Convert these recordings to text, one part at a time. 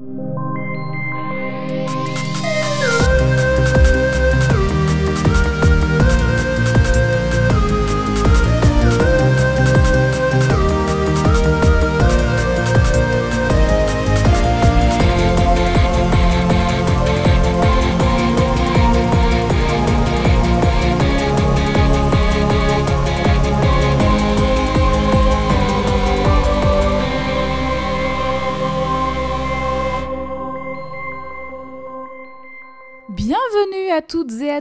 you.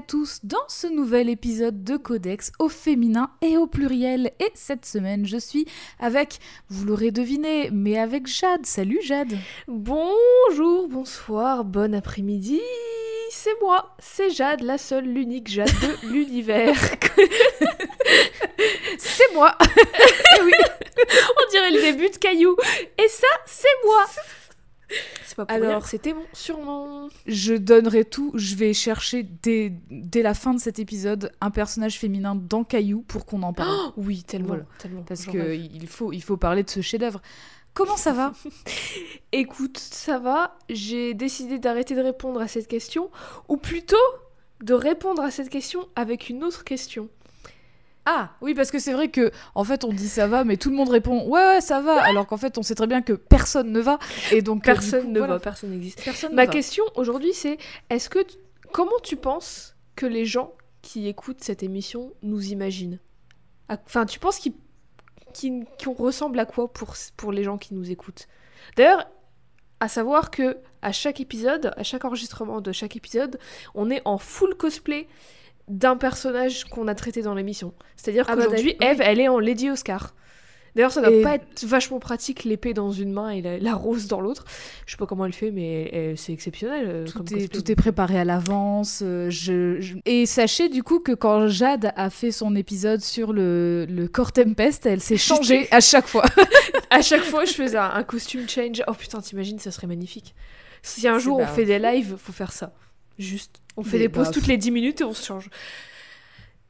Tous dans ce nouvel épisode de Codex au féminin et au pluriel. Et cette semaine, je suis avec, vous l'aurez deviné, mais avec Jade. Salut Jade. Bonjour, bonsoir, bon après-midi. C'est moi, c'est Jade, la seule, l'unique Jade de l'univers. c'est moi. oui. On dirait le début de Caillou. Et ça, c'est moi. C'est pas pour Alors, c'était mon surnom. Je donnerai tout. Je vais chercher dès, dès la fin de cet épisode un personnage féminin dans Caillou pour qu'on en parle. Oh, oui, tellement, Voilà. tellement. Parce j'en que rêve. il faut, il faut parler de ce chef-d'œuvre. Comment ça va? Écoute, ça va. J'ai décidé d'arrêter de répondre à cette question, ou plutôt de répondre à cette question avec une autre question. Ah oui, parce que c'est vrai que en fait on dit ça va, mais tout le monde répond ouais ouais ça va, alors qu'en fait on sait très bien que personne ne va et donc euh, Personne coup, ne voilà. va, personne n'existe. Personne Ma ne question aujourd'hui, c'est est-ce que tu- comment tu penses que les gens qui écoutent cette émission nous imaginent? Enfin, tu penses qu'ils qu'ils- qu'on ressemble à quoi pour pour les gens qui nous écoutent? D'ailleurs, à savoir que à chaque épisode, à chaque enregistrement de chaque épisode, on est en full cosplay d'un personnage qu'on a traité dans l'émission. C'est-à-dire Ah bah qu'aujourd'hui, Eve, elle est en Lady Oscar. D'ailleurs, ça doit Et- pas être vachement pratique, l'épée dans une main et la, la rose dans l'autre. Je sais pas comment elle fait, mais euh, c'est exceptionnel. euh, Tout comme est, tout est préparé à l'avance. euh, je, je- Et sachez du coup que quand Jade a fait son épisode sur le, le corps Tempest, elle s'est changée à chaque fois. À chaque fois, je faisais un, un costume change. Oh putain, t'imagines, ça serait magnifique. Si un jour on fait des lives, faut faire ça. Juste. On fait des pauses toutes les 10 minutes et on se change.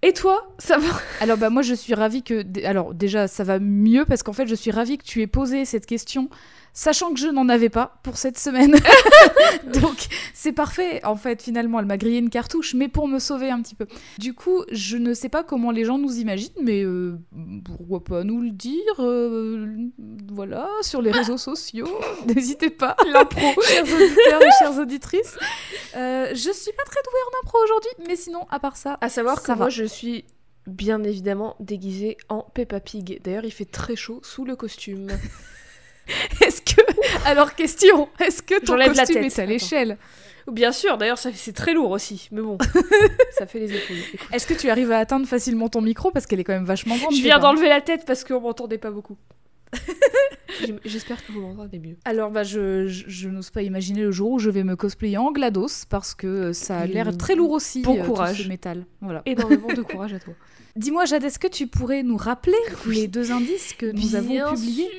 Et toi, ça va? Alors bah moi je suis ravie que alors déjà ça va mieux parce qu'en fait je suis ravie que tu aies posé cette question sachant que je n'en avais pas pour cette semaine. Donc c'est parfait en fait finalement elle m'a grillé une cartouche mais pour me sauver un petit peu. Du coup, je ne sais pas comment les gens nous imaginent mais euh, pourquoi pas nous le dire euh, voilà sur les réseaux sociaux. N'hésitez pas l'impro chers auditeurs et chères auditrices. Euh, je suis pas très douée en impro aujourd'hui mais sinon à part ça À savoir que Ça moi, va. je suis bien évidemment déguisée en Peppa Pig. D'ailleurs, il fait très chaud sous le costume. Est-ce que. Alors, question est-ce que ton J'enlève la costume tête, est à l'échelle? Bien sûr, d'ailleurs, ça c'est très lourd aussi. Mais bon, ça fait les épaules. Est-ce que tu arrives à atteindre facilement ton micro? Parce qu'elle est quand même vachement grande. Je viens d'enlever la tête parce qu'on m'entendait pas beaucoup. J'espère que vous m'entendez mieux. Alors, bah, je, je, je n'ose pas imaginer le jour où je vais me cosplayer en GLaDOS parce que ça a l'air oui. très lourd aussi. Bon euh, tout courage. ce métal. Voilà. Énormément de courage à toi. Dis-moi, Jade, est-ce que tu pourrais nous rappeler les deux indices que nous Bien avons publiés? sûr.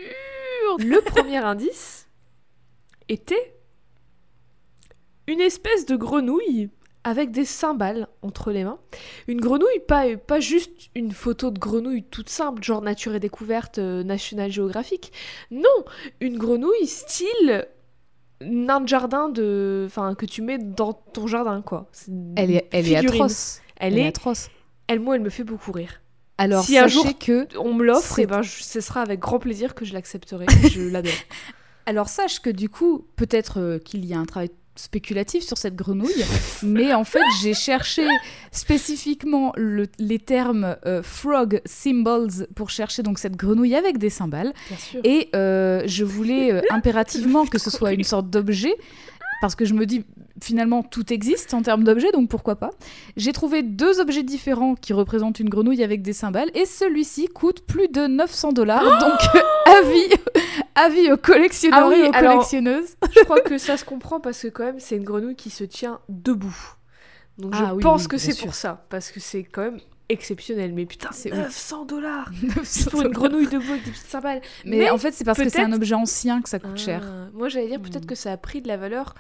Le premier indice était une espèce de grenouille avec des cymbales entre les mains. Une grenouille, pas, pas juste une photo de grenouille toute simple, genre nature et découverte euh, National Geographic. Non, une grenouille style nain de jardin de, enfin que tu mets dans ton jardin quoi. Elle est, elle est atroce. Elle, est, atroce. elle moi elle me fait beaucoup rire. Alors, Si un jour- que On me l'offre et ben je- ce sera avec grand plaisir que je l'accepterai. je l'adore. Alors sache que du coup, peut-être euh, qu'il y a un travail spéculatif sur cette grenouille, mais en fait j'ai cherché spécifiquement le- les termes euh, frog symbols pour chercher donc cette grenouille avec des cymbales, et euh, je voulais impérativement que ce soit une sorte d'objet. Parce que je me dis, finalement, tout existe en termes d'objets, donc pourquoi pas. J'ai trouvé deux objets différents qui représentent une grenouille avec des cymbales, et celui-ci coûte plus de 900 dollars. donc, avis, avis aux collectionneurs Ah oui, et aux alors- collectionneuses. Je crois que ça se comprend parce que quand même c'est une grenouille qui se tient debout. Donc je Ah oui, pense oui, que c'est pour ça, parce que c'est quand même exceptionnel. Mais putain, C'est- 900 dollars pour une grenouille debout avec des petites cymbales. Mais, Mais en fait, c'est parce que c'est un objet ancien que ça coûte cher. Ah, Moi j'allais dire peut-être Hmm. que ça a pris de la valeur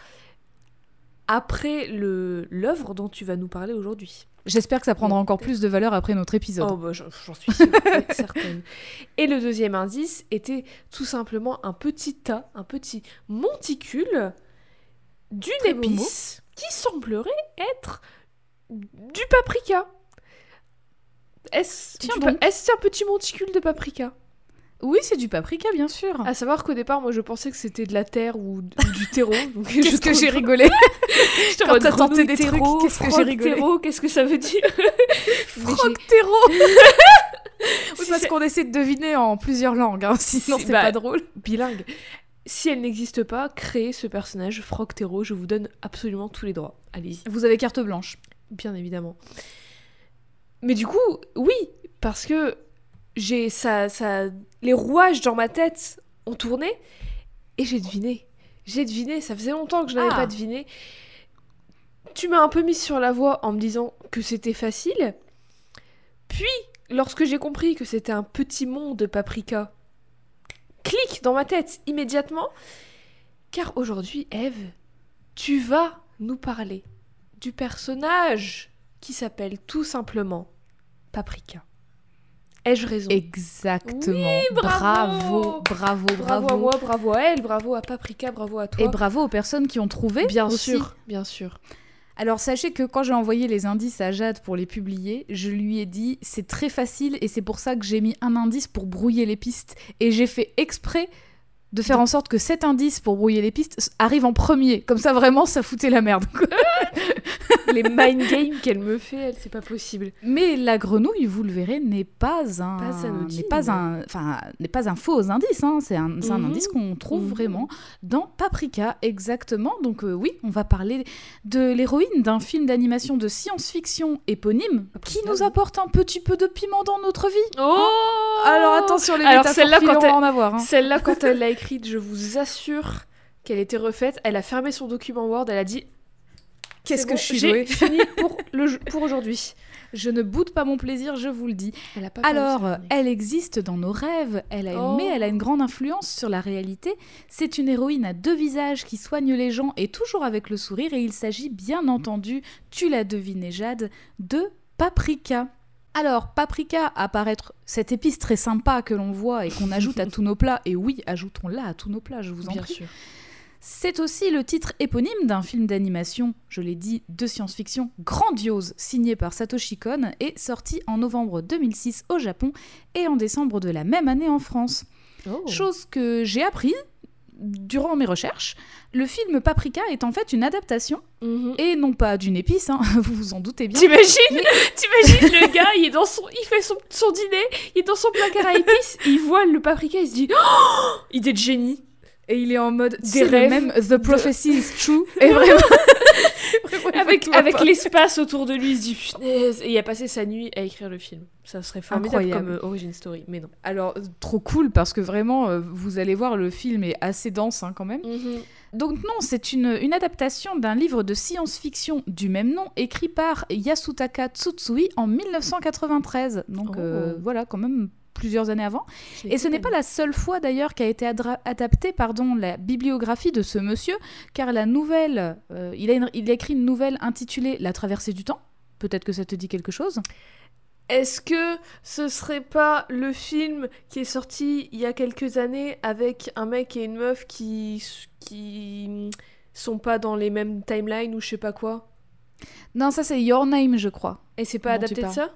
après le l'œuvre dont tu vas nous parler aujourd'hui. J'espère que ça prendra encore plus de valeur après notre épisode. Oh, bah, j'en suis sûre, certaine. Et le deuxième indice était tout simplement un petit tas, un petit monticule d'une épice qui semblerait être du paprika. Est-ce un petit monticule de paprika? Oui, c'est du paprika, bien sûr. À savoir qu'au départ, moi, je pensais que c'était de la terre ou, du terreau. Qu'est-ce que j'ai rigolé Quand t'as tenté des trucs, terreau, qu'est-ce que j'ai rigolé terreau, Qu'est-ce que ça veut dire j'ai- Froctero Oui, parce qu'on essaie de deviner en plusieurs langues, hein, sinon Si- c'est bah, pas drôle. bilingue. Si elle n'existe pas, créez ce personnage, Frogtero, je vous donne absolument tous les droits. Allez-y, Vous avez carte blanche. bien évidemment. Mais du coup, oui, parce que j'ai ça, ça, les rouages dans ma tête ont tourné et j'ai deviné. J'ai deviné, ça faisait longtemps que je n'avais Ah. pas deviné. Tu m'as un peu mise sur la voie en me disant que c'était facile. Puis, lorsque j'ai compris que c'était un petit monde de paprika, clic dans ma tête immédiatement. Car aujourd'hui, Eve, tu vas nous parler du personnage qui s'appelle tout simplement Paprika. Ai-je raison? Exactement. bravo. bravo, bravo, Bravo à moi, bravo à elle, bravo à Paprika, bravo à toi. Et bravo aux personnes qui ont trouvé. bien aussi. sûr, bien sûr. Alors sachez que quand j'ai envoyé les indices à Jade pour les publier, je lui ai dit c'est très facile et c'est pour ça que j'ai mis un indice pour brouiller les pistes. Et j'ai fait exprès de faire en sorte que cet indice pour brouiller les pistes arrive en premier. Comme ça vraiment ça foutait la merde. Les mind games qu'elle me fait, elle, c'est pas possible. Mais la grenouille, vous le verrez, n'est pas un, n'est pas un, enfin, n'est pas un faux indice. hein. C'est un, Mhm. indice qu'on trouve Mhm. vraiment dans Paprika, exactement. Donc euh, oui, on va parler de l'héroïne d'un film d'animation de science-fiction éponyme qui Paprika, nous apporte un petit peu de piment dans notre vie. Oh Alors attention, les Alors, celle-là, quand elle- en avoir. hein. Celle-là, quand elle l'a écrite, je vous assure qu'elle était refaite. Elle a fermé son document Word, elle a dit Qu'est-ce que je suis j'ai fini pour, le, pour aujourd'hui. Je ne boude pas mon plaisir, je vous le dis. Elle a pas Alors, elle existe dans nos rêves, elle a Oh. mais elle a une grande influence sur la réalité. C'est une héroïne à deux visages qui soigne les gens et toujours avec le sourire. Et il s'agit bien entendu, tu l'as deviné Jade, de Paprika. Alors, Paprika apparaître cette épice très sympa que l'on voit et qu'on ajoute à tous nos plats. Et oui, ajoutons-la à tous nos plats, je vous en Bien prie. sûr. C'est aussi le titre éponyme d'un film d'animation, je l'ai dit, de science-fiction grandiose, signé par Satoshi Kon et sorti en novembre 2006 au Japon et en décembre de la même année en France. Oh. Chose que j'ai appris durant mes recherches, le film Paprika est en fait une adaptation, Mhm. et non pas d'une épice, hein, vous vous en doutez bien. T'imagines, t'imagines le gars, il est dans son, il fait son, son dîner, il est dans son placard à épices, il voit le paprika, il se dit, oh, idée de génie. Et il est en mode Des rêves même The Prophecy is true. Et vraiment, Avec, avec l'espace autour de lui, il se dit, punaise, et il a passé sa nuit à écrire le film. Ça serait formidable Incroyable. comme euh, origin story, mais non. Alors, trop cool parce que vraiment, euh, vous allez voir, le film est assez dense hein, quand même. Donc non, c'est une, une adaptation d'un livre de science-fiction du même nom, écrit par Yasutaka Tsutsui en 1993. Donc Oh. euh, voilà, quand même plusieurs années avant. Et ce n'est pas la seule fois d'ailleurs qu'a été adaptée pardon, la bibliographie de ce monsieur, car la nouvelle, euh, il, a une- il a écrit une nouvelle intitulée La traversée du temps. Peut-être que ça te dit quelque chose? Est-ce que ce serait pas le film qui est sorti il y a quelques années avec un mec et une meuf qui qui sont pas dans les mêmes timelines ou je sais pas quoi? Non, ça c'est Your Name, je crois. Et c'est pas adapté de ça?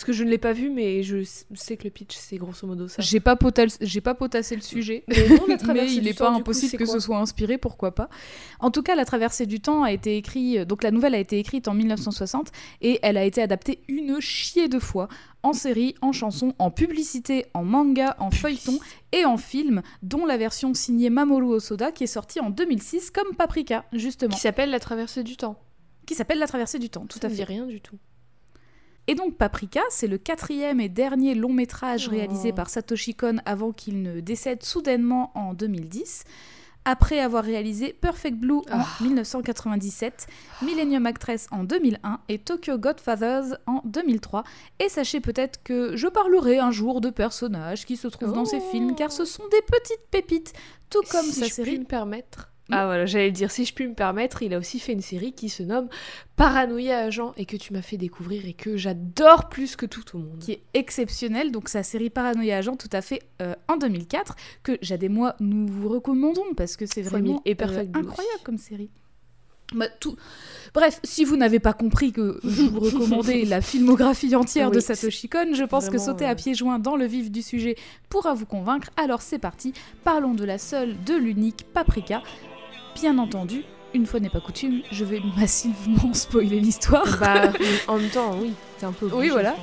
Parce que je ne l'ai pas vu, mais je sais que le pitch c'est grosso modo ça. J'ai pas, j'ai pas potassé le sujet. Mais non, il n'est pas coup, impossible que ce soit inspiré, pourquoi pas. En tout cas, La traversée du temps a été écrite, donc la nouvelle a été écrite en 1960 et elle a été adaptée une chier de fois en série, en chanson, en publicité, en manga, en feuilleton et en film, dont la version signée Mamoru Osoda qui est sortie en 2006 comme Paprika, justement, Qui s'appelle La traversée du temps. qui s'appelle La traversée du temps, tout Ça à fait. rien du tout. Et donc Paprika, c'est le quatrième et dernier long métrage Oh. réalisé par Satoshi Kon avant qu'il ne décède soudainement en 2010. Après avoir réalisé Perfect Blue en Ah. 1997, Millennium Actress en 2001 et Tokyo Godfathers en 2003. Et sachez peut-être que je parlerai un jour de personnages qui se trouvent dans ces Oh. films car ce sont des petites pépites, tout comme si sa je série puis me permettre, Ah voilà, j'allais le dire, si je puis me permettre, il a aussi fait une série qui se nomme Paranoïa Agent et que tu m'as fait découvrir et que j'adore plus que tout au monde. qui est exceptionnelle. Donc sa série Paranoia Agent, tout à fait euh, en 2004, que Jade et moi nous vous recommandons parce que c'est vraiment et Perfect euh, incroyable comme série. Bah, tout... Bref, si vous n'avez pas compris que je vous recommandais la filmographie entière de Satoshi Kon, je pense que sauter euh, à pieds joints dans le vif du sujet pourra vous convaincre. Alors c'est parti, parlons de la seule, de l'unique Paprika. Bien entendu, une fois n'est pas coutume, je vais massivement spoiler l'histoire. Bah, en même temps, oui, t'es un peu obligé, Oui, voilà.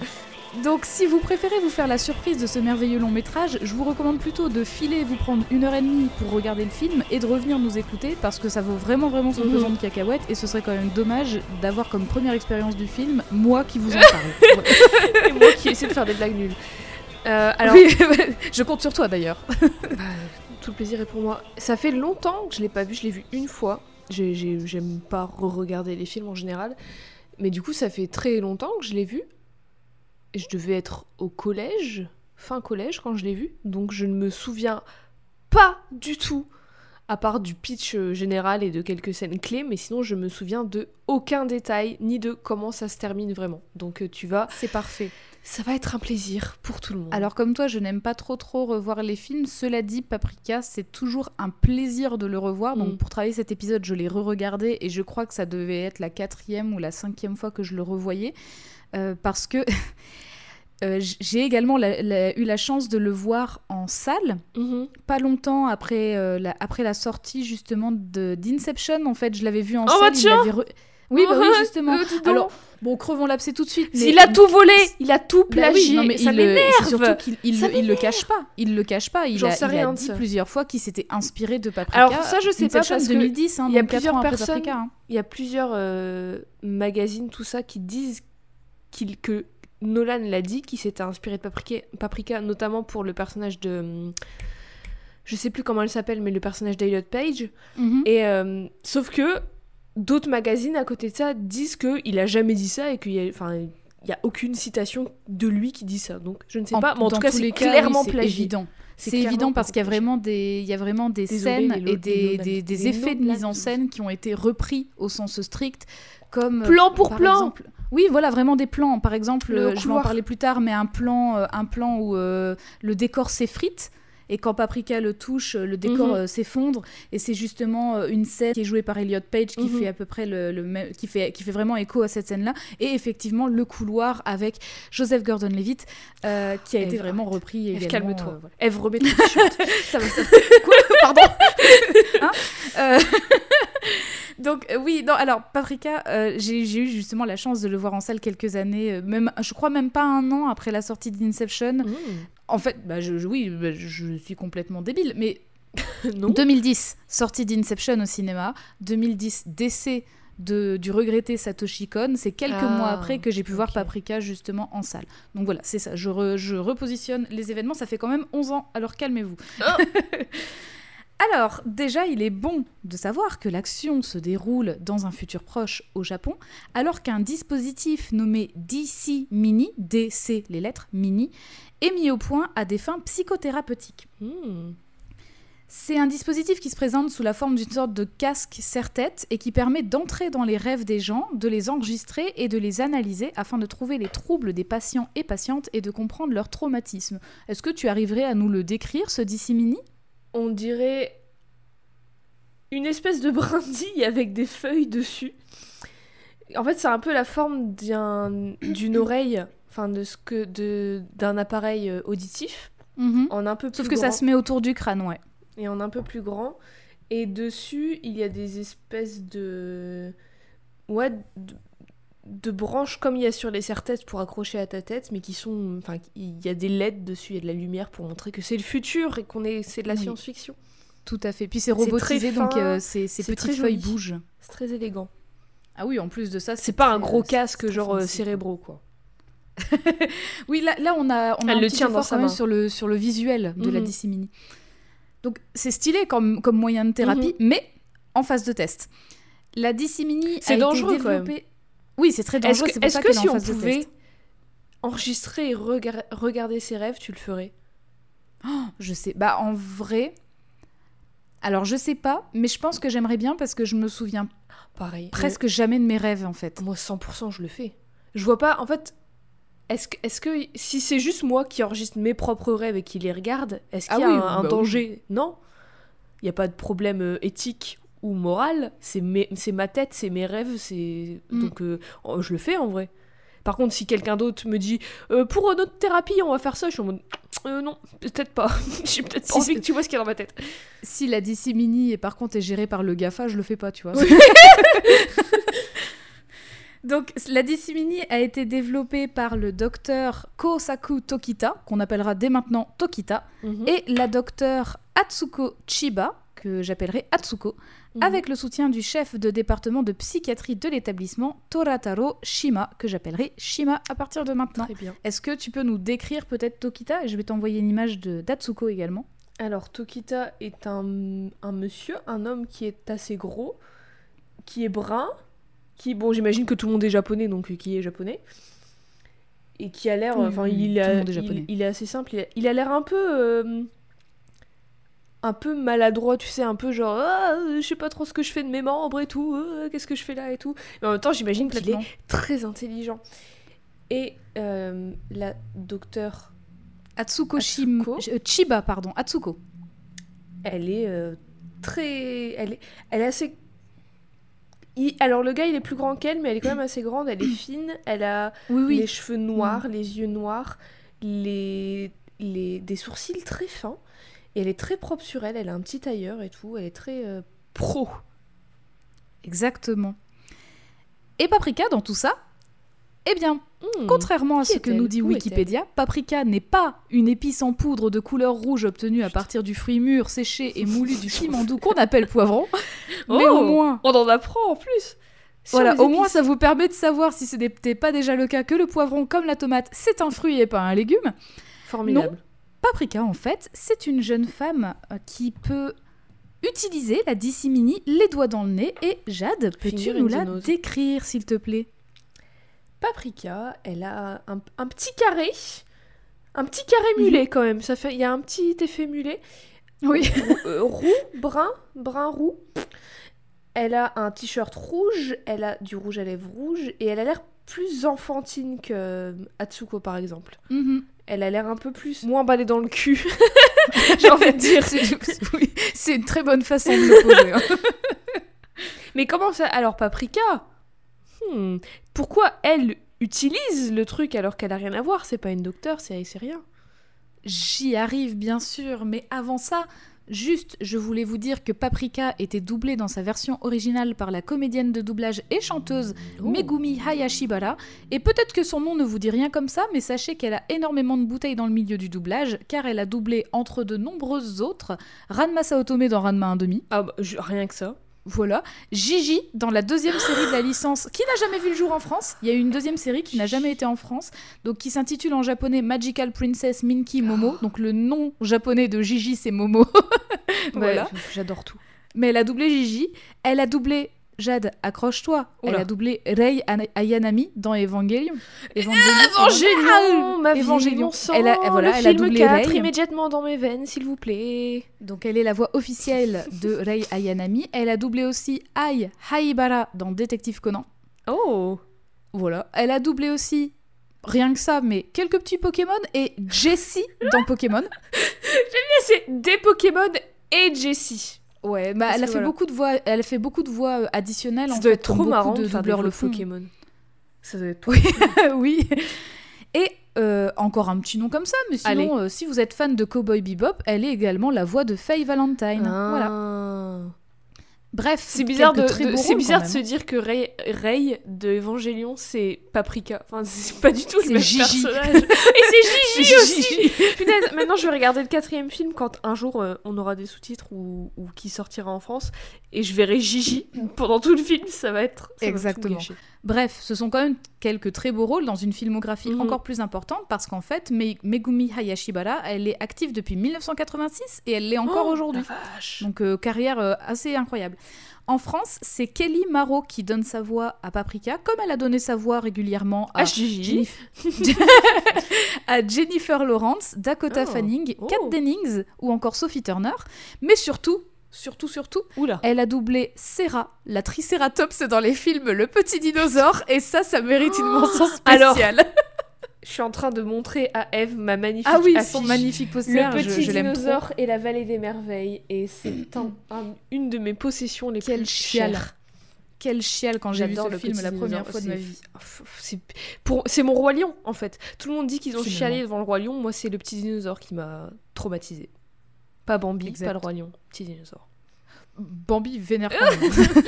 Donc, si vous préférez vous faire la surprise de ce merveilleux long métrage, je vous recommande plutôt de filer, vous prendre une heure et demie pour regarder le film et de revenir nous écouter parce que ça vaut vraiment, vraiment son Mhm. pesant de cacahuètes et ce serait quand même dommage d'avoir comme première expérience du film moi qui vous en parle. Et moi qui essaie de faire des blagues nulles. Euh, alors, Oui, je compte sur toi d'ailleurs. bah, tout le plaisir est pour moi. Ça fait longtemps que je l'ai pas vu, je l'ai vu une fois. J'ai- j'ai- J'aime pas re-regarder les films en général. Mais du coup, ça fait très longtemps que je l'ai vu. Et je devais être au collège, fin collège, quand je l'ai vu. Donc je ne me souviens pas du tout, à part du pitch euh, général et de quelques scènes clés. Mais sinon, je me souviens de aucun détail, ni de comment ça se termine vraiment. Donc euh, tu vas... C'est parfait. Ça va être un plaisir pour tout le monde. Alors comme toi, je n'aime pas trop trop revoir les films. Cela dit, Paprika, c'est toujours un plaisir de le revoir. Donc Mm. pour travailler cet épisode, je l'ai re-regardé et je crois que ça devait être la quatrième ou la cinquième fois que je le revoyais. Euh, parce que euh, j'ai également la- la- eu la chance de le voir en salle, Mhm. pas longtemps après, euh, la, après la sortie justement d'Inception. En fait, je l'avais vu en Oh, salle. bah il Oui, bah oui, justement. Alors, bon, crevons l'abcès tout de suite. mais- Il a tout volé, il a tout bah oui, plagié, non, mais ça il, m'énerve. surtout qu'il il, il le cache pas. Il le cache pas. Il a, sais rien a dit ça. plusieurs fois qu'il s'était inspiré de Paprika. Alors, ça, je sais pas, parce que 2010, hein, il y a plusieurs personnes- Paprika, hein. Il y a plusieurs euh, magazines, tout ça, qui disent qu'il, que Nolan l'a dit, qu'il s'était inspiré de Paprika, Paprika, notamment pour le personnage de. Je sais plus comment elle s'appelle, mais le personnage d'Eliot Page. Mhm. Et euh, sauf que d'autres magazines à côté de ça disent qu'il a jamais dit ça et qu'il y a. Enfin, il y a aucune citation de lui qui dit ça. Donc je ne sais En- pas, mais en tout cas, c'est clairement oui, c'est plagié. évident. C'est évident parce qu'il y a vraiment des, il y a vraiment des scènes et des, des- effets de mise en scène qui ont été repris au sens strict, comme Plan pour par plan. exemple- oui, voilà, vraiment des plans. Par exemple, Le euh, je vais en parler plus tard, mais un plan, euh, un plan où euh, le décor s'effrite. Et quand Paprika le touche, euh, le décor Mhm. euh, s'effondre. Et c'est justement euh, une scène qui est jouée par Elliot Page qui Mhm. fait à peu près le, le même, qui fait, qui fait vraiment écho à cette scène-là. Et effectivement, le couloir avec Joseph Gordon-Levitt euh, qui a été vraiment repris Eve, calme-toi. euh, voilà. Eve, remets ton t-shirt. ça va, ça Quoi? Pardon? Hein? Donc euh, oui, non, alors Paprika, euh, j'ai j'ai eu justement la chance de le voir en salle quelques années, euh, même, je crois même pas un an après la sortie d'Inception. Mmh. En fait, bah, je, je- oui, bah, je, suis complètement débile, mais non. 2010, sortie d'Inception au cinéma, 2010, décès de, du regretté Satoshi Kon, c'est quelques Ah, mois après que j'ai pu voir. Paprika justement en salle. Donc voilà, c'est ça, je, re- je repositionne les événements, ça fait quand même 11 ans, alors calmez-vous. Oh. Alors, déjà, il est bon de savoir que l'action se déroule dans un futur proche au Japon, alors qu'un dispositif nommé DC Mini, DC les lettres Mini, est mis au point à des fins psychothérapeutiques. Mmh. C'est un dispositif qui se présente sous la forme d'une sorte de casque serre-tête et qui permet d'entrer dans les rêves des gens, de les enregistrer et de les analyser afin de trouver les troubles des patients et patientes et de comprendre leur traumatisme. Est-ce que tu arriverais à nous le décrire, ce DC Mini On dirait une espèce de brindille avec des feuilles dessus. En fait, c'est un peu la forme d'un- d'une oreille, enfin de ce que de d'un appareil euh, auditif Mhm. en un peu plus Sauf que grand. ça se met autour du crâne, ouais. et en un peu plus grand. Et dessus, il y a des espèces de. Ouais, de, de branches comme il y a sur les serre-têtes pour accrocher à ta tête, mais qui sont. Enfin, il y a des LED dessus, il y a de la lumière pour montrer que c'est le futur et qu'on est. C'est de la Oui. science-fiction. Tout à fait. Puis c'est robotisé, donc euh, ces, ces c'est petites très feuilles bougent. C'est très élégant. Ah oui, en plus de ça, C'est pas un gros euh, casque genre euh, cérébraux, quoi. Oui, là, là on a, on a Elle un le petit effort quand même sur le, sur le visuel de la Mhm. DC Mini. Donc c'est stylé comme, comme moyen de thérapie, mais en phase de test. La Mhm. C'est a dangereux, été quand même. développée... Oui, c'est très dangereux, est-ce que est si en on pouvait enregistrer et regar- regarder ses rêves, tu le ferais? Je sais. Bah en vrai, Alors je sais pas, mais je pense que j'aimerais bien parce que je me souviens Pareil. presque jamais de mes rêves en fait. Moi, 100%, je le fais. Je vois pas, en fait, est-ce que, est que si c'est juste moi qui enregistre mes propres rêves et qui les regarde, est-ce qu'il Ah y a oui, un, un bah oui. danger? Non. Il n'y a pas de problème euh, éthique ou moral. C'est ma tête, c'est mes rêves, c'est. Mm. Donc, euh, oh, je le fais en vrai. Par contre, si quelqu'un d'autre me dit euh, pour notre thérapie, on va faire ça, je suis en mode Euh, non, peut-être pas. J'ai peut-être pas Si envie c'est- que tu vois ce qu'il y a dans ma tête. Si la DC Mini et par contre est gérée par le GAFA, je le fais pas, tu vois. Donc la DC Mini a été développée par le docteur Kosaku Tokita, qu'on appellera dès maintenant Tokita, Mhm. et la docteure Atsuko Chiba, que j'appellerai Atsuko, Mhm. avec le soutien du chef de département de psychiatrie de l'établissement, Torataro Shima, que j'appellerai Shima à partir de maintenant. Est-ce que tu peux nous décrire peut-être Tokita? Et je vais t'envoyer une image de d'Atsuko également. Alors, Tokita est un, un monsieur, un homme qui est assez gros, qui est brun, qui, bon, j'imagine que tout le monde est japonais, donc euh, qui est japonais, et qui a l'air, enfin, oui, il, a- il- est assez simple, il a- l'air un peu, euh, un peu maladroit, tu sais, un peu genre, ah, je sais pas trop ce que je fais de mes membres et tout, euh, qu'est-ce que je fais là et tout. Mais en même temps, j'imagine qu'il est très intelligent. Et euh, la docteure Atsuko, Chiba, pardon, Atsuko. elle est euh, très. Elle est, elle est assez. Il- Alors, le gars, il est plus grand qu'elle, mais elle est quand même assez grande. Elle est fine. Elle a Oui, oui. les cheveux noirs, les yeux noirs, les... Les... des sourcils très fins. Et elle est très propre sur elle. Elle a un petit tailleur et tout. Elle est très euh, pro. Exactement. Et Paprika, dans tout ça, eh bien, Hmm. contrairement à ce que nous dit Wikipédia, Paprika n'est pas une épice en poudre de couleur rouge obtenue à partir du fruit mûr, séché et moulu du pimandou qu'on appelle poivron, mais Oh au moins... On en apprend en plus. Voilà, au moins ça vous permet de savoir si ce n'était pas déjà le cas que le poivron, comme la tomate, c'est un fruit et pas un légume. Formidable. Paprika, en fait, c'est une jeune femme euh, qui peut utiliser la dissimini les doigts dans le nez. Et Jade, peux-tu nous la décrire, s'il te plaît? Paprika, elle a un, un petit carré. Un petit carré Mhm. mulet quand même. Ça fait, il y a un petit effet mulet. Oui. Roux, euh, roux, brun, brun roux. Elle a un t-shirt rouge, elle a du rouge à lèvres rouge et elle a l'air plus enfantine que euh, Atsuko par exemple. Mhm. Elle a l'air un peu plus moins emballée dans le cul. J'ai envie de dire. C'est une très bonne façon de le poser. hein. Mais comment ça? Alors Paprika Hmm, Pourquoi elle utilise le truc alors qu'elle a rien à voir? C'est pas une docteure, c'est c'est rien. J'y arrive, bien sûr, mais avant ça, juste, je voulais vous dire que Paprika était doublée dans sa version originale par la comédienne de doublage et chanteuse Oh. Megumi Hayashibara. Et peut-être que son nom ne vous dit rien comme ça, mais sachez qu'elle a énormément de bouteilles dans le milieu du doublage, car elle a doublé entre de nombreuses autres Ranma Saotome dans Ranma 1,5. Ah bah, je- rien que ça. Voilà. Gigi dans la deuxième série de la licence, qui n'a jamais vu le jour en France. Il y a eu une deuxième série qui n'a jamais été en France, donc qui s'intitule en japonais Magical Princess Minky Momo. Donc le nom japonais de Gigi, c'est Momo. voilà. Ouais, j'adore tout. Mais elle a doublé Gigi. Elle a doublé Jade, accroche-toi. Elle a doublé Rei Ana- Ayanami dans Evangelion. Evangelion. Ma vie, sang, Elle a- voilà, le elle a doublé 4 Rei. immédiatement dans mes veines, s'il vous plaît. Donc elle est la voix officielle de Rei Ayanami. Elle a doublé aussi Ai Haibara dans Détective Conan. Oh Voilà. Elle a doublé aussi, rien que ça, mais quelques petits Pokémon et Jessie dans Pokémon. C'est des Pokémon et Jessie. Ouais, bah, elle a fait voilà. beaucoup de voix, elle a fait beaucoup de voix euh, additionnelles. Ça en doit fait, être trop marrant de de faire le. Pokémon. Ça doit être Oui, oui. Et euh, encore un petit nom comme ça, mais sinon, euh, si vous êtes fan de Cowboy Bebop, elle est également la voix de Faye Valentine. Voilà. Bref, C'est bizarre, de, c'est bizarre de se dire que Rey, Rey de Evangelion, c'est Paprika. Enfin, c'est pas du tout le C'est même Gigi. personnage. Et c'est Gigi aussi. Punaise, maintenant je vais regarder le quatrième film quand un jour euh, on aura des sous-titres ou, ou qui sortira en France et je verrai Gigi pendant tout le film, ça va être ça Exactement. Bref, ce sont quand même quelques très beaux rôles dans une filmographie Mhm. encore plus importante parce qu'en fait, Me- Megumi Hayashibara, elle est active depuis 1986 et elle l'est encore Oh, aujourd'hui. Donc euh, carrière euh, assez incroyable. En France, c'est Kelly Marot qui donne sa voix à Paprika, comme elle a donné sa voix régulièrement à, Gigi. Jennifer... à Jennifer Lawrence, Dakota Oh. Fanning, Oh. Kat Dennings ou encore Sophie Turner, mais surtout surtout, surtout, Oula. elle a doublé Serra, la tricératops dans les films Le Petit Dinosaure, et ça, ça mérite une mention Alors, spéciale. Je suis en train de montrer à Eve ma magnifique ah oui, affiche. son magnifique Le poster, je- petit je, dinosaure et la vallée des merveilles. Et c'est un- un- une de mes possessions les Quel plus chial. chères. Quel chial quand j'ai vu ce le film la première fois de ma vie. Ah, C'est pour- c'est mon roi lion en fait. Tout le monde dit qu'ils ont Finalement. chialé devant le roi lion. Moi, c'est le petit dinosaure qui m'a traumatisé. Pas Bambi, Exact. pas le roi lion, petit dinosaure. Bambi vénère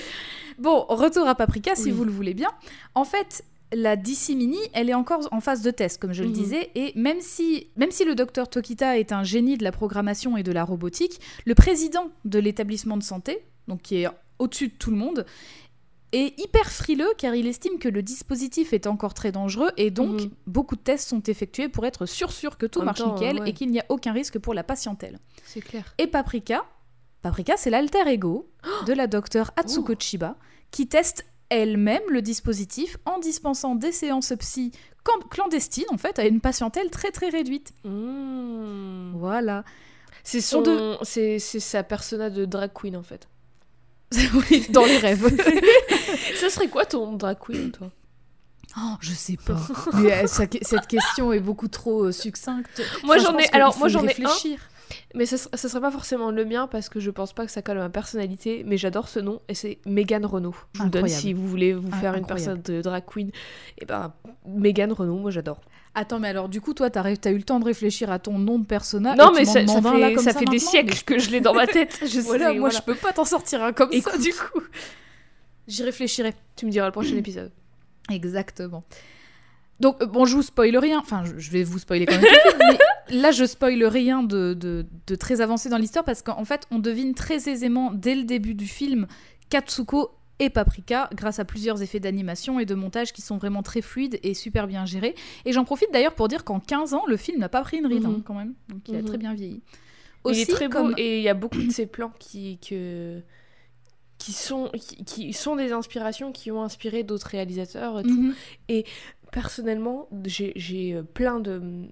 bon, retour à Paprika si vous le voulez bien. En fait, la DC Mini, elle est encore en phase de test, comme je le Mhm. disais, et même si, même si le docteur Tokita est un génie de la programmation et de la robotique, le président de l'établissement de santé, donc qui est au-dessus de tout le monde, est hyper frileux car il estime que le dispositif est encore très dangereux et donc Mhm. beaucoup de tests sont effectués pour être sûr sûr que tout En marche temps, nickel ouais. et qu'il n'y a aucun risque pour la patientèle. C'est clair. Et Paprika, Paprika, c'est l'alter ego de la docteure Atsuko Chiba, qui teste elle-même le dispositif en dispensant des séances psy clandestines, en fait, à une patientèle très très réduite. Mmh. Voilà. C'est On son, c'est c'est sa persona de drag queen en fait. oui, dans les rêves. Ça serait quoi ton drag queen toi? Oh, je sais pas. Mais euh, cette question est beaucoup trop euh, succincte. Moi, j'en ai- alors, moi, j'en ai un. Mais ce, ce serait pas forcément le mien parce que je pense pas que ça colle à ma personnalité, mais j'adore ce nom et c'est Megan Renault. Je vous donne si vous voulez vous Ah, faire une personne de drag queen. Et ben Megan Renault, moi j'adore. Attends, mais alors du coup, toi, t'as t'as eu le temps de réfléchir à ton nom de persona non mais ça, ça là, fait, comme ça fait des siècles que je l'ai dans ma tête. Je Voilà, sais, moi, voilà. je peux pas t'en sortir un comme ça, du coup. J'y réfléchirai. Tu me diras le prochain épisode. Exactement. Donc, euh, bon, je vous spoil rien. Enfin, je, vais vous spoiler quand même. mais là, je spoil rien de, de- de très avancé dans l'histoire parce qu'en fait, on devine très aisément dès le début du film Katsuko et Paprika grâce à plusieurs effets d'animation et de montage qui sont vraiment très fluides et super bien gérés. Et j'en profite d'ailleurs pour dire qu'en 15 ans, le film n'a pas pris une ride Mhm. hein, quand même. Donc, il a Mhm. très bien vieilli. il est très beau et il y a beaucoup de ces plans qui que qui sont qui, qui sont des inspirations qui ont inspiré d'autres réalisateurs. et tout. Mhm. Personnellement, j'ai euh, plein de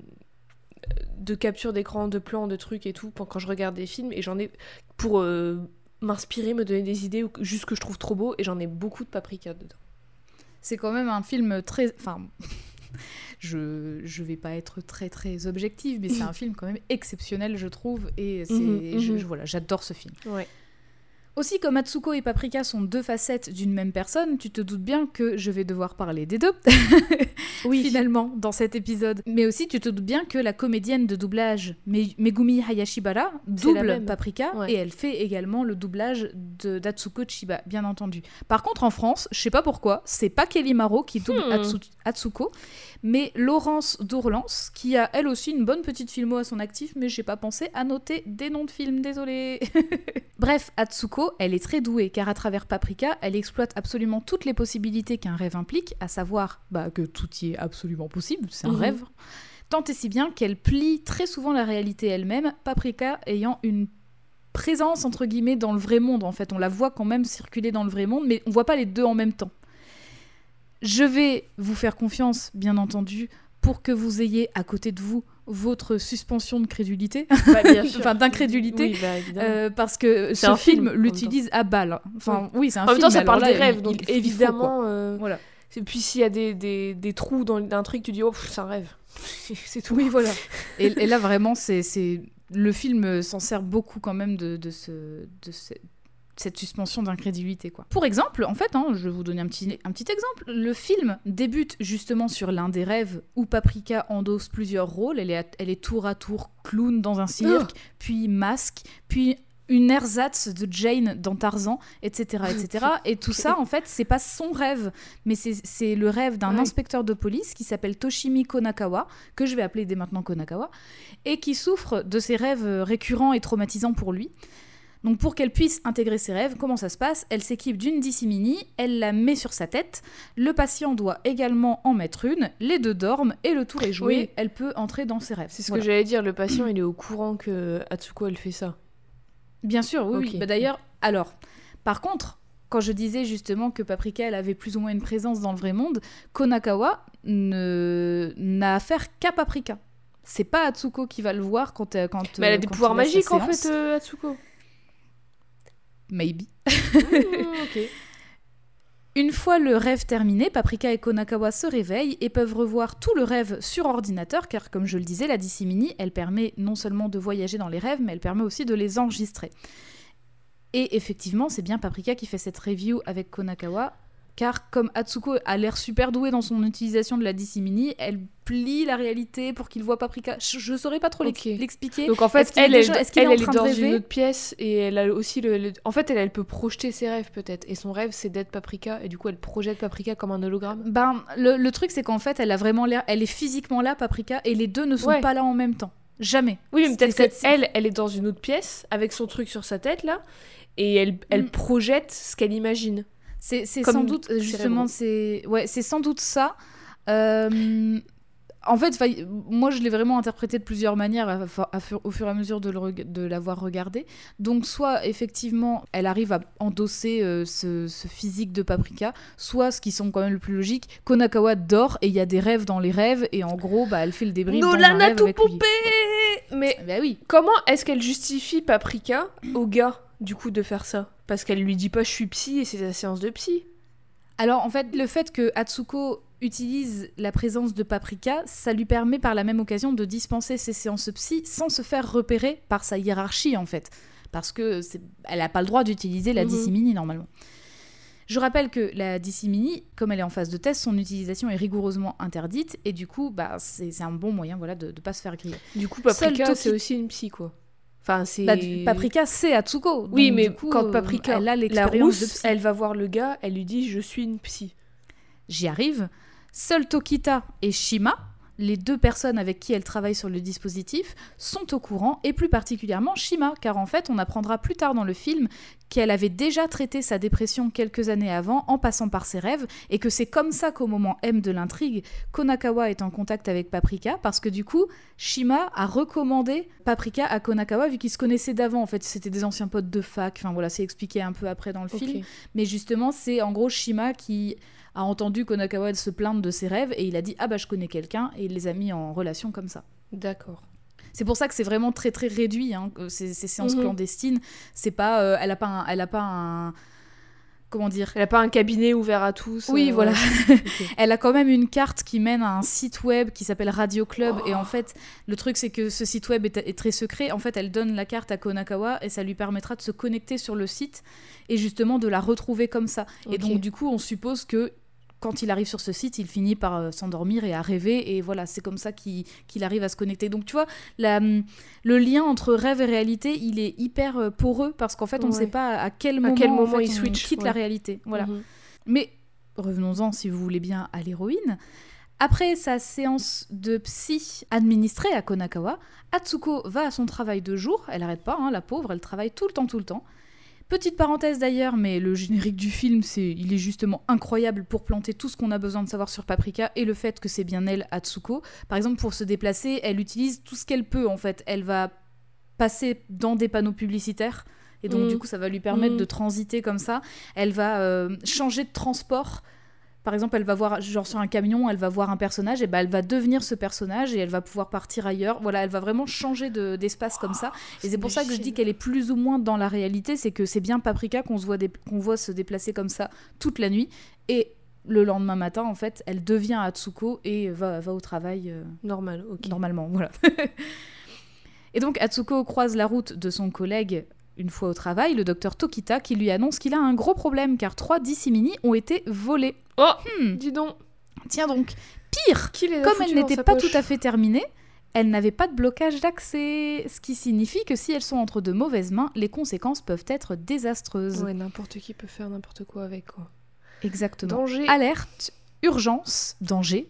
de captures d'écran, de plans, de trucs et tout quand je regarde des films et j'en ai pour euh, m'inspirer, me donner des idées ou juste que je trouve trop beau et j'en ai beaucoup de paprika dedans. C'est quand même un film très. Enfin, je je vais pas être très très objective, mais c'est un film quand même exceptionnel, je trouve, et c'est Mhm, je- mhm. je- voilà, j'adore ce film. Ouais. Aussi, comme Atsuko et Paprika sont deux facettes d'une même personne, tu te doutes bien que je vais devoir parler des deux. Oui. finalement, dans cet épisode. Mais aussi, tu te doutes bien que la comédienne de doublage Me- Megumi Hayashibara double. Paprika Ouais. et elle fait également le doublage de d'Atsuko Chiba, bien entendu. Par contre, en France, je sais pas pourquoi, c'est pas Kelly Maro qui double Hmm. Atsu- Atsuko, mais Laurence Dourlance, qui a elle aussi une bonne petite filmo à son actif, mais j'ai pas pensé à noter des noms de films, désolé. Bref, Atsuko, elle est très douée, car à travers Paprika, elle exploite absolument toutes les possibilités qu'un rêve implique, à savoir bah, que tout y est absolument possible, c'est un Mhm. rêve. Tant et si bien qu'elle plie très souvent la réalité elle-même, Paprika ayant une présence entre guillemets dans le vrai monde en fait. On la voit quand même circuler dans le vrai monde, mais on voit pas les deux en même temps. Je vais vous faire confiance, bien entendu, pour que vous ayez à côté de vous votre suspension de crédulité, Bah, enfin d'incrédulité, Oui, bah, euh, parce que ce un film, film en même l'utilise à balle. Enfin, oui, c'est un en même film. temps, ça mais alors parle des rêves, donc il- faut, évidemment. quoi. euh, Voilà. Et puis s'il y a des, des, des trous dans un truc, tu dis oh c'est un rêve. c'est tout. Oui, voilà. Et, et là, vraiment, c'est, c'est... le film s'en sert beaucoup quand même de, de, ce, de ce- cette suspension d'incrédulité. Quoi. Pour exemple, en fait, hein, je vais vous donner un petit, un petit exemple. Le film débute justement sur l'un des rêves où Paprika endosse plusieurs rôles. Elle est, elle est tour à tour clown dans un cirque, puis masque, puis une ersatz de Jane dans Tarzan, etc. etc. Et tout ça, en fait, c'est pas son rêve, mais c'est, le rêve d'un Ouais. inspecteur de police qui s'appelle Toshimi Konakawa, que je vais appeler dès maintenant Konakawa, et qui souffre de ces rêves récurrents et traumatisants pour lui. Donc pour qu'elle puisse intégrer ses rêves, comment ça se passe? Elle s'équipe d'une DC Mini, elle la met sur sa tête, le patient doit également en mettre une, les deux dorment et le tour est joué, Oui. elle peut entrer dans ses rêves. C'est ce Voilà. que j'allais dire, le patient il est au courant que Atsuko elle fait ça. Bien sûr, oui. Oui. Bah, D'ailleurs, alors, par contre, quand je disais justement que Paprika, elle avait plus ou moins une présence dans le vrai monde, Konakawa ne n'a affaire qu'à Paprika. C'est pas Atsuko qui va le voir quand, euh, quand Mais elle a euh, des pouvoirs magiques en fait, euh, Atsuko. Maybe. Mmh. Une fois le rêve terminé, Paprika et Konakawa se réveillent et peuvent revoir tout le rêve sur ordinateur, car comme je le disais, la DC Mini, elle permet non seulement de voyager dans les rêves, mais elle permet aussi de les enregistrer. Et effectivement, c'est bien Paprika qui fait cette review avec Konakawa, car comme Atsuko a l'air super douée dans son utilisation de la DC Mini, elle plie la réalité pour qu'il voit Paprika. Je, je saurais pas trop l'expliquer. Donc en fait, est elle, déjà- est elle, en elle est dans une autre pièce et elle a aussi le. le- En fait, elle, elle peut projeter ses rêves peut-être. Et son rêve, c'est d'être Paprika. Et du coup, elle projette Paprika comme un hologramme. Ben, le, le truc, c'est qu'en fait, elle a vraiment l'air. Elle est physiquement là, Paprika, et les deux ne sont Ouais. pas là en même temps. Jamais. Oui, mais peut-être cette- qu'elle, elle est dans une autre pièce avec son truc sur sa tête là. Et elle, elle Mm. projette ce qu'elle imagine. C'est sans doute, cérébraux. justement, c'est ouais, c'est sans doute ça. Euh, En fait, moi, je l'ai vraiment interprété de plusieurs manières à- à fur- au fur et à mesure de, l'avoir regardé. Donc, soit effectivement, elle arrive à endosser euh, ce, ce physique de Paprika, soit, ce qui semble quand même le plus logique, Konakawa dort et il y a des rêves dans les rêves, et en gros, bah, elle fait le débrief tout Mais Bah oui. comment est-ce qu'elle justifie Paprika au gars, du coup, de faire ça Parce qu'elle lui dit pas je suis psy et c'est la séance de psy. Alors en fait, le fait que Atsuko utilise la présence de Paprika, ça lui permet par la même occasion de dispenser ses séances psy sans se faire repérer par sa hiérarchie en fait. Parce que elle n'a pas le droit d'utiliser la Mhm. DC Mini normalement. Je rappelle que la DC Mini, comme elle est en phase de test, son utilisation est rigoureusement interdite et du coup, bah, c'est un bon moyen voilà, de ne pas se faire griller. Du coup, Paprika, c'est aussi une psy, quoi. Enfin, c'est. Bah, du- Paprika, c'est Atsuko. Oui, donc, mais du coup, quand euh, Paprika, elle a la de rousse, psy. elle va voir le gars, elle lui dit je suis une psy. J'y arrive. Seuls Tokita et Shima, les deux personnes avec qui elle travaille sur le dispositif, sont au courant, et plus particulièrement Shima, car en fait on apprendra plus tard dans le film qu'elle avait déjà traité sa dépression quelques années avant en passant par ses rêves, et que c'est comme ça qu'au moment M de l'intrigue, Konakawa est en contact avec Paprika, parce que du coup, Shima a recommandé Paprika à Konakawa, vu qu'ils se connaissaient d'avant, en fait c'était des anciens potes de fac, enfin voilà, c'est expliqué un peu après dans le film. Mais justement, c'est en gros Shima qui a entendu Konakawa se plaindre de ses rêves et il a dit Ah bah je connais quelqu'un et il les a mis en relation comme ça. D'accord. C'est pour ça que c'est vraiment très très réduit, hein, ces, ces séances Mhm. clandestines. C'est pas, euh, elle a pas, un, elle a pas un, comment dire? Elle a pas un cabinet ouvert à tous. Oui, euh, voilà. Elle a quand même une carte qui mène à un site web qui s'appelle Radio Club. Et en fait, le truc, c'est que ce site web est, est très secret. En fait, elle donne la carte à Konakawa et ça lui permettra de se connecter sur le site et justement de la retrouver comme ça. Et donc, du coup, on suppose que quand il arrive sur ce site, il finit par euh, s'endormir et à rêver. Et voilà, c'est comme ça qu'il arrive à se connecter. Donc, tu vois, la, hum, le lien entre rêve et réalité, il est hyper euh, poreux parce qu'en fait, on ne Ouais. sait pas à quel moment, quel en moment fait, il switch, quitte la réalité. Voilà. Mhm. Mais revenons-en, si vous voulez bien, à l'héroïne. Après sa séance de psy administrée à Konakawa, Atsuko va à son travail de jour. Elle arrête pas, hein, la pauvre, elle travaille tout le temps, tout le temps. Petite parenthèse d'ailleurs, mais le générique du film, c'est, il est justement incroyable pour planter tout ce qu'on a besoin de savoir sur Paprika et le fait que c'est bien elle, Atsuko. Par exemple, pour se déplacer, elle utilise tout ce qu'elle peut en fait. Elle va passer dans des panneaux publicitaires et donc Mm. du coup ça va lui permettre Mm. de transiter comme ça. Elle va euh, changer de transport. Par exemple, elle va voir, genre sur un camion, elle va voir un personnage, et ben elle va devenir ce personnage et elle va pouvoir partir ailleurs. Voilà, elle va vraiment changer de- d'espace comme ça. Et c'est pour ça que je dis qu'elle est plus ou moins dans la réalité, c'est que c'est bien Paprika qu'on voit, dé- qu'on voit se déplacer comme ça toute la nuit. Et le lendemain matin, en fait, elle devient Atsuko et va, va au travail euh, Normal, ok. normalement. Voilà. et donc Atsuko croise la route de son collègue une fois au travail, le docteur Tokita, qui lui annonce qu'il a un gros problème car trois Dissimini ont été volés. Oh Hmm, Dis donc, tiens donc, pire qui les a comme elle n'était pas poche tout à fait terminée, elle n'avait pas de blocage d'accès, ce qui signifie que si elles sont entre de mauvaises mains, les conséquences peuvent être désastreuses. Ouais, n'importe qui peut faire n'importe quoi avec quoi. Exactement. Danger. Alerte, urgence, danger.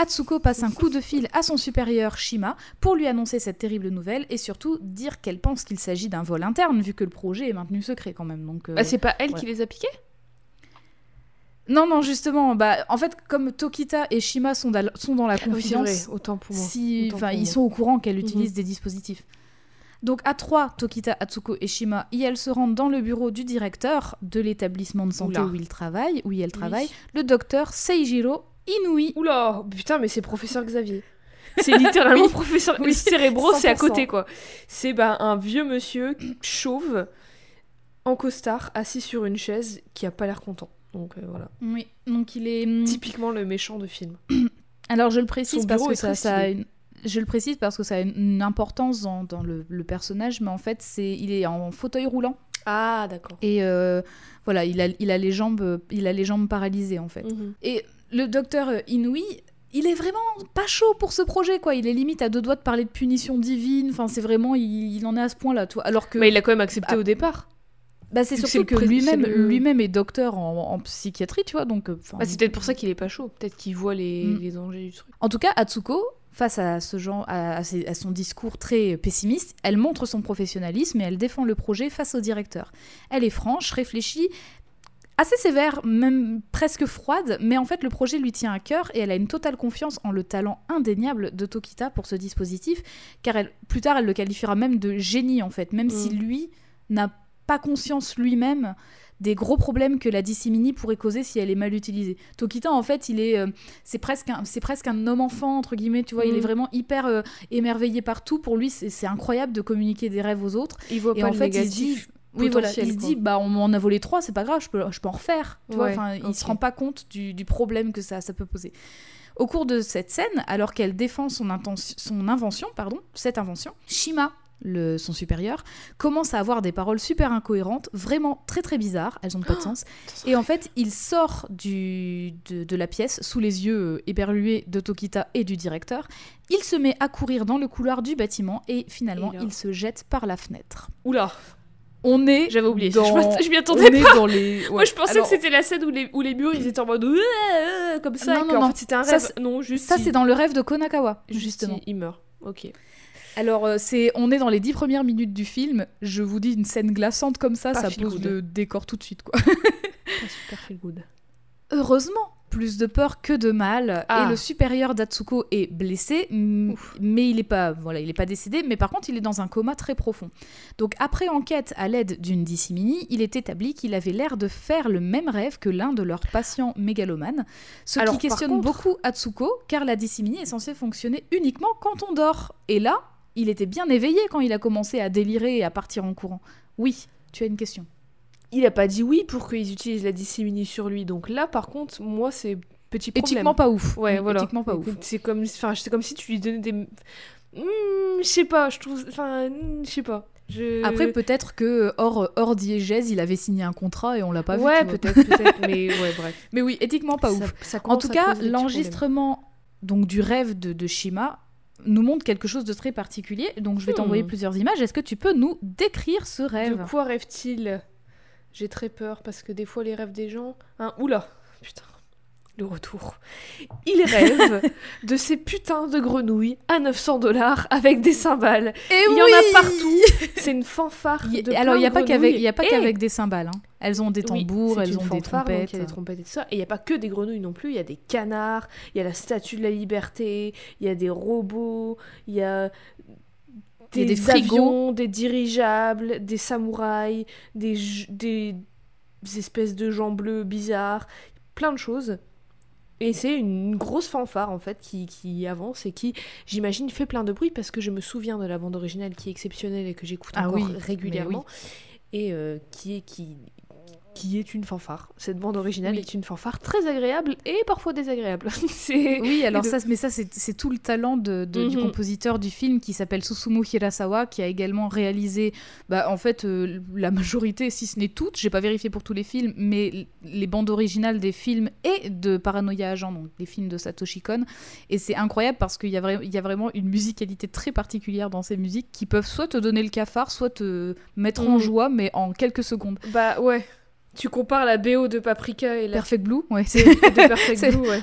Atsuko passe un coup de fil à son supérieur Shima pour lui annoncer cette terrible nouvelle et surtout dire qu'elle pense qu'il s'agit d'un vol interne vu que le projet est maintenu secret quand même. Donc, euh, Bah, c'est pas elle ouais. qui les a piqués? Non, non, justement, bah, en fait, comme Tokita et Shima sont, dans- sont dans la Oui, vrai, autant pour moi. si, Autant enfin, pour ils moi. sont au courant qu'elle Mhm. utilise des dispositifs. Donc à trois, Tokita, Atsuko et Shima, et elles se rendent dans le bureau du directeur de l'établissement de santé Oula. où ils travaillent, où elle Oui. travaille, le docteur Seijiro Inui. Oula, putain, mais c'est professeur Xavier. C'est littéralement Oui. professeur Oui, Cérébro, c'est à 100%. côté quoi. C'est bah, un vieux monsieur chauve en costard, assis sur une chaise, qui a pas l'air content. Donc euh, voilà. Oui, donc il est. hum, Typiquement le méchant de film. Alors je le précise Son parce que ça, a une... Je le précise parce que ça a une importance dans, dans le, le personnage, mais en fait, c'est il est en fauteuil roulant Ah, d'accord. et euh, voilà, il a, il a les jambes, il a les jambes paralysées en fait. Mhm. Et le docteur Inouï, il est vraiment pas chaud pour ce projet quoi. Il est limite à deux doigts de parler de punition divine. Enfin, c'est vraiment, il, il en est à ce point-là, toi. Alors que Mais il a quand même accepté Ah. au départ. Bah, c'est surtout que lui-même, le- lui-même est docteur en, en psychiatrie, tu vois. Donc, euh, Bah, c'est peut-être pour ça qu'il est pas chaud. Peut-être qu'il voit les, Mm. les dangers du truc. En tout cas, Atsuko, face à, ce genre, à, à son discours très pessimiste, elle montre son professionnalisme et elle défend le projet face au directeur. Elle est franche, réfléchie, assez sévère, même presque froide, mais en fait le projet lui tient à cœur et elle a une totale confiance en le talent indéniable de Tokita pour ce dispositif, car elle, plus tard elle le qualifiera même de génie en fait, même si Mm. lui n'a pas conscience lui-même des gros problèmes que la disséminie pourrait causer si elle est mal utilisée. Tokita, en fait, il est, euh, c'est presque, un, c'est presque un homme enfant entre guillemets, tu vois. Il est vraiment hyper euh, émerveillé partout. Pour lui, c'est, incroyable de communiquer des rêves aux autres. Il voit Et pas en le fait, il se dit, oui voilà, il se dit, bah on m'en a volé trois, c'est pas grave, je peux, je peux en refaire. Tu vois, il se rend pas compte du, du problème que ça, ça peut poser. Au cours de cette scène, alors qu'elle défend son, intention- son invention, pardon, cette invention, Shima, le, son supérieur, commence à avoir des paroles super incohérentes, vraiment très très bizarres, elles ont pas de sens. Et en fait, il sort du, de, de la pièce sous les yeux euh, éberlués de Tokita et du directeur. Il se met à courir dans le couloir du bâtiment et finalement, Et il se jette par la fenêtre. Oula, On est. j'avais oublié. dans- Je m'y On attendais est pas. dans les. Moi, ouais. je pensais Alors, que c'était la scène où les, où les murs ils étaient en mode Ouais, euh, comme ça. Non, et non, non. fait, c'était un Ça, rêve. c'est- non, juste. Ça, il- c'est dans le rêve de Konakawa, juste justement. il- Il meurt. Ok. Alors, euh, c'est, on est dans les dix premières minutes du film. Je vous dis, une scène glaçante comme ça, Pas ça pose le décor tout de suite, quoi. Pas super feel good. Heureusement, plus de peur que de mal. Ah. Et le supérieur d'Atsuko est blessé, mais il est pas, voilà, il est pas décédé. Mais par contre, il est dans un coma très profond. Donc après enquête à l'aide d'une disséminie, il est établi qu'il avait l'air de faire le même rêve que l'un de leurs patients mégalomanes, ce Alors, qui questionne contre- beaucoup Atsuko, car la disséminie est censée fonctionner uniquement quand on dort. Et là, il était bien éveillé quand il a commencé à délirer et à partir en courant. Oui, tu as une question. Il a pas dit oui pour qu'ils utilisent la disséminie sur lui. Donc là, par contre, moi, c'est petit problème. Éthiquement pas ouf. Ouais, Oui, voilà. Éthiquement pas ouf. C'est comme, enfin, c'est comme si tu lui donnais des. Hmm, je sais pas, je trouve. Enfin, hmm, je sais pas. Je... Après, peut-être que hors, hors diégèse, il avait signé un contrat et on l'a pas vu. ouais, peut-être, peut-être. mais ouais, bref. Mais oui, éthiquement pas Ça- ouf. ça En tout cas, l'enregistrement donc du rêve de, de Shima nous montre quelque chose de très particulier. Donc, je vais Hmm. t'envoyer plusieurs images. Est-ce que tu peux nous décrire ce rêve? De quoi rêve-t-il? J'ai très peur parce que des fois, les rêves des gens. Hein, oula Putain. Le retour. Il rêve de ces putains de grenouilles à 900 dollars avec des cymbales. Et Il y en a partout. C'est une fanfare. Y de Alors, il n'y a pas qu'avec qu'avec des cymbales. hein. Elles ont des tambours, elles ont des trompettes. Il y a des trompettes et tout ça. Et il n'y a pas que des grenouilles non plus. Il y a des canards, il y a la statue de la liberté, il y a des robots, il y a des, des avions, des dirigeables, des samouraïs, des, espèces de gens bleus bizarres, plein de choses. Et c'est une grosse fanfare en fait qui, qui avance et qui, j'imagine, fait plein de bruit parce que je me souviens de la bande originale qui est exceptionnelle et que j'écoute Ah encore oui, régulièrement et euh, qui est qui qui est une fanfare. Cette bande originale Oui. est une fanfare très agréable et parfois désagréable. Oui, alors ça, mais ça, c'est tout le talent de, de- du Mhm. compositeur du film qui s'appelle Susumu Hirasawa, qui a également réalisé, bah, en fait, euh, la majorité, si ce n'est toutes, j'ai pas vérifié pour tous les films, mais les bandes originales des films et de Paranoia Agent, donc les films de Satoshi Kon. Et c'est incroyable parce qu'il y, a vra- il y a vraiment une musicalité très particulière dans ces musiques qui peuvent soit te donner le cafard, soit te mettre en Mhm. joie, mais en quelques secondes. bah ouais. Tu compares la BO de Paprika et la Perfect Blue, ouais, c'est de Perfect Blue, ouais.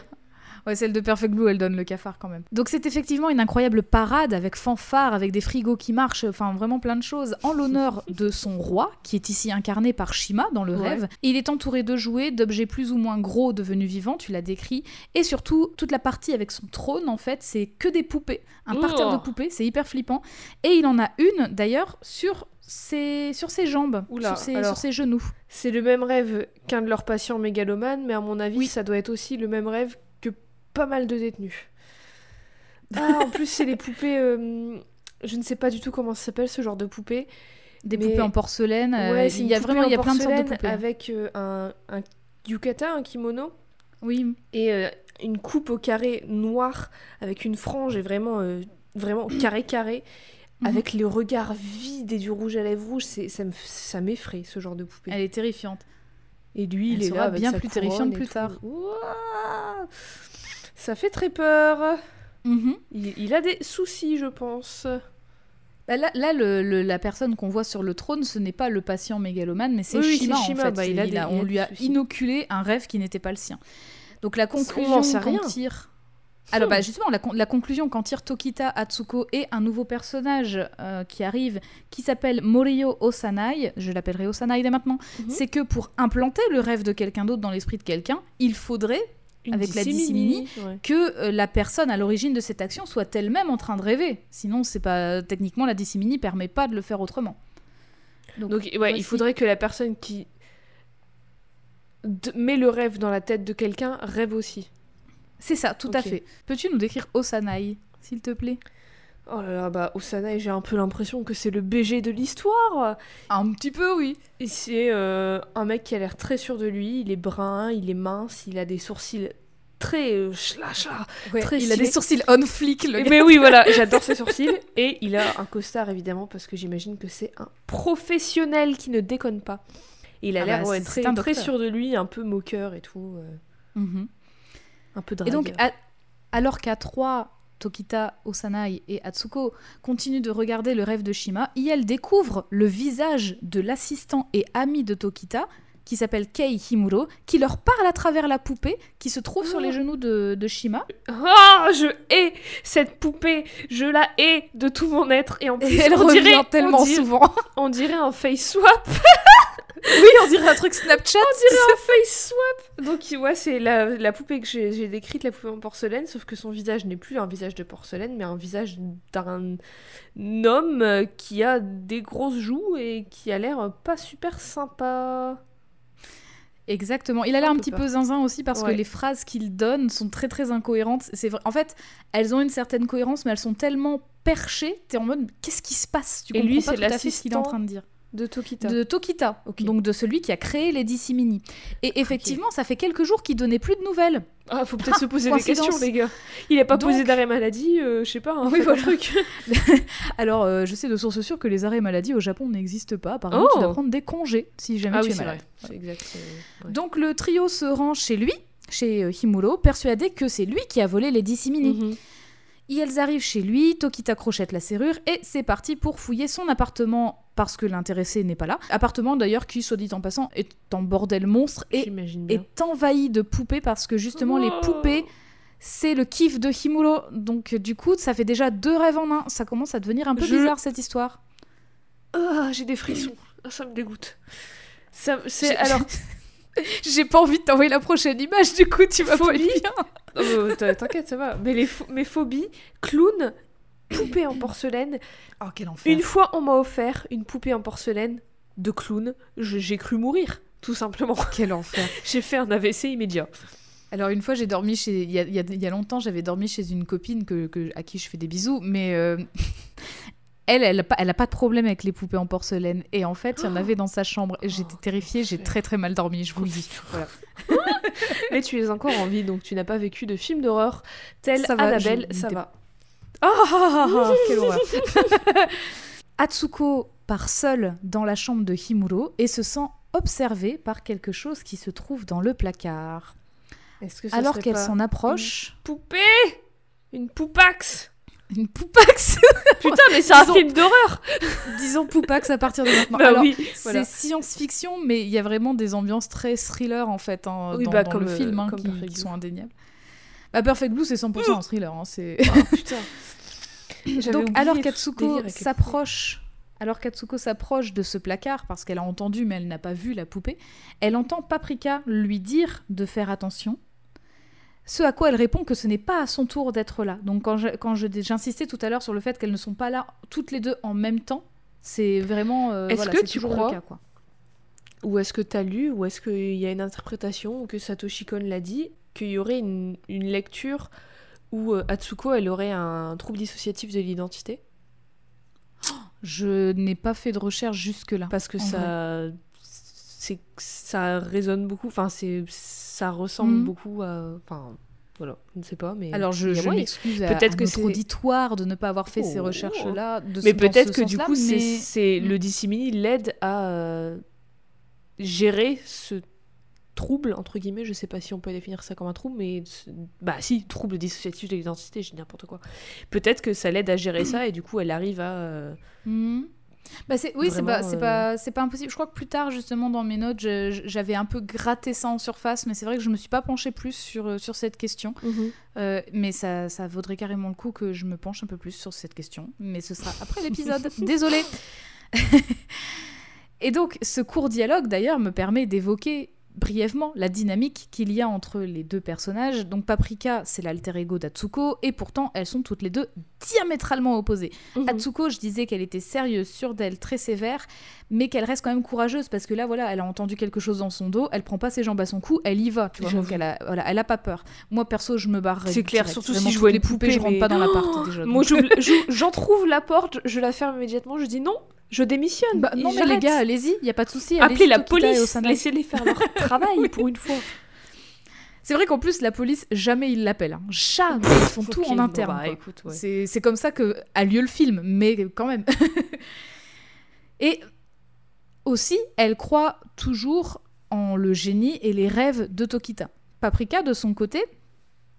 Ouais, celle de Perfect Blue, elle donne le cafard quand même. Donc c'est effectivement une incroyable parade avec fanfare, avec des frigos qui marchent, enfin vraiment plein de choses, en l'honneur de son roi, qui est ici incarné par Shima dans le Ouais. rêve. Et il est entouré de jouets, d'objets plus ou moins gros devenus vivants, tu l'as décrit, et surtout toute la partie avec son trône en fait, c'est que des poupées, un Oh. parterre de poupées, c'est hyper flippant. Et il en a une d'ailleurs sur ses, sur ses jambes, Oula, sur, ses, alors- sur ses genoux. C'est le même rêve qu'un de leurs patients mégalomanes, mais à mon avis, Oui. ça doit être aussi le même rêve que pas mal de détenus. Ah, en plus, c'est les poupées. euh, je ne sais pas du tout comment ça s'appelle ce genre de poupée. Des Mais- poupées en porcelaine. euh, Ouais, il y a vraiment il y a plein de sortes de poupées. Avec euh, un, un yukata, un kimono, Oui. et euh, une coupe au carré noir avec une frange et vraiment, vraiment carré carré. Mhm. Avec le regard vide et du rouge à lèvres rouge, c'est, ça, me, ça m'effraie ce genre de poupée. Elle est terrifiante. Et lui, Elle il est sera là avec bien plus terrifiante plus tard. Ouah ça fait très peur. Mhm. Il, il a des soucis, je pense. Bah là, là, le- le- la personne qu'on voit sur le trône, ce n'est pas le patient mégalomane, mais c'est Oui, Shima, en fait. Bah, il a des- a- on lui a soucis. inoculé un rêve qui n'était pas le sien. Donc la On conclusion rien. tire... Alors bah, justement, la, con- la conclusion qu'en tire Tokita Atsuko et un nouveau personnage euh, qui arrive, qui s'appelle Morio Osanai, je l'appellerai Osanai dès maintenant, Mhm. c'est que pour implanter le rêve de quelqu'un d'autre dans l'esprit de quelqu'un, il faudrait Une avec la disséminie, ouais. que euh, la personne à l'origine de cette action soit elle-même en train de rêver. Sinon, c'est pas techniquement la disséminie permet pas de le faire autrement. Donc, ouais, voici. il faudrait que la personne qui met le rêve dans la tête de quelqu'un rêve aussi. C'est ça, tout à fait. Peux-tu nous décrire Osanai, s'il te plaît? Oh là là, bah Osana, j'ai un peu l'impression que c'est le BG de l'histoire. Un petit peu, oui. Et c'est euh, un mec qui a l'air très sûr de lui. Il est brun, il est mince, il a des sourcils très euh, chla chla. Très il a des sourcils on flick, le gars. Mais oui, voilà, j'adore ses sourcils. Et il a un costard évidemment parce que j'imagine que c'est un professionnel qui ne déconne pas. Et il a Ah l'air bah, ouais, très, très sûr de lui, un peu moqueur et tout, euh, Mhm. Un peu Et donc, à- alors qu'à trois, Tokita, Osanai et Atsuko continuent de regarder le rêve de Shima, Iel découvre le visage de l'assistant et ami de Tokita, qui s'appelle Kei Himuro, qui leur parle à travers la poupée qui se trouve sur Oh. les genoux de, de Shima. Ah, je hais cette poupée, je la hais de tout mon être. Et en plus, Et elle on, revient dirait, tellement on, dirait, souvent. on dirait un face swap. oui, on dirait un truc Snapchat. On dirait un face swap. Donc, ouais, c'est la, la poupée que j'ai décrite, la poupée en porcelaine, sauf que son visage n'est plus un visage de porcelaine, mais un visage d'un homme euh, qui a des grosses joues et qui a l'air pas super sympa. Exactement. Il a l'air Un petit peu zinzin aussi parce Ouais. que les phrases qu'il donne sont très très incohérentes. C'est vrai. En fait, elles ont une certaine cohérence, mais elles sont tellement perchées. T'es en mode, qu'est-ce qui se passe? Tu Et comprends lui, pas c'est tout à fait ce qu'il est en train de dire. De Tokita. De Tokita, Ok. donc de celui qui a créé les dissimini. Et effectivement, ça fait quelques jours qu'il donnait plus de nouvelles. Ah, faut peut-être Ah, se poser des questions, les gars. Il a pas Donc- posé d'arrêt maladie, euh, je sais pas, un, Oui, voilà. truc. Alors, euh, je sais de sources sûres que les arrêts maladie au Japon n'existent pas. Apparemment, Oh tu dois prendre des congés si jamais Ah tu oui, es malade. vrai. C'est exact. ouais. Donc, le trio se rend chez lui, chez euh, Himuro, persuadé que c'est lui qui a volé les dissimini. Mhm. Et elles arrivent chez lui, Tokita crochette la serrure et c'est parti pour fouiller son appartement parce que l'intéressé n'est pas là. Appartement d'ailleurs qui, soit dit en passant, est en bordel monstre et est envahi de poupées parce que justement les Oh. poupées, c'est le kiff de Himuro. Donc du coup, ça fait déjà deux rêves en un. Ça commence à devenir un peu Je- bizarre cette histoire. Ah, j'ai des frissons. Ça me dégoûte. Ça, c'est alors. J'ai pas envie de t'envoyer la prochaine image, du coup tu vas pas Phobie. être bien. Euh, t'in- T'inquiète, ça va. Mais les mes phobies, clown, poupée en porcelaine. Oh quel enfer. Une fois, on m'a offert une poupée en porcelaine de clown. J'ai cru mourir, tout simplement. Quel enfer. J'ai fait un AVC immédiat. Alors une fois j'ai dormi chez il y a, il y a- il y a longtemps j'avais dormi chez une copine que, que- à qui je fais des bisous mais euh, elle elle a, pas, elle a pas de problème avec les poupées en porcelaine et en fait il y en avait dans sa chambre et j'étais Oh, terrifiée j'ai très très mal dormi je vous le dis voilà. Mais tu es encore en vie, donc tu n'as pas vécu de film d'horreur tel Ça va, Annabelle, je ça va. Ah, ah, ah, ah, quelle horreur. Atsuko part seule dans la chambre de Himuro et se sent observée par quelque chose qui se trouve dans le placard. Est-ce que Alors qu'elle s'en approche, Poupée? Une poupax une poupax Putain, mais c'est un film d'horreur Disons poupax à partir de maintenant. Bah Alors, oui, C'est science-fiction, mais il y a vraiment des ambiances très thriller en fait hein, Oui, dans, bah, dans comme, le euh, film hein, comme qui, sont indéniables. Bah, Perfect Blue, c'est 100% un thriller. hein, c'est... Ah, putain. Donc, alors les s'approche, alors qu'Atsuko s'approche de ce placard parce qu'elle a entendu mais elle n'a pas vu la poupée, elle entend Paprika lui dire de faire attention. Ce à quoi elle répond que ce n'est pas à son tour d'être là. Donc quand je- quand je- j'insistais tout à l'heure sur le fait qu'elles ne sont pas là toutes les deux en même temps, c'est vraiment euh, Est-ce voilà, que c'est tu crois cas quoi. Ou est-ce que t'as lu, ou est-ce qu'il y a une interprétation, ou que Satoshi Kon l'a dit, qu'il y aurait une, une lecture où euh, Atsuko, elle aurait un trouble dissociatif de l'identité? Je n'ai pas fait de recherche jusque-là. Parce que ça. C'est, ça résonne beaucoup. Enfin, c'est, ça ressemble Mhm. beaucoup à. Enfin, voilà, je ne sais pas, mais. Alors je, je m'excuse à, Peut-être à que notre c'est- auditoire de ne pas avoir fait ces Oh. recherches-là. de Mais ce- peut-être que du coup, c'est, mais- c'est Mm. le dissimini l'aide à euh, gérer ce trouble, entre guillemets, je sais pas si on peut définir ça comme un trouble, mais bah si, trouble dissociatif de l'identité, j'ai dit n'importe quoi. Peut-être que ça l'aide à gérer ça et du coup elle arrive à... euh, Mhm. Bah c'est, oui, c'est pas, c'est, euh, pas, c'est pas impossible. Je crois que plus tard, justement, dans mes notes, j'avais un peu gratté ça en surface, mais c'est vrai que je me suis pas penchée plus sur, euh, sur cette question. Euh, mais ça, ça vaudrait carrément le coup que je me penche un peu plus sur cette question. Mais ce sera après l'épisode. Désolée. Et donc, ce court dialogue, d'ailleurs, me permet d'évoquer brièvement la dynamique qu'il y a entre les deux personnages. Donc, Paprika, c'est l'alter ego d'Atsuko, et pourtant, elles sont toutes les deux diamétralement opposées. Mhm. Atsuko, je disais qu'elle était sérieuse, sûre d'elle, très sévère, mais qu'elle reste quand même courageuse parce que là, voilà, elle a entendu quelque chose dans son dos, elle prend pas ses jambes à son cou, elle y va, tu vois. Donc elle a, voilà, elle a pas peur. Moi, perso, je me barrerais. C'est clair, direct. surtout Vraiment, si je vois les poupées, poupée, je rentre mais- pas dans l'appart Oh déjà. Moi je- j'en trouve la porte, je la ferme immédiatement, je dis non, je démissionne. Bah, non, mais les gars, allez-y, y a pas de souci. Appelez la police, laissez-les faire leur travail pour une fois. C'est vrai qu'en plus, la police, jamais ils l'appellent. hein. Jamais. Ils font tout en interne. bah, ouais. C'est comme ça que a lieu le film, mais quand même. et aussi, elle croit toujours en le génie et les rêves de Tokita. Paprika, de son côté,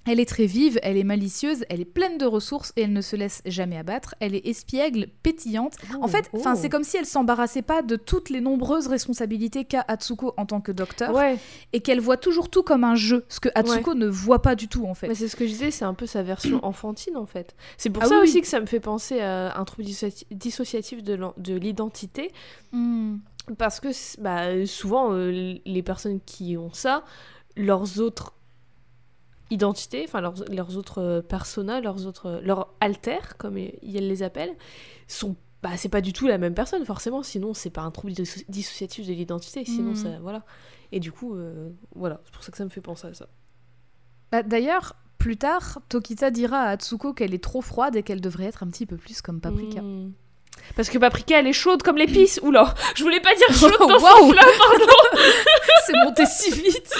elle est très vive, elle est malicieuse, elle est pleine de ressources et elle ne se laisse jamais abattre. Elle est espiègle, pétillante. En fait, Oh, enfin, oh. c'est comme si elle s'embarrassait pas de toutes les nombreuses responsabilités qu'a Atsuko en tant que docteur Ouais, et qu'elle voit toujours tout comme un jeu, ce que Atsuko ne voit pas du tout en fait. mais c'est ce que je disais, c'est un peu sa version enfantine en fait. C'est pour Ah ça oui, aussi que ça me fait penser à un trouble dissociati- dissociatif de l'identité. Hmm. Parce que bah, souvent, euh, les personnes qui ont ça, leurs autres identités, enfin leurs, leurs autres euh, personas, leurs autres, leurs alters, comme elles les appellent, sont bah, c'est pas du tout la même personne forcément, sinon c'est pas un trouble disso- dissociatif de l'identité, sinon Mhm. ça voilà. Et du coup, euh, voilà, c'est pour ça que ça me fait penser à ça. Bah, D'ailleurs, plus tard, Tokita dira à Atsuko qu'elle est trop froide et qu'elle devrait être un petit peu plus comme Paprika. Mm. Parce que Paprika, elle est chaude comme l'épice. Oula, je voulais pas dire chaude dans ce sens-là, pardon. C'est monté si vite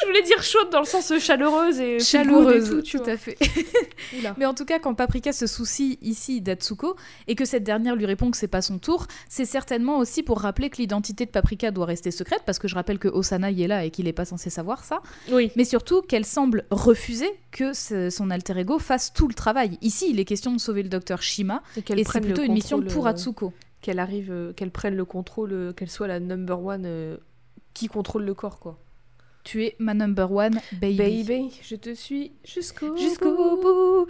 Je voulais dire chaude dans le sens chaleureuse et good et Chaleureuse, tout, tout, tu vois. à fait. Oula. Mais en tout cas, quand Paprika se soucie ici d'Atsuko et que cette dernière lui répond que c'est pas son tour, c'est certainement aussi pour rappeler que l'identité de Paprika doit rester secrète, parce que je rappelle que Osana y est là et qu'il est pas censé savoir ça, Oui. mais surtout qu'elle semble refuser que son alter ego fasse tout le travail. Ici, il est question de sauver le docteur Shima, Et et c'est plutôt une mission contrôle, pour Atsuko. Qu'elle arrive, euh, qu'elle prenne le contrôle, euh, qu'elle soit la number one euh, qui contrôle le corps, quoi. Tu es ma number one baby. Baby, je te suis jusqu'au Jusqu'au bout.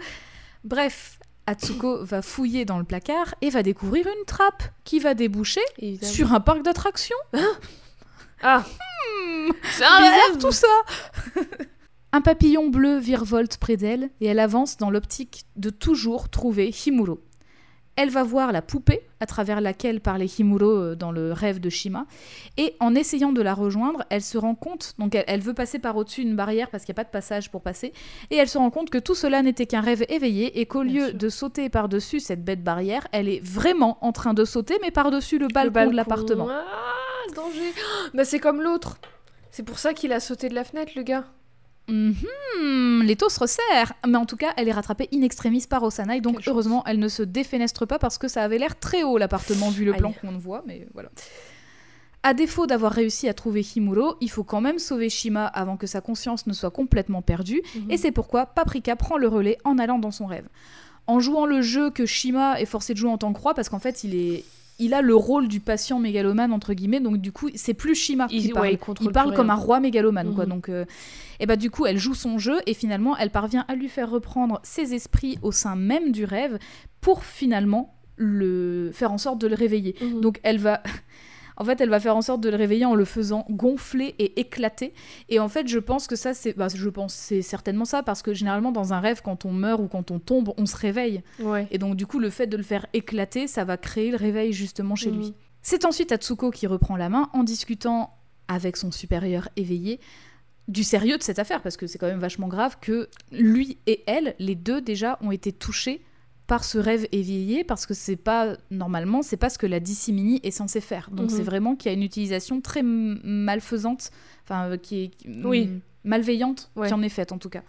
Bref, Atsuko va fouiller dans le placard et va découvrir une trappe qui va déboucher Évidemment. sur un parc d'attractions. Ah, Hmm, c'est un bizarre rêve tout ça. un papillon bleu virevolte près d'elle et elle avance dans l'optique de toujours trouver Himuro. Elle va voir la poupée à travers laquelle parlait Himuro euh, dans le rêve de Shima. Et en essayant de la rejoindre, elle se rend compte, donc elle, elle veut passer par au-dessus d'une barrière parce qu'il n'y a pas de passage pour passer, et elle se rend compte que tout cela n'était qu'un rêve éveillé et qu'au lieu sûr. de sauter par-dessus cette bête barrière, elle est vraiment en train de sauter, mais par-dessus le balcon, de l'appartement. Ah, danger. Bah c'est comme l'autre. C'est pour ça qu'il a sauté de la fenêtre, le gars. Mhm, L'étau se resserre, mais en tout cas, elle est rattrapée in extremis par Osana, et donc heureusement, elle ne se défenestre pas parce que ça avait l'air très haut l'appartement vu le Aïe. plan qu'on voit, mais voilà. À défaut d'avoir réussi à trouver Himuro, il faut quand même sauver Shima avant que sa conscience ne soit complètement perdue, Mhm. et c'est pourquoi Paprika prend le relais en allant dans son rêve. En jouant le jeu que Shima est forcé de jouer en tant que roi, parce qu'en fait, il est. Il a le rôle du patient mégalomane entre guillemets, donc du coup c'est plus Shima Il- qui ouais, parle. il parle comme un roi mégalomane quoi. Mhm. Donc euh, et bah du coup elle joue son jeu et finalement elle parvient à lui faire reprendre ses esprits au sein même du rêve pour finalement le faire en sorte de le réveiller. Mhm. Donc elle va en fait, elle va faire en sorte de le réveiller en le faisant gonfler et éclater. Et en fait, je pense que ça, c'est, bah, je pense, c'est certainement ça, parce que généralement, dans un rêve, quand on meurt ou quand on tombe, on se réveille. Ouais. Et donc, du coup, le fait de le faire éclater, ça va créer le réveil justement chez Mhm. lui. C'est ensuite Atsuko qui reprend la main en discutant avec son supérieur éveillé du sérieux de cette affaire, parce que c'est quand même vachement grave que lui et elle, les deux déjà, ont été touchés par ce rêve éveillé parce que c'est pas normalement c'est pas ce que la dissimini est censée faire. Donc Mhm. c'est vraiment qu'il y a une utilisation très malfaisante, enfin euh, qui est Oui. malveillante Ouais. qui en est faite en tout cas.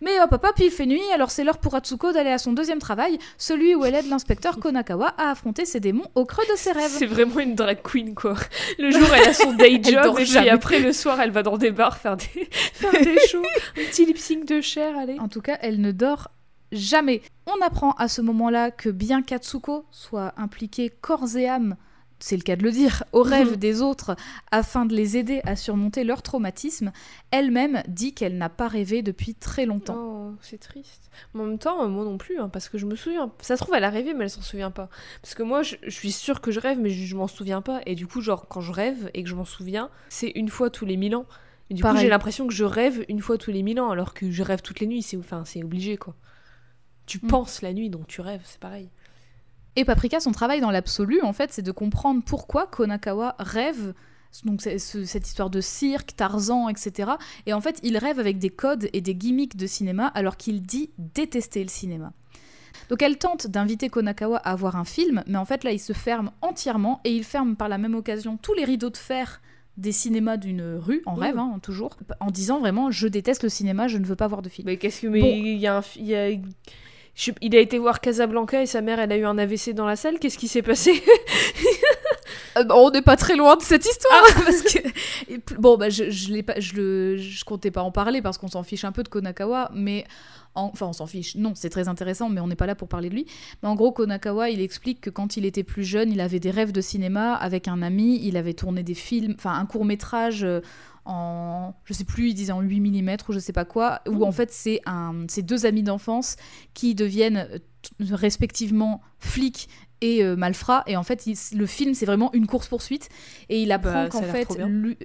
Mais hop hop hop, il fait nuit, alors c'est l'heure pour Atsuko d'aller à son deuxième travail, celui où elle aide l'inspecteur Konakawa à affronter ses démons au creux de ses rêves. C'est vraiment une drag queen, quoi. Le jour, elle a son day job, et puis après, le soir, elle va dans des bars faire des, faire des shows. Un petit lip sync de chair, allez. En tout cas, elle ne dort jamais. On apprend à ce moment-là que bien qu'Atsuko soit impliquée corps et âme, c'est le cas de le dire, aux rêves Mhm. des autres afin de les aider à surmonter leur traumatisme, elle-même dit qu'elle n'a pas rêvé depuis très longtemps. Oh, c'est triste. Mais en même temps, euh, moi non plus, hein, parce que je me souviens. Ça se trouve, elle a rêvé, mais elle s'en souvient pas. Parce que moi, je, je suis sûre que je rêve, mais je, je m'en souviens pas. Et du coup, genre, quand je rêve et que je m'en souviens, c'est une fois tous les mille ans. Et du coup, j'ai l'impression que je rêve une fois tous les mille ans, alors que je rêve toutes les nuits. C'est enfin, c'est obligé, quoi. Tu Mm. penses la nuit, donc tu rêves, c'est pareil. Et Paprika, son travail dans l'absolu, en fait, c'est de comprendre pourquoi Konakawa rêve. Donc ce- cette histoire de cirque, Tarzan, etc. Et en fait, il rêve avec des codes et des gimmicks de cinéma alors qu'il dit détester le cinéma. Donc elle tente d'inviter Konakawa à voir un film, mais en fait là il se ferme entièrement et il ferme par la même occasion tous les rideaux de fer des cinémas d'une rue, en Ouh. rêve hein, toujours, en disant vraiment je déteste le cinéma, je ne veux pas voir de film. Mais qu'est-ce que. Mais Bon. il y a un. y a- je Il a été voir Casablanca et sa mère, elle a eu un AVC dans la salle. Qu'est-ce qui s'est passé Euh, bah, on n'est pas très loin de cette histoire. Parce que et puis- bon bah je je pas je le je comptais pas en parler parce qu'on s'en fiche un peu de Konakawa mais en- enfin on s'en fiche. Non c'est très intéressant mais on n'est pas là pour parler de lui. Mais en gros Konakawa il explique que quand il était plus jeune il avait des rêves de cinéma avec un ami il avait tourné des films enfin un court métrage en je sais plus il disait en 8 mm ou je sais pas quoi où Mmh. en fait c'est un c'est deux amis d'enfance qui deviennent euh, respectivement flics et euh, malfrats. Et en fait il- le film c'est vraiment une course poursuite et il apprend Bah, qu'en fait lui-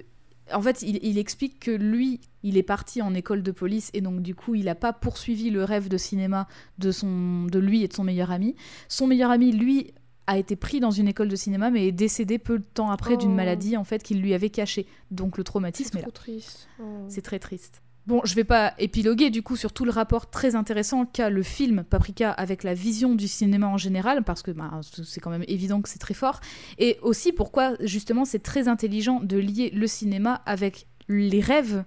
en fait il, il explique que lui il est parti en école de police et donc du coup il n'a pas poursuivi le rêve de cinéma de son de lui et de son meilleur ami. Son meilleur ami lui a été pris dans une école de cinéma mais est décédé peu de temps après d'une Oh. maladie en fait qu'il lui avait cachée donc le traumatisme est là trop triste. Oh. c'est très triste. Bon, je vais pas épiloguer du coup sur tout le rapport très intéressant qu'a le film Paprika avec la vision du cinéma en général, parce que bah, c'est quand même évident que c'est très fort, et aussi pourquoi justement c'est très intelligent de lier le cinéma avec les rêves.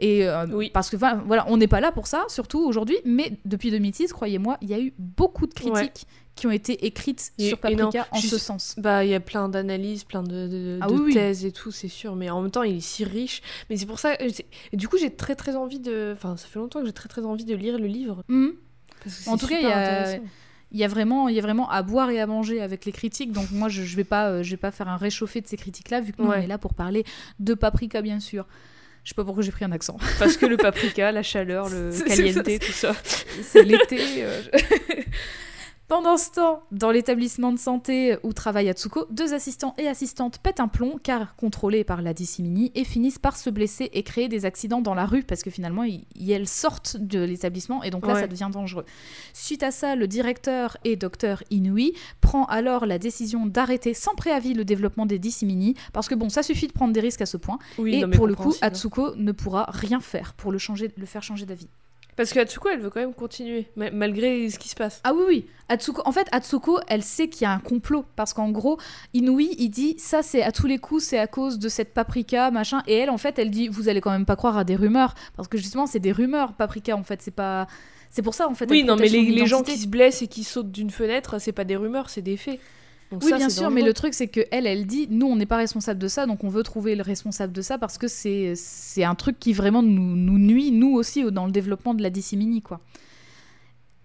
Et euh, Oui. parce que voilà, voilà, on n'est pas là pour ça, surtout aujourd'hui, mais depuis 2006, croyez-moi, il y a eu beaucoup de critiques Ouais. Qui ont été écrites Et- sur non, Paprika en juste- ce sens. Bah, il y a plein d'analyses, plein de, de- Ah de oui, oui. thèses et tout, c'est sûr. Mais en même temps, il est si riche. Mais c'est pour ça. et du coup, j'ai très très envie de. Enfin, ça fait longtemps que j'ai très très envie de lire le livre. Mhm. parce que En tout cas, il y a- intéressant. il y a vraiment il y a vraiment à boire et à manger avec les critiques donc moi je, je vais pas euh, je vais pas faire un réchauffé de ces critiques là vu que nous Ouais. on est là pour parler de paprika bien sûr je sais pas pourquoi j'ai pris un accent Parce que le paprika, la chaleur, le caliente, tout ça. c'est l'été euh, Pendant ce temps, dans l'établissement de santé où travaille Atsuko, deux assistants et assistantes pètent un plomb car contrôlés par la dissimini et finissent par se blesser et créer des accidents dans la rue parce que finalement ils, elles sortent de l'établissement et donc là Ouais. ça devient dangereux. Suite à ça, le directeur et docteur Inui prend alors la décision d'arrêter sans préavis le développement des dissimini parce que bon, ça suffit de prendre des risques à ce point Oui, et non, pour le coup. Atsuko ne pourra rien faire pour le, changer, le faire changer d'avis. Parce que Atsuko, elle veut quand même continuer, ma- malgré ce qui se passe. Ah oui, oui. Atsuko, en fait, Atsuko, elle sait qu'il y a un complot. Parce qu'en gros, Inui, il dit ça, c'est à tous les coups, c'est à cause de cette paprika, machin. Et elle, en fait, elle dit vous allez quand même pas croire à des rumeurs. Parce que justement, c'est des rumeurs, paprika, en fait. C'est pas. C'est pour ça, en fait. Oui, non, mais les, les gens qui se blessent et qui sautent d'une fenêtre, c'est pas des rumeurs, c'est des faits. Donc Oui, ça, bien sûr, mais le truc, c'est que elle, elle dit nous, on n'est pas responsable de ça, donc on veut trouver le responsable de ça parce que c'est c'est un truc qui vraiment nous, nous nuit, nous aussi, au- dans le développement de la dissimini, quoi.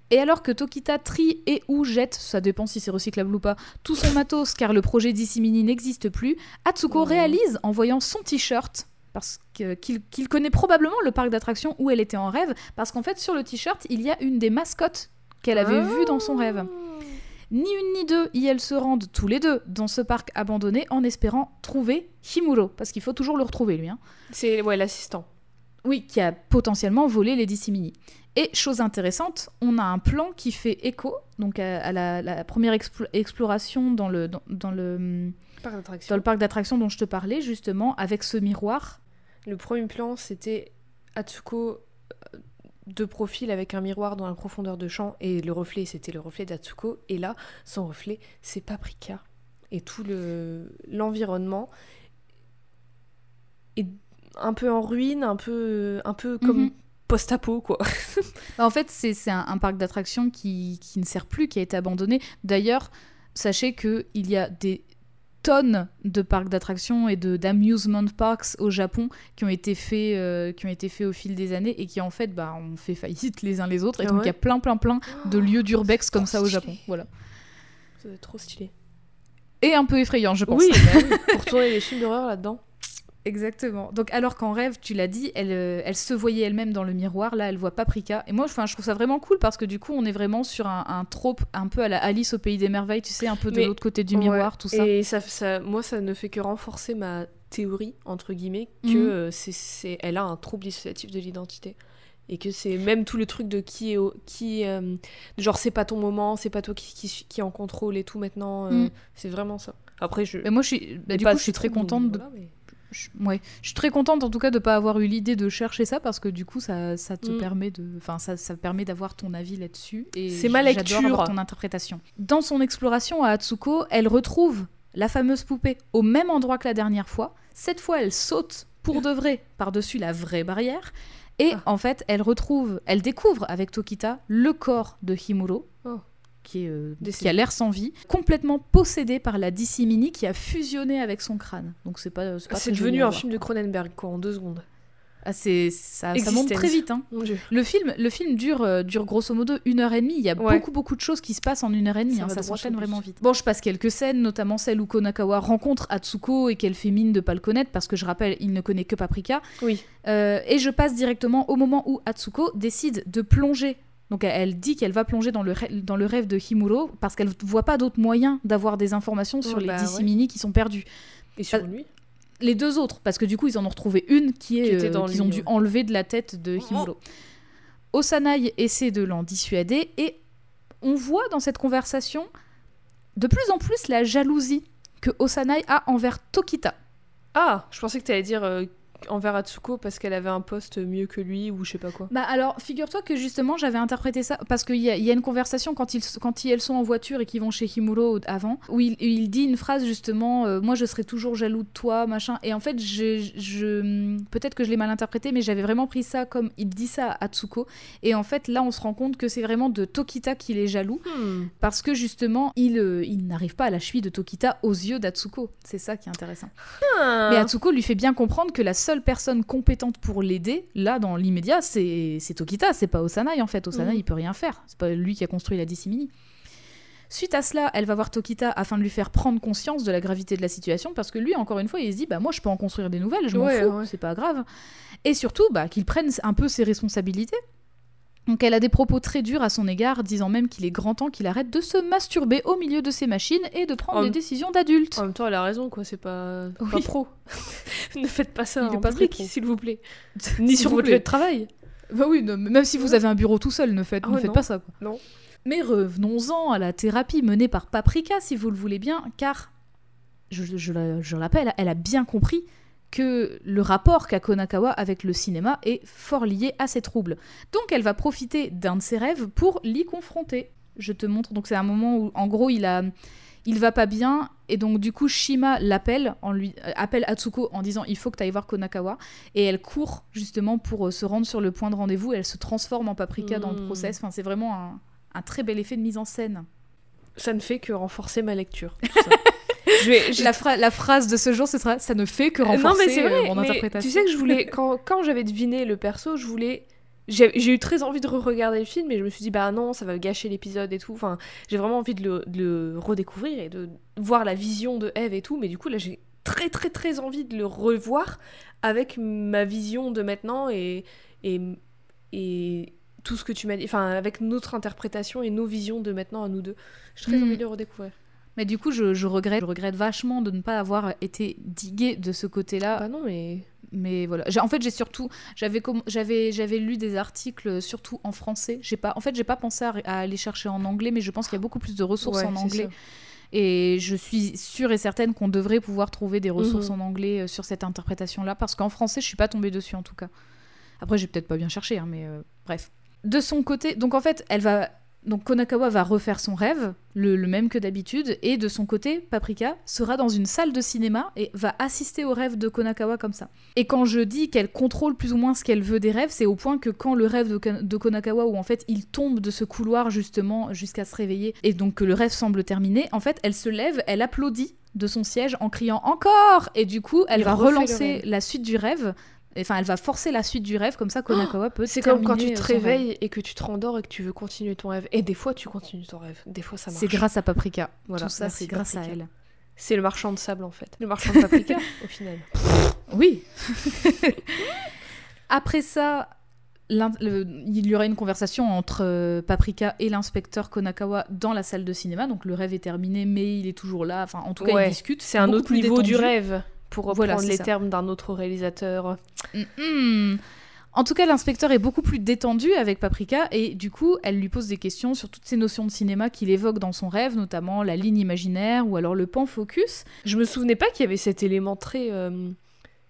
Et alors que Tokita trie et ou jette, ça dépend si c'est recyclable ou pas, tout son matos car le projet Dissimini n'existe plus, Atsuko Oh. réalise en voyant son t-shirt parce qu'il qu'il connaît probablement le parc d'attractions où elle était en rêve, parce qu'en fait sur le t-shirt il y a une des mascottes qu'elle avait vues dans son rêve. Ni une ni deux, y elles se rendent tous les deux dans ce parc abandonné en espérant trouver Himuro, parce qu'il faut toujours le retrouver lui. hein. C'est ouais, l'assistant. Oui, qui a potentiellement volé les dissimini. Et chose intéressante, on a un plan qui fait écho donc à, à la, la première explo- exploration dans le, dans, dans le, dans le parc d'attractions dont je te parlais, justement, avec ce miroir. Le premier plan, c'était Atsuko de profil avec un miroir dans la profondeur de champ et le reflet c'était le reflet d'Atsuko et là son reflet c'est Paprika et tout le l'environnement est un peu en ruine, un peu un peu comme Mhm. post-apo quoi. En fait, c'est un, un parc d'attractions qui, qui ne sert plus, qui a été abandonné. D'ailleurs, sachez qu'il y a des tonnes de parcs d'attractions et de d'amusement parks au Japon qui ont été faits euh, qui ont été faits au fil des années et qui en fait bah ont fait faillite les uns les autres et Ah donc il y a plein plein plein de lieux d'urbex comme ça au. Japon voilà être trop stylé. et un peu effrayant je pense Oui, bah oui, pour tourner les films d'horreur là-dedans. Exactement. Donc alors qu'en rêve, tu l'as dit, elle, euh, elle se voyait elle-même dans le miroir. Là, elle voit Paprika. Et moi, enfin, je trouve ça vraiment cool parce que du coup, on est vraiment sur un, un trope un peu à la Alice au pays des merveilles, tu sais, un peu de l'autre côté du Ouais. miroir, tout ça. Et ça, ça, moi, ça ne fait que renforcer ma théorie, entre guillemets, que Mhm. euh, c'est, elle a un trouble dissociatif de l'identité. Et que c'est même tout le truc de qui est. au- qui, euh, genre, c'est pas ton moment, c'est pas toi qui, qui, en contrôle et tout maintenant. euh, Mhm. C'est vraiment ça. Après, je. Mais moi, je suis, bah, du pas coup, je suis très contente de voilà, mais- je, ouais, je suis très contente en tout cas de pas avoir eu l'idée de chercher ça parce que du coup ça, ça te Mm. permet de enfin ça, ça permet d'avoir ton avis là-dessus et C'est ma lecture. avoir ton interprétation. Dans son exploration à Atsuko, elle retrouve la fameuse poupée au même endroit que la dernière fois. Cette fois, elle saute pour de vrai par-dessus la vraie barrière et Ah. en fait, elle retrouve, elle découvre avec Tokita le corps de Himuro. Oh. Qui, est, euh, qui a l'air sans vie, complètement possédé par la DC Mini qui a fusionné avec son crâne. Donc c'est pas, c'est pas C'est très joli devenu un film de Cronenberg, quoi, en deux secondes. Ah, c'est ça, ça monte très vite. Hein. Le film, le film dure, euh, dure grosso modo une heure et demie. Il y a Ouais. beaucoup beaucoup de choses qui se passent en une heure et demie. Ça hein, Ça, s'enchaîne vraiment vite. Bon, je passe quelques scènes, notamment celle où Konakawa rencontre Atsuko et qu'elle fait mine de pas le connaître parce que je rappelle, il ne connaît que Paprika. Oui. Euh, et je passe directement au moment où Atsuko décide de plonger. Donc elle- dit qu'elle va plonger dans le, dans le rêve de Himuro parce qu'elle voit pas d'autre moyen d'avoir des informations sur les bah DC ouais. Mini qui sont perdus. Et sur Ah, lui les deux autres, parce que du coup, ils en ont retrouvé une qui est euh, qu'ils lui, ont dû enlever de la tête de Himuro. Osanai essaie de l'en dissuader et on voit dans cette conversation de plus en plus la jalousie que Osanai a envers Tokita. Ah, je pensais que tu allais dire euh, envers Atsuko parce qu'elle avait un poste mieux que lui ou je sais pas quoi. Bah alors, figure-toi que justement, j'avais interprété ça parce qu'il y, a- il y a une conversation quand ils, quand ils, elles sont en voiture et qu'ils vont chez Himuro avant, où il, il dit une phrase justement, euh, moi je serais toujours jaloux de toi, machin. Et en fait, je, je- peut-être que je l'ai mal interprété, mais j'avais vraiment pris ça comme il dit ça à Atsuko. Et en fait, là, on se rend compte que c'est vraiment de Tokita qu'il est jaloux Hmm. parce que justement, il, euh, il n'arrive pas à la cheville de Tokita aux yeux d'Atsuko. C'est ça qui est intéressant. Ah. Mais Atsuko lui fait bien comprendre que la seule personne compétente pour l'aider, là, dans l'immédiat, c'est Tokita, c'est pas Osanai en fait. Osanai, Mhm. il peut rien faire. C'est pas lui qui a construit la DC Mini. Suite à cela, elle va voir Tokita afin de lui faire prendre conscience de la gravité de la situation parce que lui, encore une fois, il se dit bah moi je peux en construire des nouvelles, je m'en Ouais, fous, ouais. c'est pas grave. Et surtout, bah qu'il prenne un peu ses responsabilités. Donc elle a des propos très durs à son égard, disant même qu'il est grand temps qu'il arrête de se masturber au milieu de ses machines et de prendre En des décisions d'adulte. En même temps, elle a raison, quoi. C'est pas, pas Oui. pro. ne faites pas ça Il en pas public, s'il vous plaît. Ni sur votre lieu de travail. Bah oui, non, même si vous avez un bureau tout seul, ne faites, Ah ne faites non. pas ça. Quoi. Non. Mais revenons-en à la thérapie menée par Paprika, si vous le voulez bien, car, je, je, je l'appelle, elle a bien compris que le rapport qu'a Konakawa avec le cinéma est fort lié à ses troubles. Donc elle va profiter d'un de ses rêves pour l'y confronter. Je te montre, donc c'est un moment où, en gros, il a... Il va pas bien et donc du coup Shima l'appelle en lui euh, appelle Atsuko en disant il faut que tu ailles voir Konakawa et elle court justement pour euh, se rendre sur le point de rendez-vous et elle se transforme en paprika dans le Mm. process. Enfin c'est vraiment un, un très bel effet de mise en scène. Ça ne fait que renforcer ma lecture. tout ça. Je vais, j'ai- La, phra- la phrase de ce jour ce sera ça ne fait que Euh, renforcer non, mais c'est euh, mon mais interprétation. tu sais que je voulais. Quand, quand j'avais deviné le perso, je voulais. J'ai eu très envie de re-regarder le film, mais je me suis dit, bah non, ça va gâcher l'épisode et tout. Enfin, j'ai vraiment envie de le, de le redécouvrir et de voir la vision de Eve et tout. Mais du coup, là, j'ai très, très, très envie de le revoir avec ma vision de maintenant et, et, et tout ce que tu m'as dit. Enfin, avec notre interprétation et nos visions de maintenant à nous deux. J'ai très Mhm. envie de le redécouvrir. Mais du coup je, je regrette je regrette vachement de ne pas avoir été diguée de ce côté-là Bah non, mais. mais voilà en fait j'ai surtout j'avais j'avais j'avais lu des articles surtout en français j'ai pas en fait j'ai pas pensé à, à aller chercher en anglais mais je pense qu'il y a beaucoup plus de ressources Ouais, en anglais et je suis sûre et certaine qu'on devrait pouvoir trouver des ressources Mhm. en anglais euh, sur cette interprétation là parce qu'en français je suis pas tombée dessus en tout cas Après, j'ai peut-être pas bien cherché, hein, mais euh, bref. De son côté, donc en fait, elle va. Donc Konakawa va refaire son rêve, le, le même que d'habitude, et de son côté, Paprika sera dans une salle de cinéma et va assister au rêve de Konakawa comme ça. Et quand je dis qu'elle contrôle plus ou moins ce qu'elle veut des rêves, c'est au point que quand le rêve de, Ka- de Konakawa, où en fait il tombe de ce couloir justement jusqu'à se réveiller, et donc que le rêve semble terminé, en fait elle se lève, elle applaudit de son siège en criant encore Et du coup, elle Il va relancer la suite du rêve. Enfin, elle va forcer la suite du rêve, comme ça Konakawa peut C'est comme quand tu te euh, rêve. réveilles et que tu te rendors et que tu veux continuer ton rêve. Et des fois, tu continues ton rêve. Des fois, ça marche. C'est grâce à Paprika. Voilà, Tout ça, c'est grâce Paprika. à elle. C'est le marchand de sable, en fait. Le marchand de paprika, au final. Oui. Après ça, le- il y aura une conversation entre euh, Paprika et l'inspecteur Konakawa dans la salle de cinéma. Donc le rêve est terminé, mais il est toujours là. Enfin, en tout cas, Ouais, ils discutent. C'est un autre niveau du rêve, pour reprendre Voilà, les ça. termes d'un autre réalisateur. En tout cas, l'inspecteur est beaucoup plus détendu avec Paprika et du coup, elle lui pose des questions sur toutes ces notions de cinéma qu'il évoque dans son rêve, notamment la ligne imaginaire ou alors le pan focus. Je me souvenais pas qu'il y avait cet élément très euh,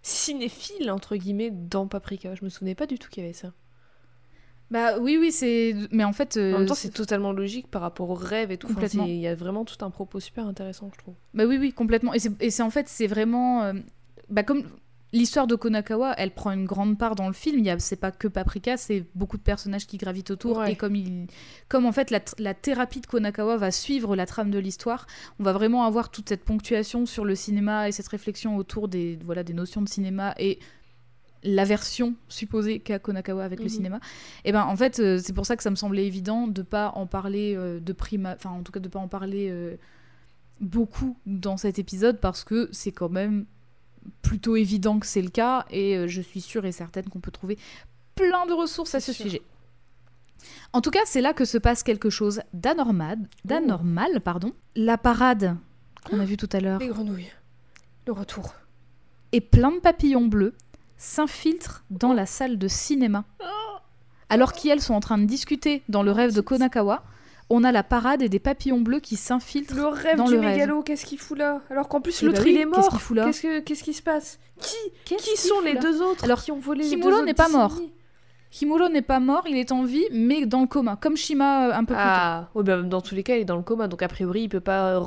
cinéphile, entre guillemets, dans Paprika. Je me souvenais pas du tout qu'il y avait ça. Bah oui, oui, c'est. Mais en fait. euh, En même temps, c'est totalement logique par rapport au rêve et tout. Complètement. Il y a vraiment tout un propos super intéressant, je trouve. Bah oui, oui, complètement. Et c'est en fait, c'est vraiment. euh, bah comme l'histoire de Konakawa, elle prend une grande part dans le film. C'est pas que Paprika, c'est beaucoup de personnages qui gravitent autour. Ouais. Et comme il, comme en fait la, la thérapie de Konakawa va suivre la trame de l'histoire, on va vraiment avoir toute cette ponctuation sur le cinéma et cette réflexion autour des, voilà, des notions de cinéma et l'aversion supposée qu'a Konakawa avec le Mhm. cinéma. Et ben en fait, euh, c'est pour ça que ça me semblait évident de pas en parler euh, de prime, enfin en tout cas de pas en parler. euh, beaucoup dans cet épisode parce que c'est quand même plutôt évident que c'est le cas et je suis sûre et certaine qu'on peut trouver plein de ressources à ce sûr. sujet. En tout cas, c'est là que se passe quelque chose d'anormal, d'anormal, pardon. La parade qu'on a vue tout à l'heure Les grenouilles. Le retour. et plein de papillons bleus s'infiltrent dans la salle de cinéma. Alors qu'elles sont en train de discuter dans le rêve de Konakawa, on a la parade et des papillons bleus qui s'infiltrent. Le rêve Dans du le rêve. mégalo, qu'est-ce qu'il fout là Alors qu'en plus, Eh l'autre bah oui, il est qu'est-ce mort. qu'il fout là Qu'est-ce que- qu'est-ce qui se passe Qui Qu'est-ce Qui qu'il sont les deux autres Alors, qui ont volé autres n'est pas mort. Himuro n'est pas mort, il est en vie, mais dans le coma, comme Shima euh, un peu plus tôt. Ah, ouais, bah, dans tous les cas, il est dans le coma, donc a priori, il peut pas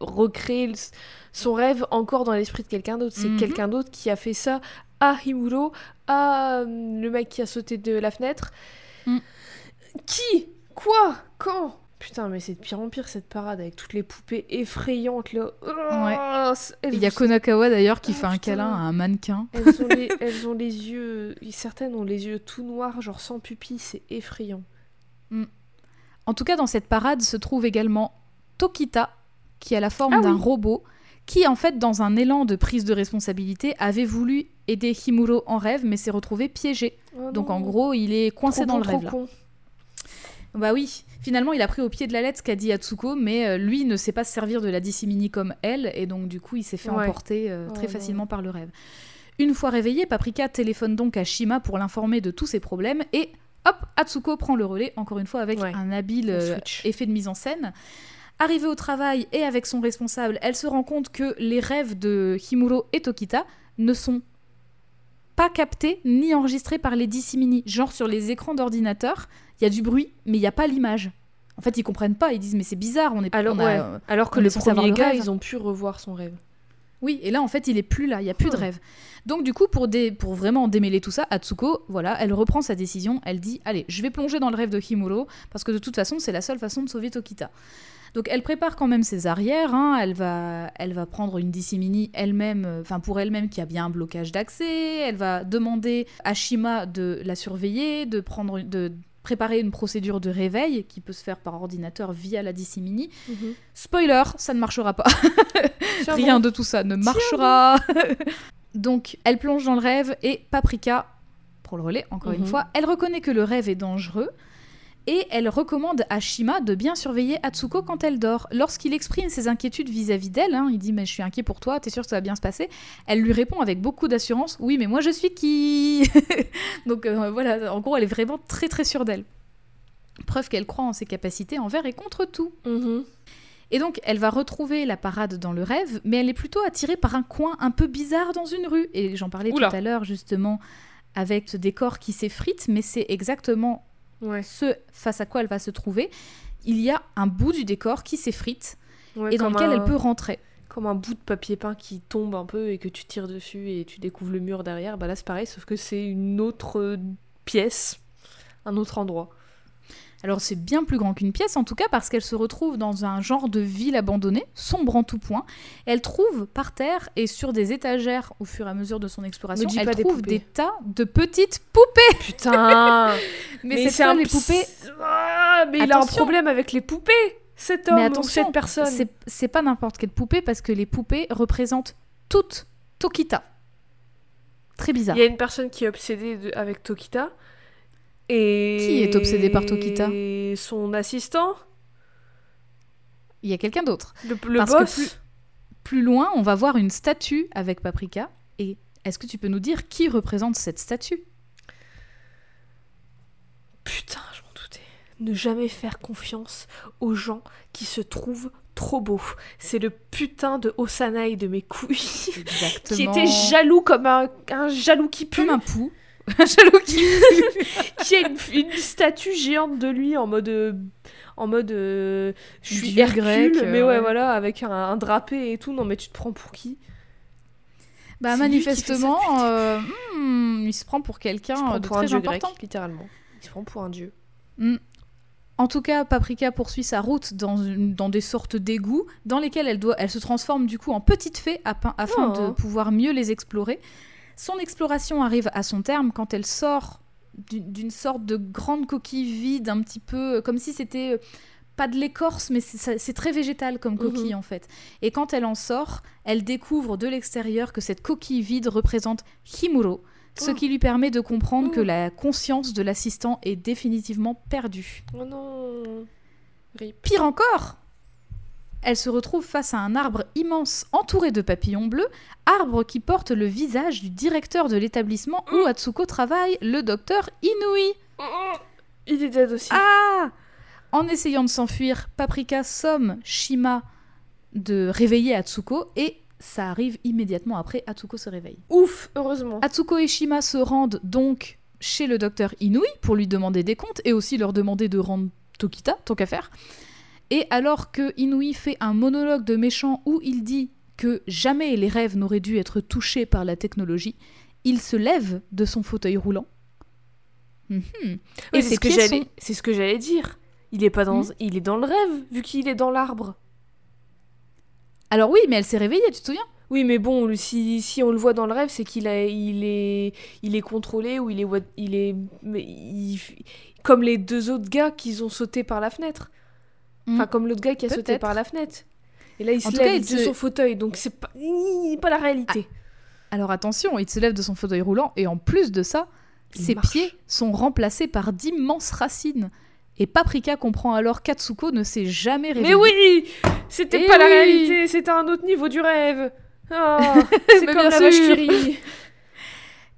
recréer le- son rêve encore dans l'esprit de quelqu'un d'autre. C'est Mhm. quelqu'un d'autre qui a fait ça à Himuro, à euh, le mec qui a sauté de la fenêtre. Mm. Qui Quoi Quand Putain, mais c'est de pire en pire cette parade avec toutes les poupées effrayantes là. Oh, Il y a Konakawa d'ailleurs qui Ah, fait un putain. câlin à un mannequin. elles ont, les, elles ont les yeux. Certaines ont les yeux tout noirs, genre sans pupille, c'est effrayant. En tout cas, dans cette parade se trouve également Tokita, qui a la forme Ah d'un oui. robot, qui en fait, dans un élan de prise de responsabilité, avait voulu aider Himuro en rêve, mais s'est retrouvé piégé. Oh Donc en gros, il est coincé Trop dans bon, le rêve là. con. Bah oui, finalement, il a pris au pied de la lettre ce qu'a dit Atsuko, mais euh, lui ne sait pas se servir de la dissimini comme elle, et donc du coup, il s'est fait Ouais. emporter euh, Oh très non. facilement par le rêve. Une fois réveillé, Paprika téléphone donc à Shima pour l'informer de tous ses problèmes, et hop, Atsuko prend le relais, encore une fois avec Ouais. un habile euh, effet de mise en scène. Arrivée au travail et avec son responsable, elle se rend compte que les rêves de Himuro et Tokita ne sont pas captés ni enregistrés par les dissimini. Genre sur les écrans d'ordinateur, il y a du bruit, mais il n'y a pas l'image. En fait, ils comprennent pas, ils disent mais c'est bizarre, on est Alors, on a- ouais. Alors que on le premier gars, rêve. ils ont pu revoir son rêve. Oui, et là en fait, il est plus là, il y a plus de Hmm. rêve. Donc du coup, pour, dé- pour vraiment démêler tout ça, Atsuko, voilà, elle reprend sa décision, elle dit "Allez, je vais plonger dans le rêve de Himuro parce que de toute façon, c'est la seule façon de sauver Tokita." Donc elle prépare quand même ses arrières, hein, elle, va, elle va prendre une dissimini elle-même, euh, enfin pour elle-même qui a bien un blocage d'accès, elle va demander à Shima de la surveiller, de prendre une- de préparer une procédure de réveil qui peut se faire par ordinateur via la dissimini. Spoiler, ça ne marchera pas. Rien de tout ça ne marchera. Donc, elle plonge dans le rêve et Paprika, pour le relais, encore une Mhm. fois, elle reconnaît que le rêve est dangereux et elle recommande à Shima de bien surveiller Atsuko quand elle dort. Lorsqu'il exprime ses inquiétudes vis-à-vis d'elle, hein, il dit mais je suis inquiet pour toi, t'es sûr que ça va bien se passer? Elle lui répond avec beaucoup d'assurance oui mais moi je suis qui? Donc euh, voilà, en gros elle est vraiment très très sûre d'elle. Preuve qu'elle croit en ses capacités envers et contre tout. Mhm. Et donc, elle va retrouver la parade dans le rêve, mais elle est plutôt attirée par un coin un peu bizarre dans une rue. Et j'en parlais Oula. tout à l'heure, justement, avec ce décor qui s'effrite, mais c'est exactement Ouais. ce face à quoi elle va se trouver. Il y a un bout du décor qui s'effrite Ouais, et dans lequel un- elle peut rentrer. Comme un bout de papier peint qui tombe un peu et que tu tires dessus et tu découvres le mur derrière. Bah là, c'est pareil, sauf que c'est une autre pièce, un autre endroit. Alors c'est bien plus grand qu'une pièce en tout cas parce qu'elle se retrouve dans un genre de ville abandonnée, sombre en tout point. Elle trouve par terre et sur des étagères au fur et à mesure de son exploration, elle des trouve poupées. des tas de petites poupées. Putain Mais, cette fois, les poupées, Ah, mais il a un problème avec les poupées, cet homme Mais ou attention, cette personne. c'est c'est pas n'importe quelle poupée parce que les poupées représentent toutes Tokita. Très bizarre. Il y a une personne qui est obsédée de- avec Tokita. Et... Qui est obsédé par Tokita? Son assistant, Il y a quelqu'un d'autre. le, le Parce que boss? plus- Plus loin, on va voir une statue avec Paprika. Et est-ce que tu peux nous dire qui représente cette statue? Putain, je m'en doutais. Ne jamais faire confiance aux gens qui se trouvent trop beaux. C'est le putain de Osanaï de mes couilles. Exactement. qui était jaloux comme un, un jaloux qui pue. comme un pou. Un jaloux qui qui a une, une statue géante de lui en mode euh, en mode euh, je suis Dieu Hercule grec, euh, mais ouais, ouais. voilà avec un, un drapé et tout non mais tu te prends pour qui? Bah qui manifestement, euh, hmm, il se prend pour quelqu'un euh, de pour un très dieu important. grec littéralement il se prend pour un dieu Hmm. En tout cas, Paprika poursuit sa route dans, une- dans des sortes d'égouts dans lesquels elle, doit, elle se transforme du coup en petite fée afin, afin Oh. de pouvoir mieux les explorer. Son exploration arrive à son terme quand elle sort d'une sorte de grande coquille vide, un petit peu euh, comme si c'était euh, pas de l'écorce, mais c'est très végétal comme coquille en fait. Et quand elle en sort, elle découvre de l'extérieur que cette coquille vide représente Himuro, ce Oh. qui lui permet de comprendre que Oh. la conscience de l'assistant est définitivement perdue. oh non Rip. Pire encore, elle se retrouve face à un arbre immense entouré de papillons bleus, arbre qui porte le visage du directeur de l'établissement où Atsuko travaille, le docteur Inui. il est dead aussi Ah En essayant de s'enfuir, Paprika somme Shima de réveiller Atsuko et ça arrive immédiatement après, Atsuko se réveille. ouf heureusement Atsuko et Shima se rendent donc chez le docteur Inui pour lui demander des comptes et aussi leur demander de rendre Tokita, tant qu'à faire. Et alors que Inui fait un monologue de méchant où il dit que jamais les rêves n'auraient dû être touchés par la technologie, il se lève de son fauteuil roulant. Mhm. Et c'est ce que j'allais sont- c'est ce que j'allais dire il est pas dans Hmm. il est dans le rêve vu qu'il est dans l'arbre Alors oui, mais elle s'est réveillée, tu te souviens? Oui, mais bon, si, si on le voit dans le rêve, c'est qu'il a, il est, il est contrôlé ou il est, il est, il- comme les deux autres gars qui ont sauté par la fenêtre. Enfin, Mm. comme l'autre gars qui a sauté par la fenêtre. Et là, il En se tout cas, lève il de se- son fauteuil, donc c'est pas, pas la réalité. Alors attention, il se lève de son fauteuil roulant et en plus de ça, Il ses marche. pieds sont remplacés par d'immenses racines. Et Paprika comprend alors qu'Atsuko ne s'est jamais réveillée. mais oui, c'était Eh pas la réalité, c'était un autre niveau du rêve. Ah, c'est comme la vache qui rit.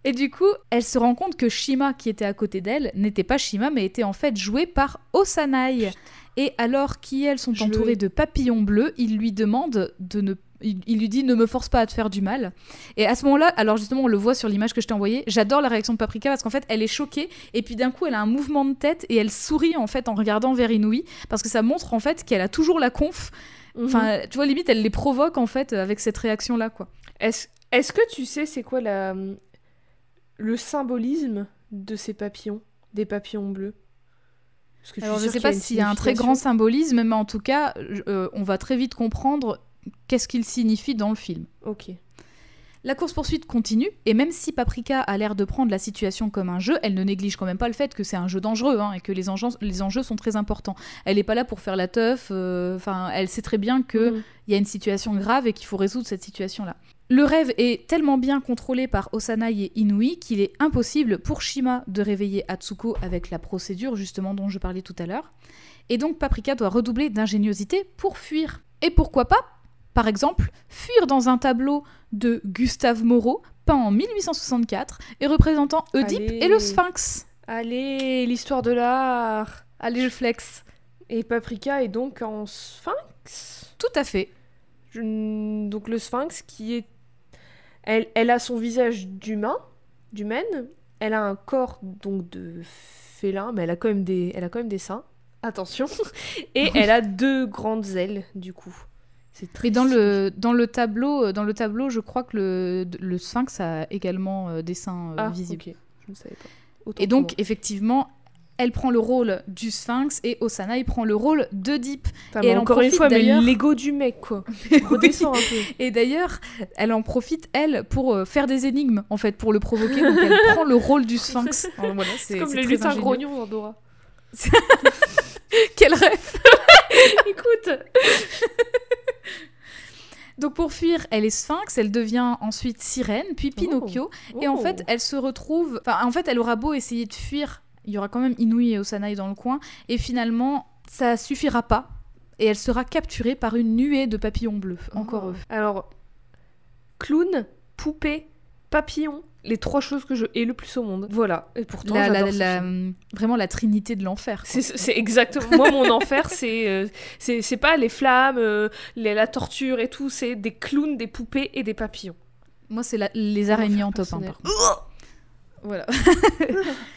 Et du coup, elle se rend compte que Shima, qui était à côté d'elle, n'était pas Shima, mais était en fait joué par Osanai. Et alors qu'elles sont Je entourées de papillons bleus, il lui demande de ne... Il, il lui dit ne me force pas à te faire du mal. Et à ce moment-là, alors justement, on le voit sur l'image que je t'ai envoyée, j'adore la réaction de Paprika parce qu'en fait, elle est choquée et puis d'un coup, elle a un mouvement de tête et elle sourit en fait en regardant vers Inouï parce que ça montre en fait qu'elle a toujours la conf. Mhm. Enfin, tu vois, limite, elle les provoque en fait avec cette réaction-là, quoi. Est-ce est-ce que tu sais c'est quoi la, le symbolisme de ces papillons, des papillons bleus? Parce que Alors je sûre sais pas s'il y a un très grand symbolisme, mais en tout cas, euh, on va très vite comprendre qu'est-ce qu'il signifie dans le film. Ok. La course-poursuite continue, et même si Paprika a l'air de prendre la situation comme un jeu, elle ne néglige quand même pas le fait que c'est un jeu dangereux, hein, et que les enjeux, les enjeux sont très importants. Elle n'est pas là pour faire la teuf, euh, enfin, elle sait très bien qu'il Mhm. y a une situation grave et qu'il faut résoudre cette situation-là. Le rêve est tellement bien contrôlé par Osanai et Inui qu'il est impossible pour Shima de réveiller Atsuko avec la procédure justement dont je parlais tout à l'heure. Et donc Paprika doit redoubler d'ingéniosité pour fuir. Et pourquoi pas Par exemple, fuir dans un tableau de Gustave Moreau, peint en 1864 et représentant Oedipe Allez. et le Sphinx. Allez, l'histoire de l'art. Allez, je flex. Et Paprika est donc en sphinx? Tout à fait. Donc le sphinx qui est... Elle, elle a son visage d'humain, d'humaine, elle a un corps donc de félin, mais elle a quand même des, elle a quand même des seins. Attention. Et elle a deux grandes ailes, du coup. C'est très Et dans le, dans, le tableau, euh, dans le tableau, je crois que le, le sphinx a également euh, des seins euh, Ah, visibles. ok. Je ne savais pas. Autant Et donc, effectivement, elle prend le rôle du sphinx et Osana, prend le rôle d'Oedipe. Et en encore une fois, mais d'ailleurs. l'ego du mec, quoi. Un peu. Et d'ailleurs, elle en profite, elle, pour euh, faire des énigmes, en fait, pour le provoquer. Donc, elle prend le rôle du sphinx. Alors, voilà, C'est comme les lutins grognons dans Dora. Quel rêve Écoute Donc, pour fuir, elle est sphinx, elle devient ensuite sirène, puis Pinocchio. Et en Oh. fait, elle se retrouve. Enfin, en fait, elle aura beau essayer de fuir, il y aura quand même Inui et Osanai dans le coin, et finalement, ça suffira pas. Et elle sera capturée par une nuée de papillons bleus. Encore Oh. eux. Alors, clown, poupée, papillon, les trois choses que je hais le plus au monde. Voilà. Et pourtant, La- la- la- vraiment la trinité de l'enfer. C'est exactement. Moi, mon enfer, c'est euh, c'est pas les flammes, euh, les- la torture et tout, c'est des clowns, des poupées et des papillons. Moi, c'est les araignées en top 1. personnel. par. Voilà.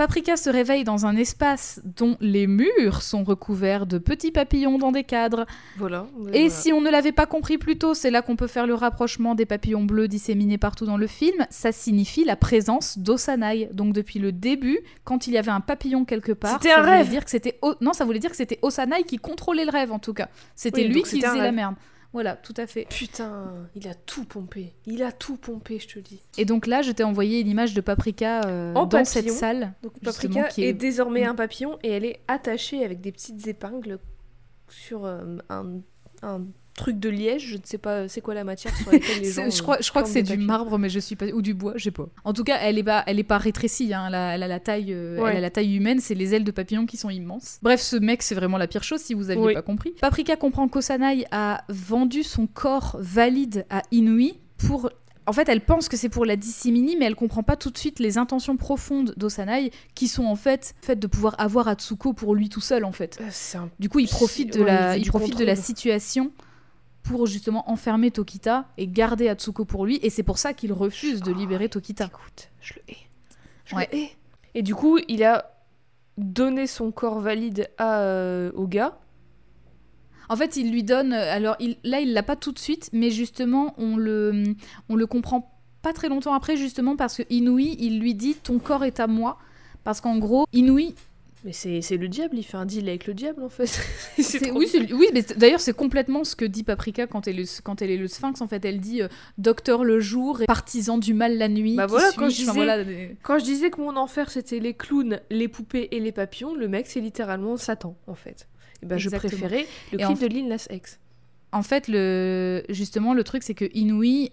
Paprika se réveille dans un espace dont les murs sont recouverts de petits papillons dans des cadres. Voilà. Et si on ne l'avait pas compris plus tôt, c'est là qu'on peut faire le rapprochement des papillons bleus disséminés partout dans le film. Ça signifie la présence d'Osanai. Donc depuis le début, quand il y avait un papillon quelque part, C'était ça un voulait rêve. dire que c'était O- non, ça voulait dire que c'était Osanai qui contrôlait le rêve en tout cas. C'était Oui, lui qui faisait la merde. Voilà, tout à fait. Putain, il a tout pompé. Il a tout pompé, je te le dis. Et donc là, je t'ai envoyé une image de Paprika euh, En dans papillon. cette salle. Donc Paprika qui est... est- désormais un papillon et elle est attachée avec des petites épingles sur euh, un, un truc de liège. Je ne sais pas c'est quoi la matière sur laquelle les gens. C'est- je crois, euh, je crois que c'est du marbre, mais je suis pas ou du bois, je sais pas. En tout cas, elle est pas, elle est pas rétrécie. hein. Elle, a, elle a la taille, euh, Ouais. elle a la taille humaine. C'est les ailes de papillon qui sont immenses. Bref, ce mec, c'est vraiment la pire chose si vous aviez Oui. pas compris. Paprika comprend qu'Osanai a vendu son corps valide à Inui pour. En fait, elle pense que c'est pour la disséminer, mais elle comprend pas tout de suite les intentions profondes d'Osanai, qui sont en fait, fait de pouvoir avoir Atsuko pour lui tout seul, en fait. Euh, un Du coup, il profite de Ouais, la, il profite de la situation pour justement enfermer Tokita et garder Atsuko pour lui. Et c'est pour ça qu'il refuse de libérer Tokita. Écoute, je le hais. Je Ouais. le hais. Et du coup, il a donné son corps valide à, euh, au gars. En fait, il lui donne. Alors il, là, il l'a pas tout de suite, mais justement, on le, on le comprend pas très longtemps après, justement parce que Inui, il lui dit ton corps est à moi. Parce qu'en gros, Inui, Mais c'est le diable, il fait un deal avec le diable en fait. oui, oui, mais d'ailleurs, c'est complètement ce que dit Paprika quand elle est, quand elle est le Sphinx. En fait, elle dit euh, docteur le jour et partisan du mal la nuit. Bah voilà, quand je Enfin, disais- voilà, des- Quand je disais que mon enfer c'était les clowns, les poupées et les papillons, le mec c'est littéralement Satan en fait. Et ben je préférais le clip en de Lil Nas X. En fait, le... justement, le truc, c'est que Inui,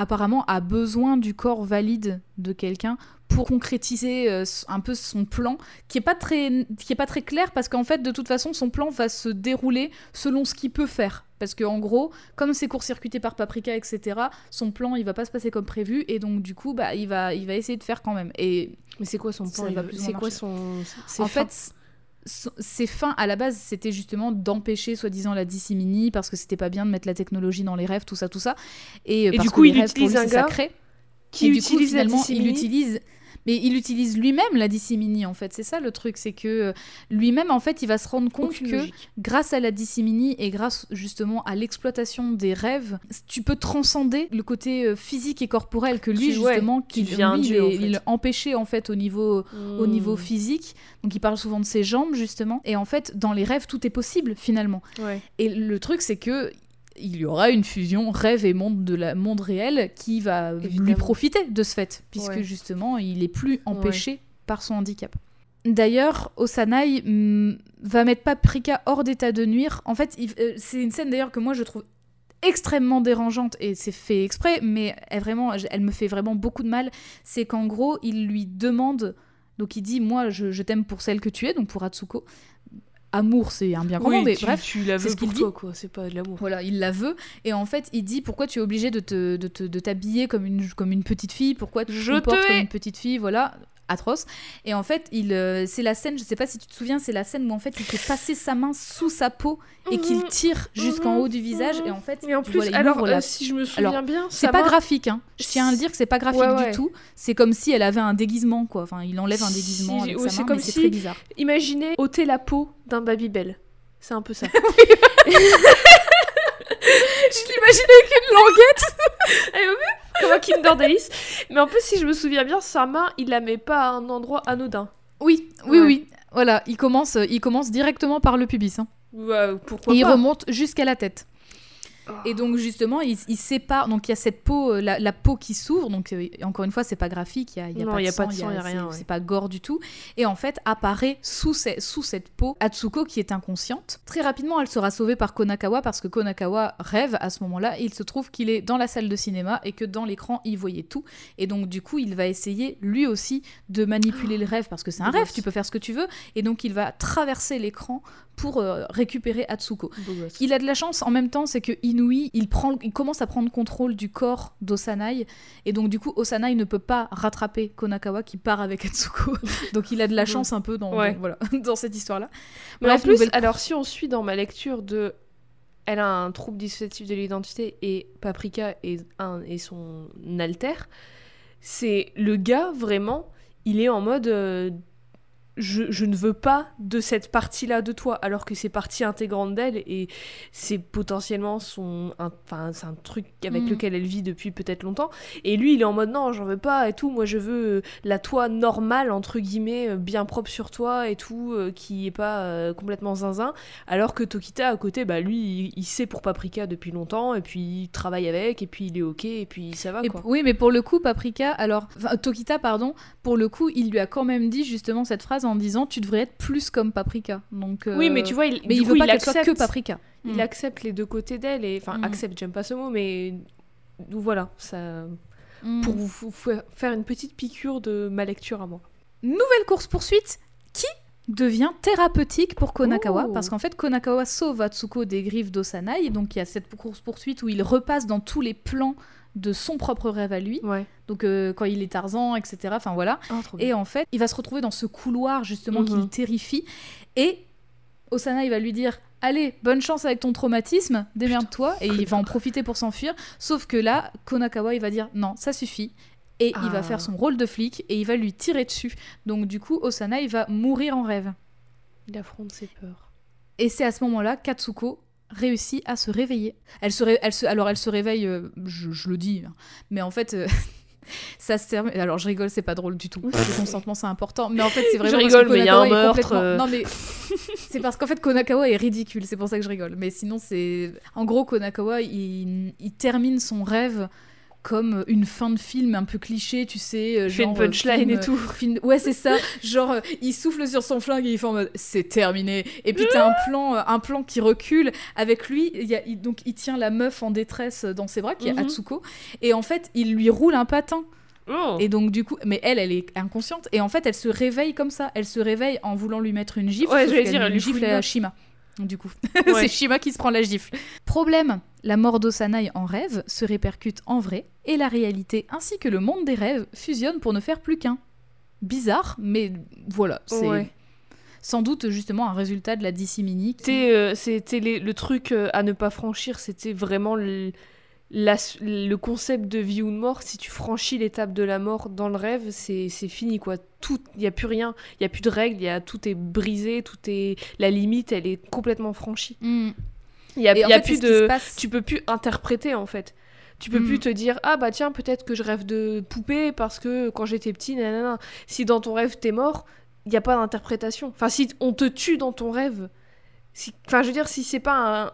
apparemment, a besoin du corps valide de quelqu'un pour concrétiser euh, un peu son plan, qui est pas très, qui est pas très clair, parce qu'en fait, de toute façon, son plan va se dérouler selon ce qu'il peut faire. Parce que en gros, comme c'est court-circuité par Paprika, etc., son plan, il va pas se passer comme prévu, et donc du coup, bah, il va, il va essayer de faire quand même. Et Mais c'est quoi son plan? C'est quoi marcher. son. en fait, ses fins à la base, c'était justement d'empêcher soi-disant la disséminie parce que c'était pas bien de mettre la technologie dans les rêves, tout ça, tout ça. Et, euh, Et parce du que coup, les il rêves, pour utilise lui, un gars sacré. qui Et du coup, utilise finalement, il utilise. Mais il utilise lui-même la disséminie, en fait. C'est ça le truc, c'est que euh, lui-même, en fait, il va se rendre compte Aucune que logique. grâce à la disséminie et grâce justement à l'exploitation des rêves, tu peux transcender le côté euh, physique et corporel que lui, Qui- justement, qui un lui, dieu, il, en fait. il empêchait en fait au niveau au niveau Hmm. physique. Donc il parle souvent de ses jambes justement. Et en fait, dans les rêves, tout est possible finalement. Ouais. Et le truc, c'est que il y aura une fusion rêve et monde de la monde réel qui va lui profiter de ce fait, puisque Ouais. justement, il est plus empêché par son handicap. D'ailleurs, Osanai hum, va mettre Paprika hors d'état de nuire. En fait, euh, c'est une scène d'ailleurs que moi je trouve extrêmement dérangeante et c'est fait exprès, mais elle, vraiment, elle me fait vraiment beaucoup de mal. C'est qu'en gros, il lui demande, donc il dit, moi je, je t'aime pour celle que tu es, donc pour Atsuko. Amour, c'est un bien grand mot, Oui, mais tu, bref. tu la c'est veux ce qu'il pour dit. toi quoi, c'est pas de l'amour. Voilà, il la veut. Et en fait, il dit pourquoi tu es obligé de te- de te- de t'habiller comme une, comme une petite fille? Pourquoi tu Je te comportes comme une petite fille? Voilà. Atroce. Et en fait, il, euh, c'est la scène, je sais pas si tu te souviens, c'est la scène où en fait il fait passer sa main sous sa peau et qu'il Mhm. tire jusqu'en Mhm. haut du visage. Et en fait, Et en plus, voilà, il alors, ouvre la- euh, si je me souviens Alors, bien, c'est pas main- graphique, hein. Je tiens à le dire que c'est pas graphique Ouais, ouais. du tout. C'est comme si elle avait un déguisement, quoi. Enfin, il enlève un déguisement Si, avec ouais, sa c'est main, comme mais si- très bizarre. Imaginez ôter la peau d'un Babybel. C'est un peu ça. Je l'imaginais avec une languette. Comme un Kinder Delice. Mais en plus, si je me souviens bien, sa main, il la met pas à un endroit anodin. Oui, oui, Ouais. oui. Voilà, il commence, il commence directement par le pubis. hein. Pourquoi Et il pas remonte jusqu'à la tête. Ah. Et donc justement, il, il sépare. Donc il y a cette peau, euh, la, la peau qui s'ouvre. Donc euh, encore une fois, c'est pas graphique. Il y a, y a Non, pas y de a pas sang, de sang, il y a c'est- rien, ouais. C'est pas gore du tout. Et en fait, apparaît sous, ce- sous cette peau Atsuko qui est inconsciente. Très rapidement, elle sera sauvée par Konakawa parce que Konakawa rêve à ce moment-là. Il se trouve qu'il est dans la salle de cinéma et que dans l'écran, il voyait tout. Et donc du coup, il va essayer lui aussi de manipuler le rêve parce que c'est un rêve. Tu peux faire ce que tu veux. Et donc il va traverser l'écran pour euh, récupérer Atsuko. Il a de la chance en même temps, c'est que Inui, il, prend, il commence à prendre contrôle du corps d'Osanai, et donc du coup, Osanai ne peut pas rattraper Konakawa qui part avec Atsuko. donc il a de la chance un peu dans, Ouais. dans- voilà, dans cette histoire-là. Mais en plus, nouvelle- alors si on suit dans ma lecture de. Elle a un trouble dissociatif de l'identité et Paprika est, un, est son alter, c'est le gars vraiment, il est en mode. euh, je, je ne veux pas de cette partie-là de toi, alors que c'est partie intégrante d'elle et c'est potentiellement son, enfin c'est un truc avec Mm. lequel elle vit depuis peut-être longtemps. Et lui, il est en mode non, j'en veux pas et tout. Moi, je veux euh, la toi normale entre guillemets, euh, bien propre sur toi et tout, euh, qui est pas euh, complètement zinzin. Alors que Tokita à côté, bah lui, il, il sait pour Paprika depuis longtemps et puis il travaille avec et puis il est ok et puis ça va quoi. oui, mais pour le coup, Paprika, alors, Tokita, pardon, pour le coup, il lui a quand même dit justement cette phrase en disant Tu devrais être plus comme Paprika. Donc, euh, Oui, mais tu vois, il, mais du il coup, veut pas qu'elle accepte- soit que Paprika. Il Mm. accepte les deux côtés d'elle et enfin Mm. accepte, j'aime pas ce mot, mais voilà, ça Mm. pour vous vous fa- faire une petite piqûre de ma lecture à moi. Nouvelle course-poursuite qui devient thérapeutique pour Konakawa Oh. parce qu'en fait Konakawa sauve Atsuko des griffes d'Osanai donc il y a cette course-poursuite où il repasse dans tous les plans de son propre rêve à lui Ouais. donc euh, quand il est Tarzan etc enfin voilà Ah, et en fait il va se retrouver dans ce couloir justement qui Mhm. le terrifie et Osanai va lui dire Allez, bonne chance avec ton traumatisme, démerde-toi, et il va en profiter pour s'enfuir. Sauf que là, Konakawa, il va dire non, ça suffit. Et il va Ah. faire son rôle de flic et il va lui tirer dessus. Donc du coup, Osanai va mourir en rêve. Il affronte ses peurs. Et c'est à ce moment-là qu'Atsuko réussit à se réveiller. Elle se, ré- elle se... Alors elle se réveille, euh, je, je le dis, hein, mais en fait... euh, Ça se termine. Alors je rigole, c'est pas drôle du tout. Le consentement c'est important, mais en fait c'est vraiment Je parce que rigole, mais il y a un meurtre, complètement- euh. Non mais c'est parce qu'en fait Konakawa est ridicule, c'est pour ça que je rigole. Mais sinon c'est, en gros Konakawa il, il termine son rêve comme une fin de film un peu cliché, tu sais. euh, Je fais une genre, euh, punchline film, et euh, tout. film- Ouais, c'est ça. Genre, euh, il souffle sur son flingue et il fait en mode c'est terminé. Et puis t'as un plan, euh, un plan qui recule avec lui. Il y a, il- donc il tient la meuf en détresse dans ses bras, qui est Mhm. Atsuko. Et en fait, il lui roule un patin. Oh. Et donc du coup, mais elle, elle est inconsciente. Et en fait, elle se réveille comme ça. Elle se réveille en voulant lui mettre une gifle. Ouais, j'allais qu'elle dire, elle une lui gifle à. Shima. Du coup, Ouais. c'est Shima qui se prend la gifle. Problème, la mort d'Osanai en rêve se répercute en vrai, et la réalité ainsi que le monde des rêves fusionnent pour ne faire plus qu'un. Bizarre, mais voilà, c'est Ouais. sans doute justement un résultat de la qui- C'était, euh, le truc euh, à ne pas franchir, c'était vraiment le, la- le concept de vie ou de mort. Si tu franchis l'étape de la mort dans le rêve, c'est c'est fini quoi. Tout, il y a plus rien, il y a plus de règles, y a tout est brisé, tout est la limite, elle est complètement franchie. Mm. Il y a, y a fait, plus de, tu peux plus interpréter en fait. Tu peux Mm. plus te dire ah bah tiens peut-être que je rêve de poupée parce que quand j'étais petit nanana. Si dans ton rêve t'es mort, il y a pas d'interprétation. Enfin si on te tue dans ton rêve, si, enfin je veux dire si c'est pas un,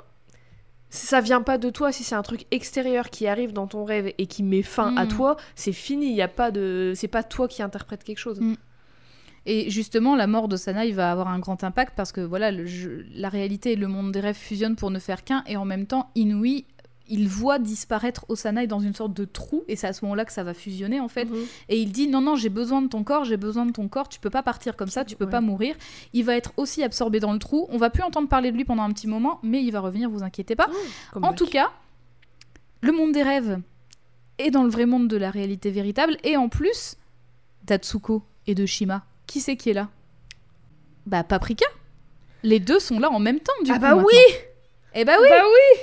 ça vient pas de toi, si c'est un truc extérieur qui arrive dans ton rêve et qui met fin à Mm. toi, c'est fini. Il y a pas de, c'est pas toi qui interprète quelque chose. Mm. Et justement, la mort de Sanaï va avoir un grand impact parce que voilà, le jeu- la réalité et le monde des rêves fusionnent pour ne faire qu'un, et en même temps, Inui, il voit disparaître Osanai dans une sorte de trou, et c'est à ce moment-là que ça va fusionner en fait. Mhm. Et il dit non, non, j'ai besoin de ton corps, j'ai besoin de ton corps, tu peux pas partir comme ça, tu peux Ouais. pas mourir. Il va être aussi absorbé dans le trou, on va plus entendre parler de lui pendant un petit moment, mais il va revenir, vous inquiétez pas. Comme En tout cas, le monde des rêves est dans le vrai monde de la réalité véritable, et en plus, Datsuko et de Shima, qui c'est qui est là? Bah Paprika. Les deux sont là en même temps du ah coup. bah maintenant. oui Eh bah oui. Bah oui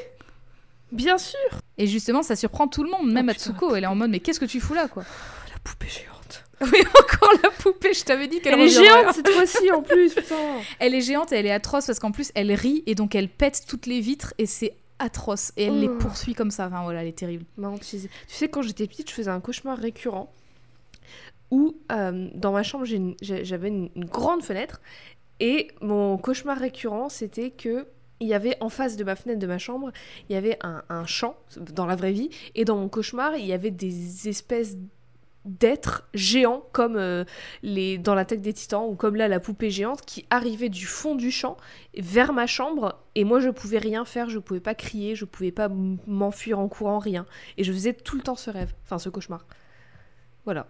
Bien sûr Et justement, ça surprend tout le monde, même Oh, Atsuko. Elle est en mode mais qu'est-ce que tu fous là quoi? La poupée géante. Oui, encore la poupée. Je t'avais dit qu'elle Elle est géante cette fois-ci en plus, putain Elle est géante et elle est atroce parce qu'en plus elle rit et donc elle pète toutes les vitres et c'est atroce et elle les Oh. poursuit comme ça. Enfin voilà, elle est terrible. Tu sais, quand j'étais petite, je faisais un cauchemar récurrent où euh, dans ma chambre, j'avais une, une grande fenêtre et mon cauchemar récurrent, c'était que il y avait en face de ma fenêtre de ma chambre, il y avait un, un champ dans la vraie vie et dans mon cauchemar, il y avait des espèces d'êtres géants comme euh, les dans la tête des titans ou comme là la poupée géante qui arrivait du fond du champ vers ma chambre et moi je pouvais rien faire, je pouvais pas crier, je pouvais pas m'enfuir en courant, rien. Et je faisais tout le temps ce rêve, enfin ce cauchemar. Voilà.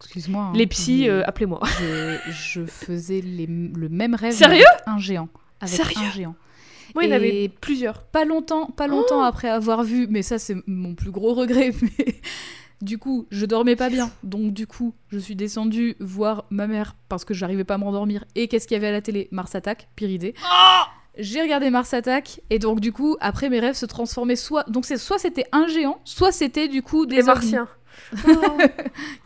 Excuse-moi. hein, Les psys, euh, appelez-moi. je, je faisais les- le même rêve. Sérieux? avec Un géant. Avec Sérieux? un géant. Moi, il y en avait plusieurs. Pas longtemps, pas longtemps après avoir vu, mais ça c'est mon plus gros regret. Mais du coup, je dormais pas bien, donc du coup, je suis descendue voir ma mère parce que j'arrivais pas à m'endormir. Et qu'est-ce qu'il y avait à la télé? Mars Attack, pire idée. J'ai regardé Mars Attack et donc du coup, après mes rêves se transformaient soit donc c'est soit c'était un géant, soit c'était du coup des Les martiens.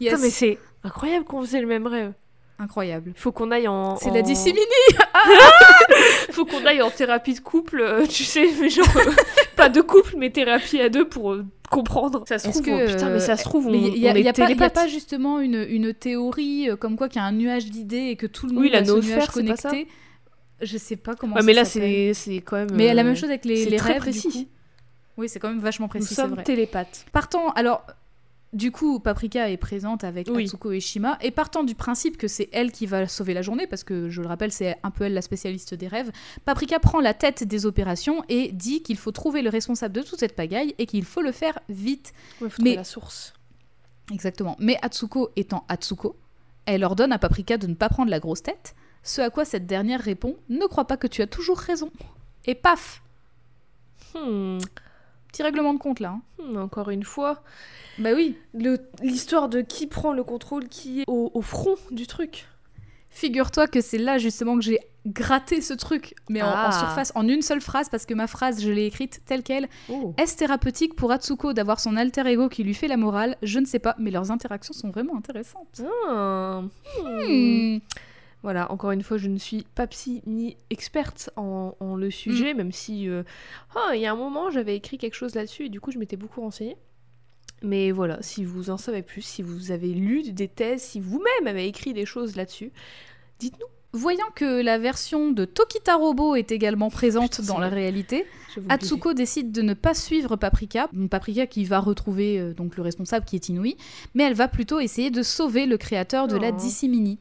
Yes. Putain, mais c'est incroyable qu'on faisait le même rêve. Incroyable. Faut qu'on aille en. C'est en- la disséminée. faut qu'on aille en thérapie de couple, euh, tu sais, mais genre. euh, pas de couple, mais thérapie à deux pour euh, comprendre. Ça se trouve, que, putain, mais ça se trouve, on, il y a, on y a est pas, y a pas justement une, une théorie euh, comme quoi qu'il y a un nuage d'idées et que tout le monde Oui, la a ce noosphère, nuage connecté? Je sais pas comment Ouais, ça mais là, c'est quand même. Mais la euh, même chose avec les, les très rêves, du précis. coup. Oui, c'est quand même vachement Nous précis, c'est sommes vrai. télépathes. Partant, alors, du coup, Paprika est présente avec Oui. Atsuko et Shima, et partant du principe que c'est elle qui va sauver la journée, parce que je le rappelle, c'est un peu elle la spécialiste des rêves, Paprika prend la tête des opérations et dit qu'il faut trouver le responsable de toute cette pagaille et qu'il faut le faire vite. Ouais, faut Mais- trouver la source. Exactement. Mais Atsuko étant Atsuko, elle ordonne à Paprika de ne pas prendre la grosse tête, ce à quoi cette dernière répond Ne crois pas que tu as toujours raison. Et paf Hmm. Petit règlement de compte là. hein. Hmm, encore une fois, Bah oui. le- l'histoire de qui prend le contrôle, qui est au, au front du truc. Figure-toi que c'est là justement que j'ai gratté ce truc, mais en- en, Ah. surface, en une seule phrase, parce que ma phrase, je l'ai écrite telle qu'elle. Oh. Est-ce thérapeutique pour Atsuko d'avoir son alter ego qui lui fait la morale? Je ne sais pas, mais leurs interactions sont vraiment intéressantes. Ah. Hmm. Hmm. Voilà, encore une fois, je ne suis pas psy ni experte en, en le sujet, même si euh, ah, il y a un moment j'avais écrit quelque chose là-dessus et du coup je m'étais beaucoup renseignée. Mais voilà, si vous en savez plus, si vous avez lu des thèses, si vous-même avez écrit des choses là-dessus, dites-nous. Voyant que la version de Tokita Robo est également présente Putain, dans la réalité, Atsuko décide de ne pas suivre Paprika, Paprika qui va retrouver euh, donc le responsable qui est Inouï, mais elle va plutôt essayer de sauver le créateur de la Oh. Dissimini.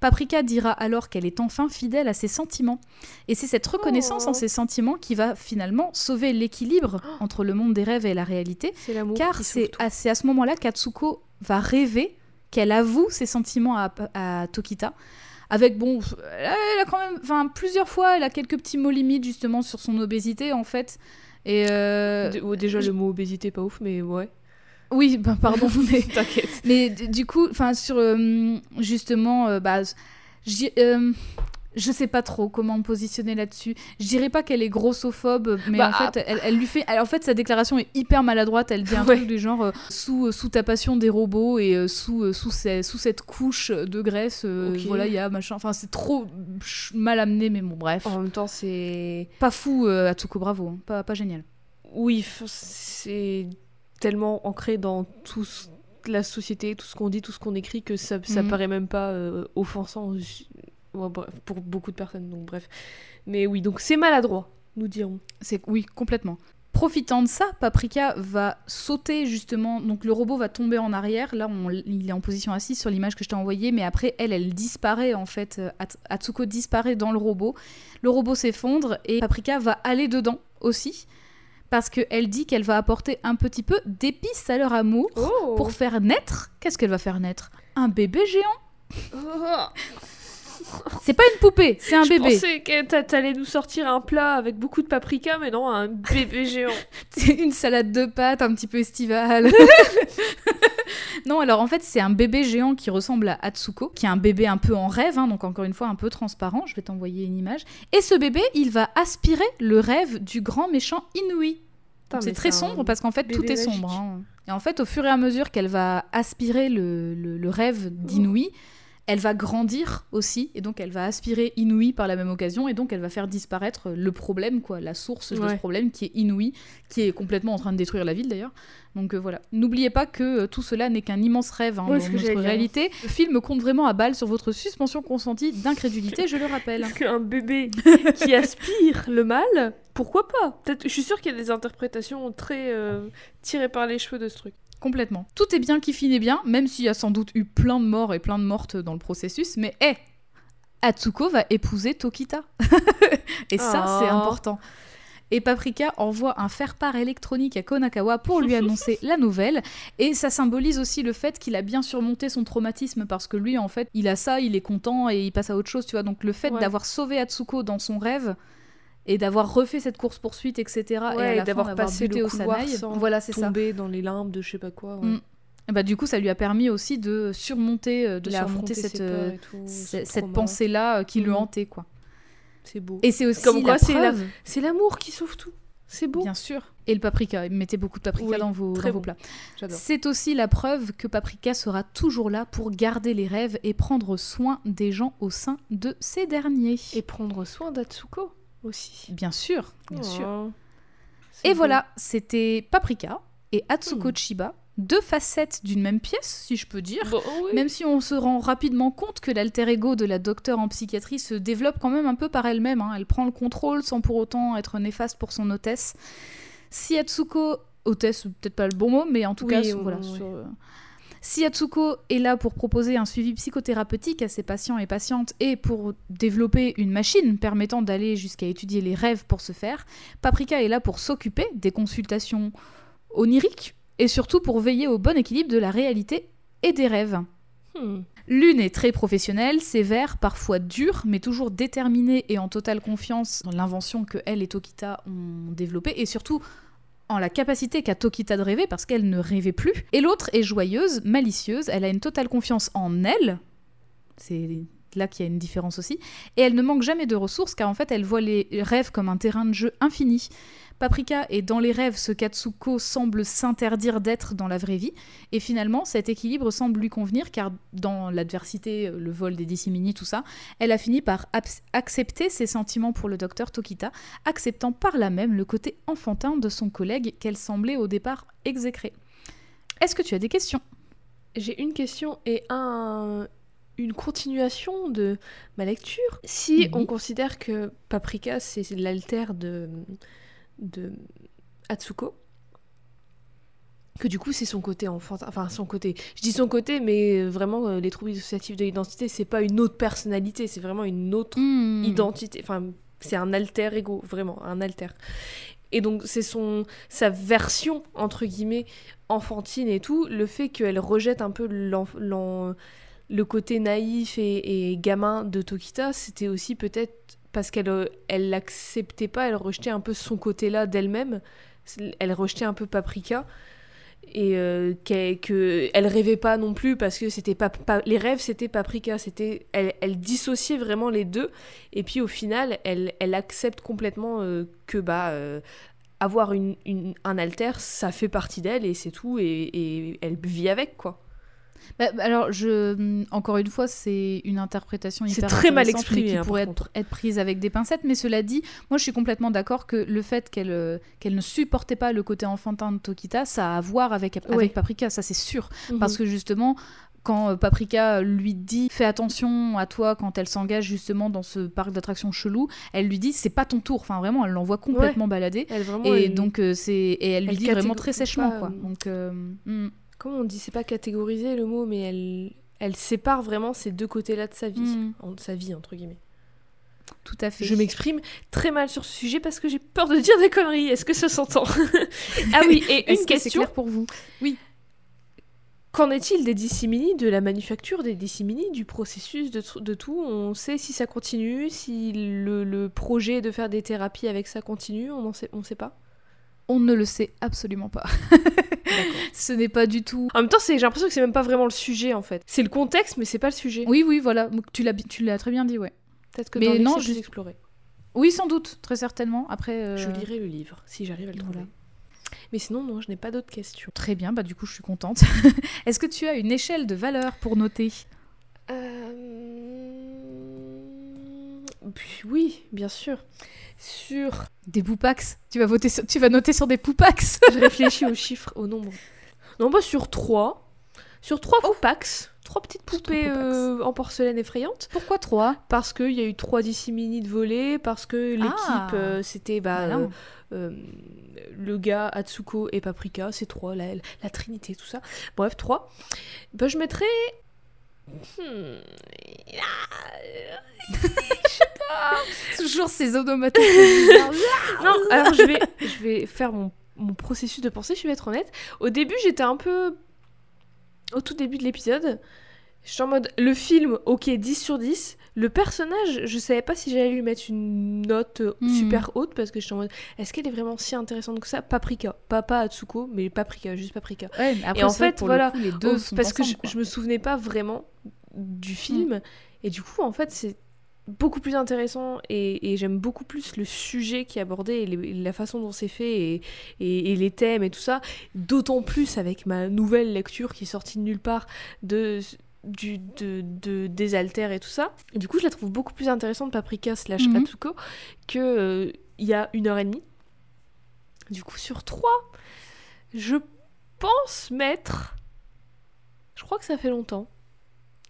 Paprika dira alors qu'elle est enfin fidèle à ses sentiments, et c'est cette reconnaissance Oh. en ses sentiments qui va finalement sauver l'équilibre entre le monde des rêves et la réalité, car c'est à, ce moment-là qu'Atsuko va rêver qu'elle avoue ses sentiments à, à Tokita. Avec, bon, elle a, quand même, enfin, plusieurs fois, elle a quelques petits mots limites justement sur son obésité en fait. Et euh, déjà le mot obésité pas ouf, mais ouais. oui, ben, pardon, mais, T'inquiète. mais du coup, enfin, sur euh, justement, euh, bah, euh, je sais pas trop comment me positionner là-dessus. Je dirais pas qu'elle est grossophobe, mais Bah, en fait, elle, elle lui fait. elle- en fait, sa déclaration est hyper maladroite. Elle dit un Ouais. truc du genre euh, sous, euh, sous ta passion des robots et euh, sous, sous, ces- sous cette couche de graisse, voilà, il y a machin. Enfin, c'est trop mal amené, mais bon, bref. En même temps, c'est. Pas fou, Atsuko, bravo. hein. Pas, pas génial. Oui, c'est tellement ancré dans tout ce- la société, tout ce qu'on dit, tout ce qu'on écrit, que ça, ça Mhm. paraît même pas euh, offensant Ouais, bref, pour beaucoup de personnes. Donc bref. Mais oui, donc c'est maladroit, nous dirons. C'est oui, complètement. Profitant de ça, Paprika va sauter justement. Donc le robot va tomber en arrière. Là, on- il est en position assise sur l'image que je t'ai envoyée, mais après, elle, elle disparaît en fait. Euh, At- Atsuko disparaît dans le robot. Le robot s'effondre et Paprika va aller dedans aussi. Parce qu'elle dit qu'elle va apporter un petit peu d'épices à leur amour Oh pour faire naître. Qu'est-ce qu'elle va faire naître? Un bébé géant C'est pas une poupée, c'est un Je bébé. pensais que t'a- t'allais nous sortir un plat avec beaucoup de paprika, mais non, un bébé géant. C'est une salade de pâtes un petit peu estivale. non, alors en fait, c'est un bébé géant qui ressemble à Atsuko, qui est un bébé un peu en rêve, hein, donc encore une fois un peu transparent. Je vais t'envoyer une image. Et ce bébé, il va aspirer le rêve du grand méchant Inouï. C'est très sombre parce qu'en fait, tout est magique. sombre. hein. Et en fait, au fur et à mesure qu'elle va aspirer le, le- le rêve d'Inouï, elle va grandir aussi, et donc elle va aspirer Inouï par la même occasion, et donc elle va faire disparaître le problème, quoi, la source de ce problème qui est Inouï, qui est complètement en train de détruire la ville d'ailleurs. Donc euh, voilà. N'oubliez pas que euh, tout cela n'est qu'un immense rêve hein, Ouais, dans notre réalité. Le film compte vraiment à balle sur votre suspension consentie d'incrédulité, je le rappelle. Parce qu'un bébé qui aspire le mal, pourquoi pas? Peut-être, je suis sûre qu'il y a des interprétations très euh, tirées par les cheveux de ce truc. Complètement. Tout est bien qui finit bien, même s'il y a sans doute eu plein de morts et plein de mortes dans le processus, mais hé Atsuko va épouser Tokita. et ça, Oh. c'est important. Et Paprika envoie un faire-part électronique à Konakawa pour lui annoncer la nouvelle. Et ça symbolise aussi le fait qu'il a bien surmonté son traumatisme parce que lui, en fait, il a ça, il est content et il passe à autre chose, tu vois. Donc le fait Ouais. d'avoir sauvé Atsuko dans son rêve et d'avoir refait cette course-poursuite, etc. et Ouais, d'avoir passé le au couloir Sanaï. sans Voilà, c'est ça. Tomber dans les limbes de je sais pas quoi. ouais. Mm. Bah, du coup, ça lui a permis aussi de surmonter, euh, de surmonter cette, euh, tout, cette pensée-là euh, qui le Mhm. hantait, quoi. C'est beau. Et c'est aussi Comme quoi, la c'est la- preuve, C'est l'amour qui sauve tout. C'est beau. bien sûr. Et le paprika, mettez beaucoup de paprika Oui, dans vos, dans vos plats. J'adore. C'est aussi la preuve que Paprika sera toujours là pour garder les rêves et prendre soin des gens au sein de ces derniers. Et prendre soin d'Atsuko aussi. bien sûr, bien Oh, sûr. Et beau. voilà, c'était Paprika et Atsuko Hmm. Chiba, deux facettes d'une même pièce, si je peux dire. Bon, oui. Même si on se rend rapidement compte que l'alter ego de la docteure en psychiatrie se développe quand même un peu par elle-même. hein. Elle prend le contrôle sans pour autant être néfaste pour son hôtesse. Si Atsuko, hôtesse, peut-être pas le bon mot, mais en tout Oui, cas, oui, voilà. sur, euh, Si Atsuko est là pour proposer un suivi psychothérapeutique à ses patients et patientes et pour développer une machine permettant d'aller jusqu'à étudier les rêves pour ce faire, Paprika est là pour s'occuper des consultations oniriques et surtout pour veiller au bon équilibre de la réalité et des rêves. Hmm. L'une est très professionnelle, sévère, parfois dure, mais toujours déterminée et en totale confiance dans l'invention que elle et Tokita ont développée, et surtout en la capacité qu'a Tokita de rêver, parce qu'elle ne rêvait plus. Et l'autre est joyeuse, malicieuse, elle a une totale confiance en elle, c'est là qu'il y a une différence aussi, et elle ne manque jamais de ressources, car en fait elle voit les rêves comme un terrain de jeu infini. Paprika est dans les rêves ce qu'Atsuko semble s'interdire d'être dans la vraie vie, et finalement, cet équilibre semble lui convenir car dans l'adversité, le vol des dissimini, tout ça, elle a fini par accepter ses sentiments pour le docteur Tokita, acceptant par là même le côté enfantin de son collègue qu'elle semblait au départ exécrer. Est-ce que tu as des questions? J'ai une question et un, une continuation de ma lecture. Si Oui. on considère que Paprika, c'est l'alter de, de Atsuko, que du coup c'est son côté enfantin, enfin son côté, je dis son côté, mais vraiment euh, les troubles dissociatifs de l'identité, c'est pas une autre personnalité, c'est vraiment une autre Hmm. identité. Enfin, c'est un alter ego, vraiment, un alter. Et donc, c'est son sa version, entre guillemets, enfantine et tout, le fait qu'elle rejette un peu le côté naïf et, et gamin de Tokita, c'était aussi peut-être parce qu'elle euh, elle l'acceptait pas, elle rejetait un peu son côté-là d'elle-même, elle rejetait un peu Paprika. Et euh, qu'elle que elle rêvait pas non plus parce que c'était pas, les rêves c'était Paprika. C'était elle, elle dissociait vraiment les deux. Et puis au final elle, elle accepte complètement euh, que bah avoir un alter ça fait partie d'elle et c'est tout. Et, et elle vit avec quoi Bah, bah, alors, je, encore une fois, c'est une interprétation hyper très mal intéressante, mais exprimé, qui hein, pourrait être, prise avec des pincettes. Mais cela dit, moi, je suis complètement d'accord que le fait qu'elle euh, qu'elle ne supportait pas le côté enfantin de Tokita, ça a à voir avec, avec Ouais. Paprika, ça c'est sûr. Mhm. Parce que justement, quand euh, Paprika lui dit fais attention à toi quand elle s'engage justement dans ce parc d'attractions chelou, elle lui dit c'est pas ton tour. Enfin vraiment, elle l'envoie complètement balader. elle vraiment Et elle- donc euh, c'est et elle lui elle dit vraiment très sèchement pas, quoi. Donc euh, hmm, comment on dit c'est pas catégoriser le mot mais elle elle sépare vraiment ces deux côtés là de sa vie Mm. en- de sa vie entre guillemets tout à fait. Je m'exprime très mal sur ce sujet parce que j'ai peur de dire des conneries. Est-ce que ça s'entend Ah oui, et une que question. clair pour vous? Qu'en est-il des dissimini, de la manufacture des dissimini, du processus de, tout? On sait si ça continue, si le, le projet de faire des thérapies avec ça continue On ne sait, on sait pas? On ne le sait absolument pas. Ce n'est pas du tout. En même temps, c'est- j'ai l'impression que c'est même pas vraiment le sujet en fait. C'est le contexte, mais c'est pas le sujet. Oui, oui, voilà. Tu l'as, très bien dit, ouais. Peut-être que Mais dans les non, non, juste- explorer. Oui, sans doute, très certainement. Après, euh, Je lirai le livre si j'arrive à le trouver. voilà. Mais sinon, non, je n'ai pas d'autres questions. Très bien, bah du coup, je suis contente. Est-ce que tu as une échelle de valeur pour noter? Euh, Oui, bien sûr. Sur. Des poupax Tu vas voter, sur- tu vas noter sur des poupax Je réfléchis aux chiffres, au nombre. Non, bah sur 3. Sur 3 poupax. 3 petites trois poupées euh, en porcelaine effrayante. Pourquoi 3 Parce qu'il y a eu 3 dissimini de volée. Parce que l'équipe, Ah. euh, c'était bah, Malin. euh, le gars, Atsuko et Paprika. C'est 3, la, la trinité, tout ça. Bref, 3. Bah, je mettrais. Hmm, Toujours ces onomatopées. Non, alors je vais, je vais faire mon, mon processus de pensée, je vais être honnête. Au début, j'étais un peu. Au tout début de l'épisode, j'étais en mode. Le film, ok, 10 sur 10. Le personnage, je savais pas si j'allais lui mettre une note euh, Hmm. super haute parce que j'étais en mode. Est-ce qu'elle est vraiment si intéressante que ça? Paprika. Pas, pas Atsuko, mais Paprika, juste Paprika. Ouais, mais après, Et en fait, pour voilà, le coup, les deux Oh, sont parce que je, je me souvenais pas vraiment du film et du coup en fait c'est beaucoup plus intéressant et, et j'aime beaucoup plus le sujet qui est abordé et, les- la façon dont c'est fait et, et- et les thèmes et tout ça d'autant plus avec ma nouvelle lecture qui est sortie de nulle part de du, de, de- des altères et tout ça et du coup je la trouve beaucoup plus intéressante Paprika slash. Atsuko que euh, il y a une heure et demie du coup sur trois je pense mettre je crois que ça fait longtemps.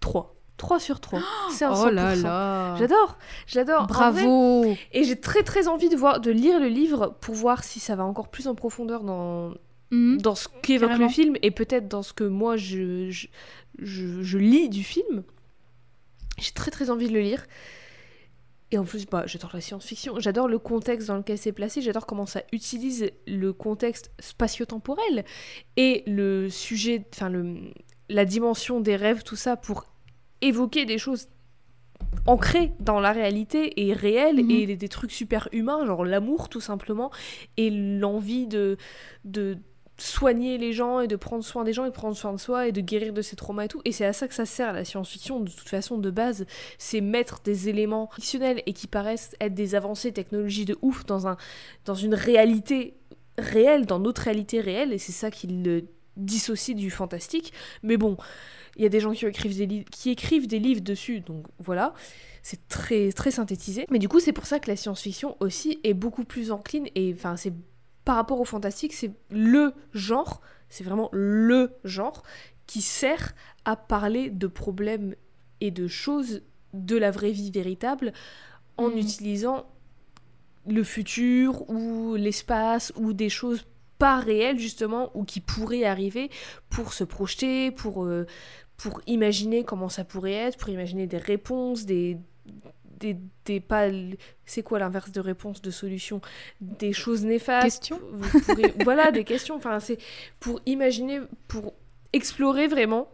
3. 3 sur 3. C'est un 100%. Oh là là J'adore, j'adore. Vrai, Bravo Et j'ai très très envie de, voir, de lire le livre pour voir si ça va encore plus en profondeur dans, Mhm. dans ce qu'évoque Carrément. le film et peut-être dans ce que moi je, je, je- je lis du film. J'ai très très envie de le lire. Et en plus, bah, j'adore la science-fiction, j'adore le contexte dans lequel c'est placé, j'adore comment ça utilise le contexte spatio-temporel et le sujet, enfin la dimension des rêves, tout ça pour évoquer des choses ancrées dans la réalité et réelles Mhm. et des, des trucs super humains, genre l'amour tout simplement et l'envie de, de soigner les gens et de prendre soin des gens et de prendre soin de soi et de guérir de ses traumas et tout. Et c'est à ça que ça sert la science-fiction de toute façon de base, c'est mettre des éléments fictionnels et qui paraissent être des avancées technologiques de ouf dans, un, dans une réalité réelle, dans notre réalité réelle et c'est ça qui le dissocie du fantastique. Mais bon, il y a des gens qui écrivent des, qui écrivent des livres dessus, donc voilà. C'est très, très synthétisé. Mais du coup, c'est pour ça que la science-fiction aussi est beaucoup plus encline. Et enfin, c'est par rapport au fantastique, c'est le genre, c'est vraiment le genre qui sert à parler de problèmes et de choses de la vraie vie véritable en Mhm. utilisant le futur ou l'espace ou des choses pas réelles justement ou qui pourraient arriver pour se projeter, pour, euh, pour imaginer comment ça pourrait être, pour imaginer des réponses, des, des, des pas c'est quoi l'inverse de réponse de solution? Des choses néfastes? Question vous pourrez- voilà des questions. Enfin c'est pour imaginer pour explorer vraiment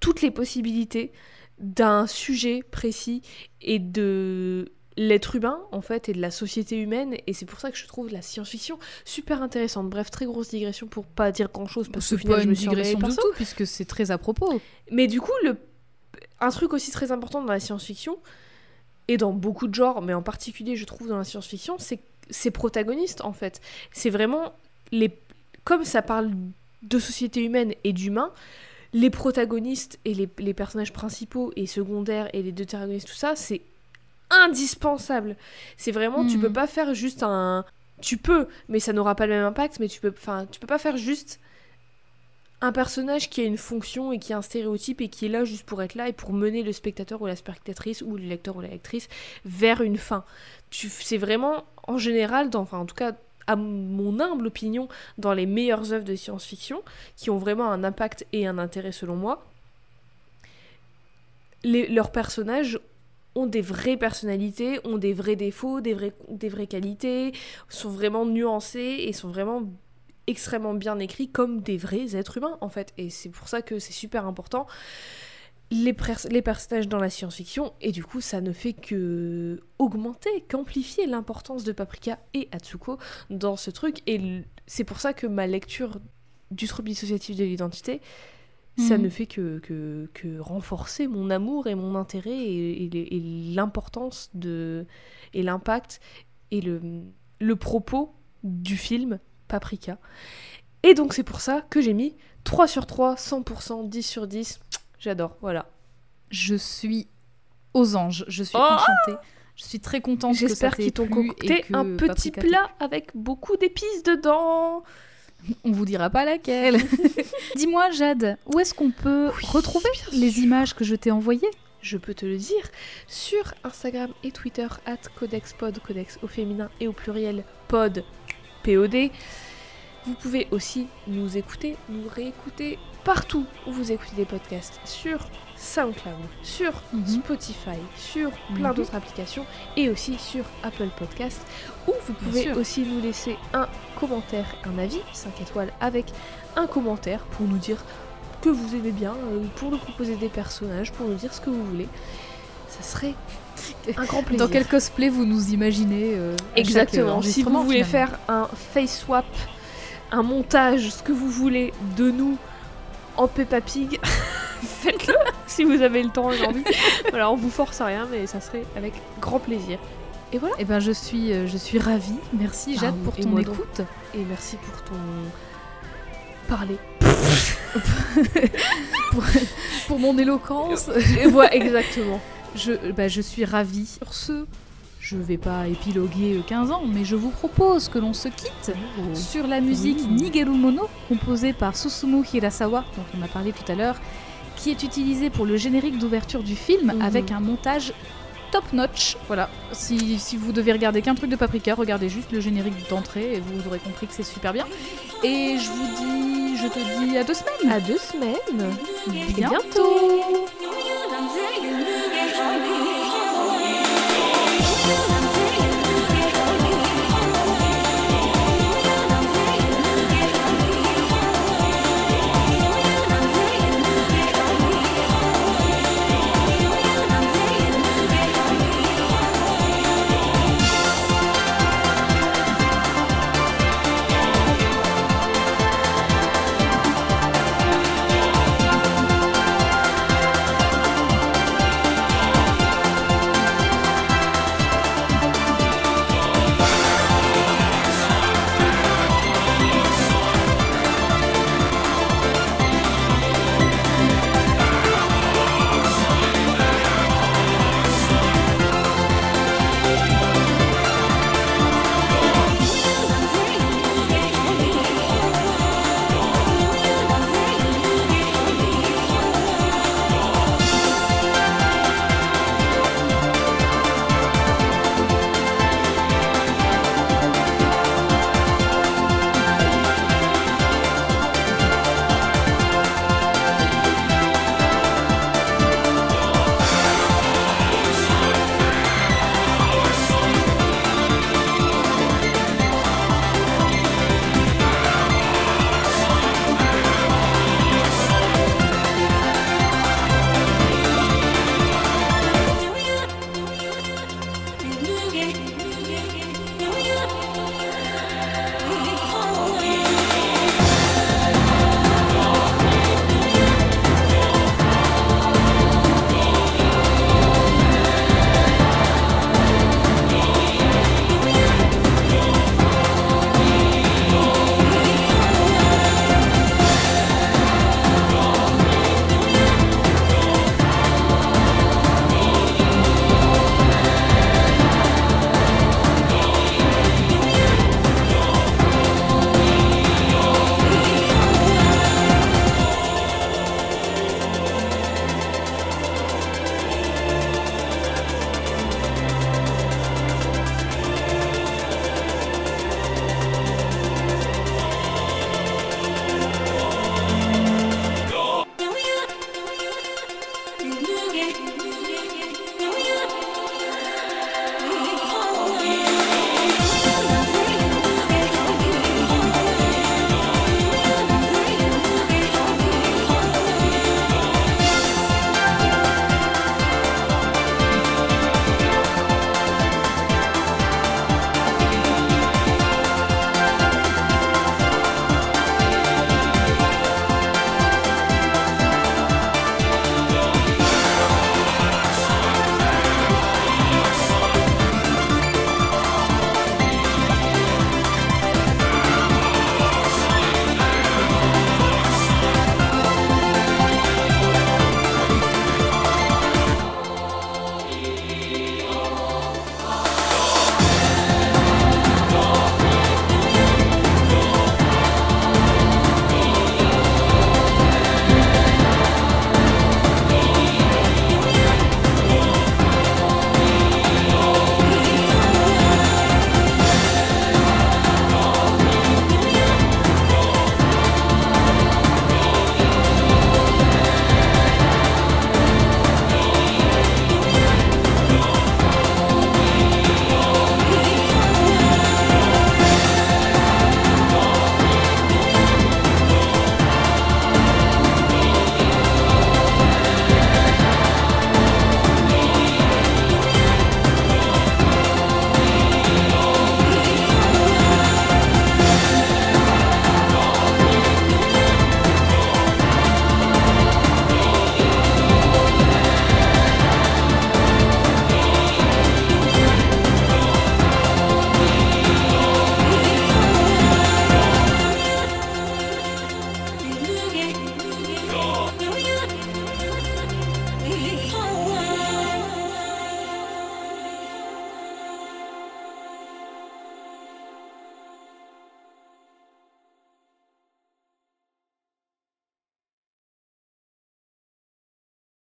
toutes les possibilités d'un sujet précis et de l'être humain en fait et de la société humaine. Et c'est pour ça que je trouve la science-fiction super intéressante. Bref très grosse digression pour pas dire grand chose parce que pas je me suis digression du tout, puisque c'est très à propos. Mais du coup, le... un truc aussi très important dans la science-fiction, et dans beaucoup de genres, mais en particulier, je trouve, dans la science-fiction, c'est ces protagonistes, en fait. C'est vraiment les. Comme ça parle de société humaine et d'humains, les protagonistes et les, les personnages principaux et secondaires et les deux protagonistes, tout ça, c'est indispensable. C'est vraiment, tu Mhm. peux pas faire juste un. Tu peux, mais ça n'aura pas le même impact, mais tu peux, tu peux pas faire juste un personnage qui a une fonction et qui a un stéréotype et qui est là juste pour être là et pour mener le spectateur ou la spectatrice ou le lecteur ou la lectrice vers une fin. C'est vraiment, en général, dans, enfin en tout cas, à mon humble opinion, dans les meilleures œuvres de science-fiction, qui ont vraiment un impact et un intérêt selon moi, les- leurs personnages ont des vraies personnalités, ont des vrais défauts, des vraies qualités, sont vraiment nuancés et sont vraiment extrêmement bien écrits comme des vrais êtres humains en fait et c'est pour ça que c'est super important les, pers- les personnages dans la science-fiction, et du coup, ça ne fait que augmenter, qu'amplifier l'importance de Paprika et Atsuko dans ce truc. Et c'est pour ça que ma lecture du trouble dissociatif de l'identité, ça Mhm. ne fait que, que, que renforcer mon amour et mon intérêt et l'importance de et l'impact et le, le propos du film Paprika. Et donc c'est pour ça que j'ai mis 3 sur 3, 100%, 10 sur 10. J'adore, voilà. Je suis aux anges. Je suis Oh enchantée. Je suis très contente J'espère qu'ils t'ont concocté un petit Paprika plat avec beaucoup d'épices dedans. On vous dira pas laquelle. Dis-moi, Jade, où est-ce qu'on peut retrouver les images que je t'ai envoyées? Je peux te le dire sur Instagram et Twitter at codexpod, codex au féminin et au pluriel pod, POD. Vous pouvez aussi nous écouter, nous réécouter partout où vous écoutez des podcasts, sur SoundCloud, sur Mhm. Spotify, sur plein Mhm. d'autres applications et aussi sur Apple Podcast où vous pouvez aussi nous laisser un commentaire, un avis, 5 étoiles avec un commentaire pour nous dire que vous aimez bien, euh, pour nous proposer des personnages, pour nous dire ce que vous voulez. Ça serait un grand plaisir. Dans quel cosplay vous nous imaginez euh, Exactement. Si vous voulez finalement. faire un face swap, un montage, ce que vous voulez de nous en Peppa Pig, faites-le si vous avez le temps aujourd'hui. voilà, on vous force à rien, mais ça serait avec grand plaisir. Et voilà. Eh ben, je suis, euh, je suis ravie. Merci, Ah Jade, pour et ton donc. écoute. Et merci pour ton parler. Pour mon éloquence. Et voilà, exactement. Je, bah, je suis ravie. Sur ce, je vais pas épiloguer euh, 15 ans, mais je vous propose que l'on se quitte sur la musique Oui. Nigeru Mono, composée par Susumu Hirasawa, dont on a parlé tout à l'heure, qui est utilisée pour le générique d'ouverture du film Mhm. avec un montage top notch. Voilà, si, si vous devez regarder qu'un truc de Paprika, regardez juste le générique d'entrée et vous aurez compris que c'est super bien. Et je vous dis, je te dis à deux semaines. À deux semaines. À bientôt. you.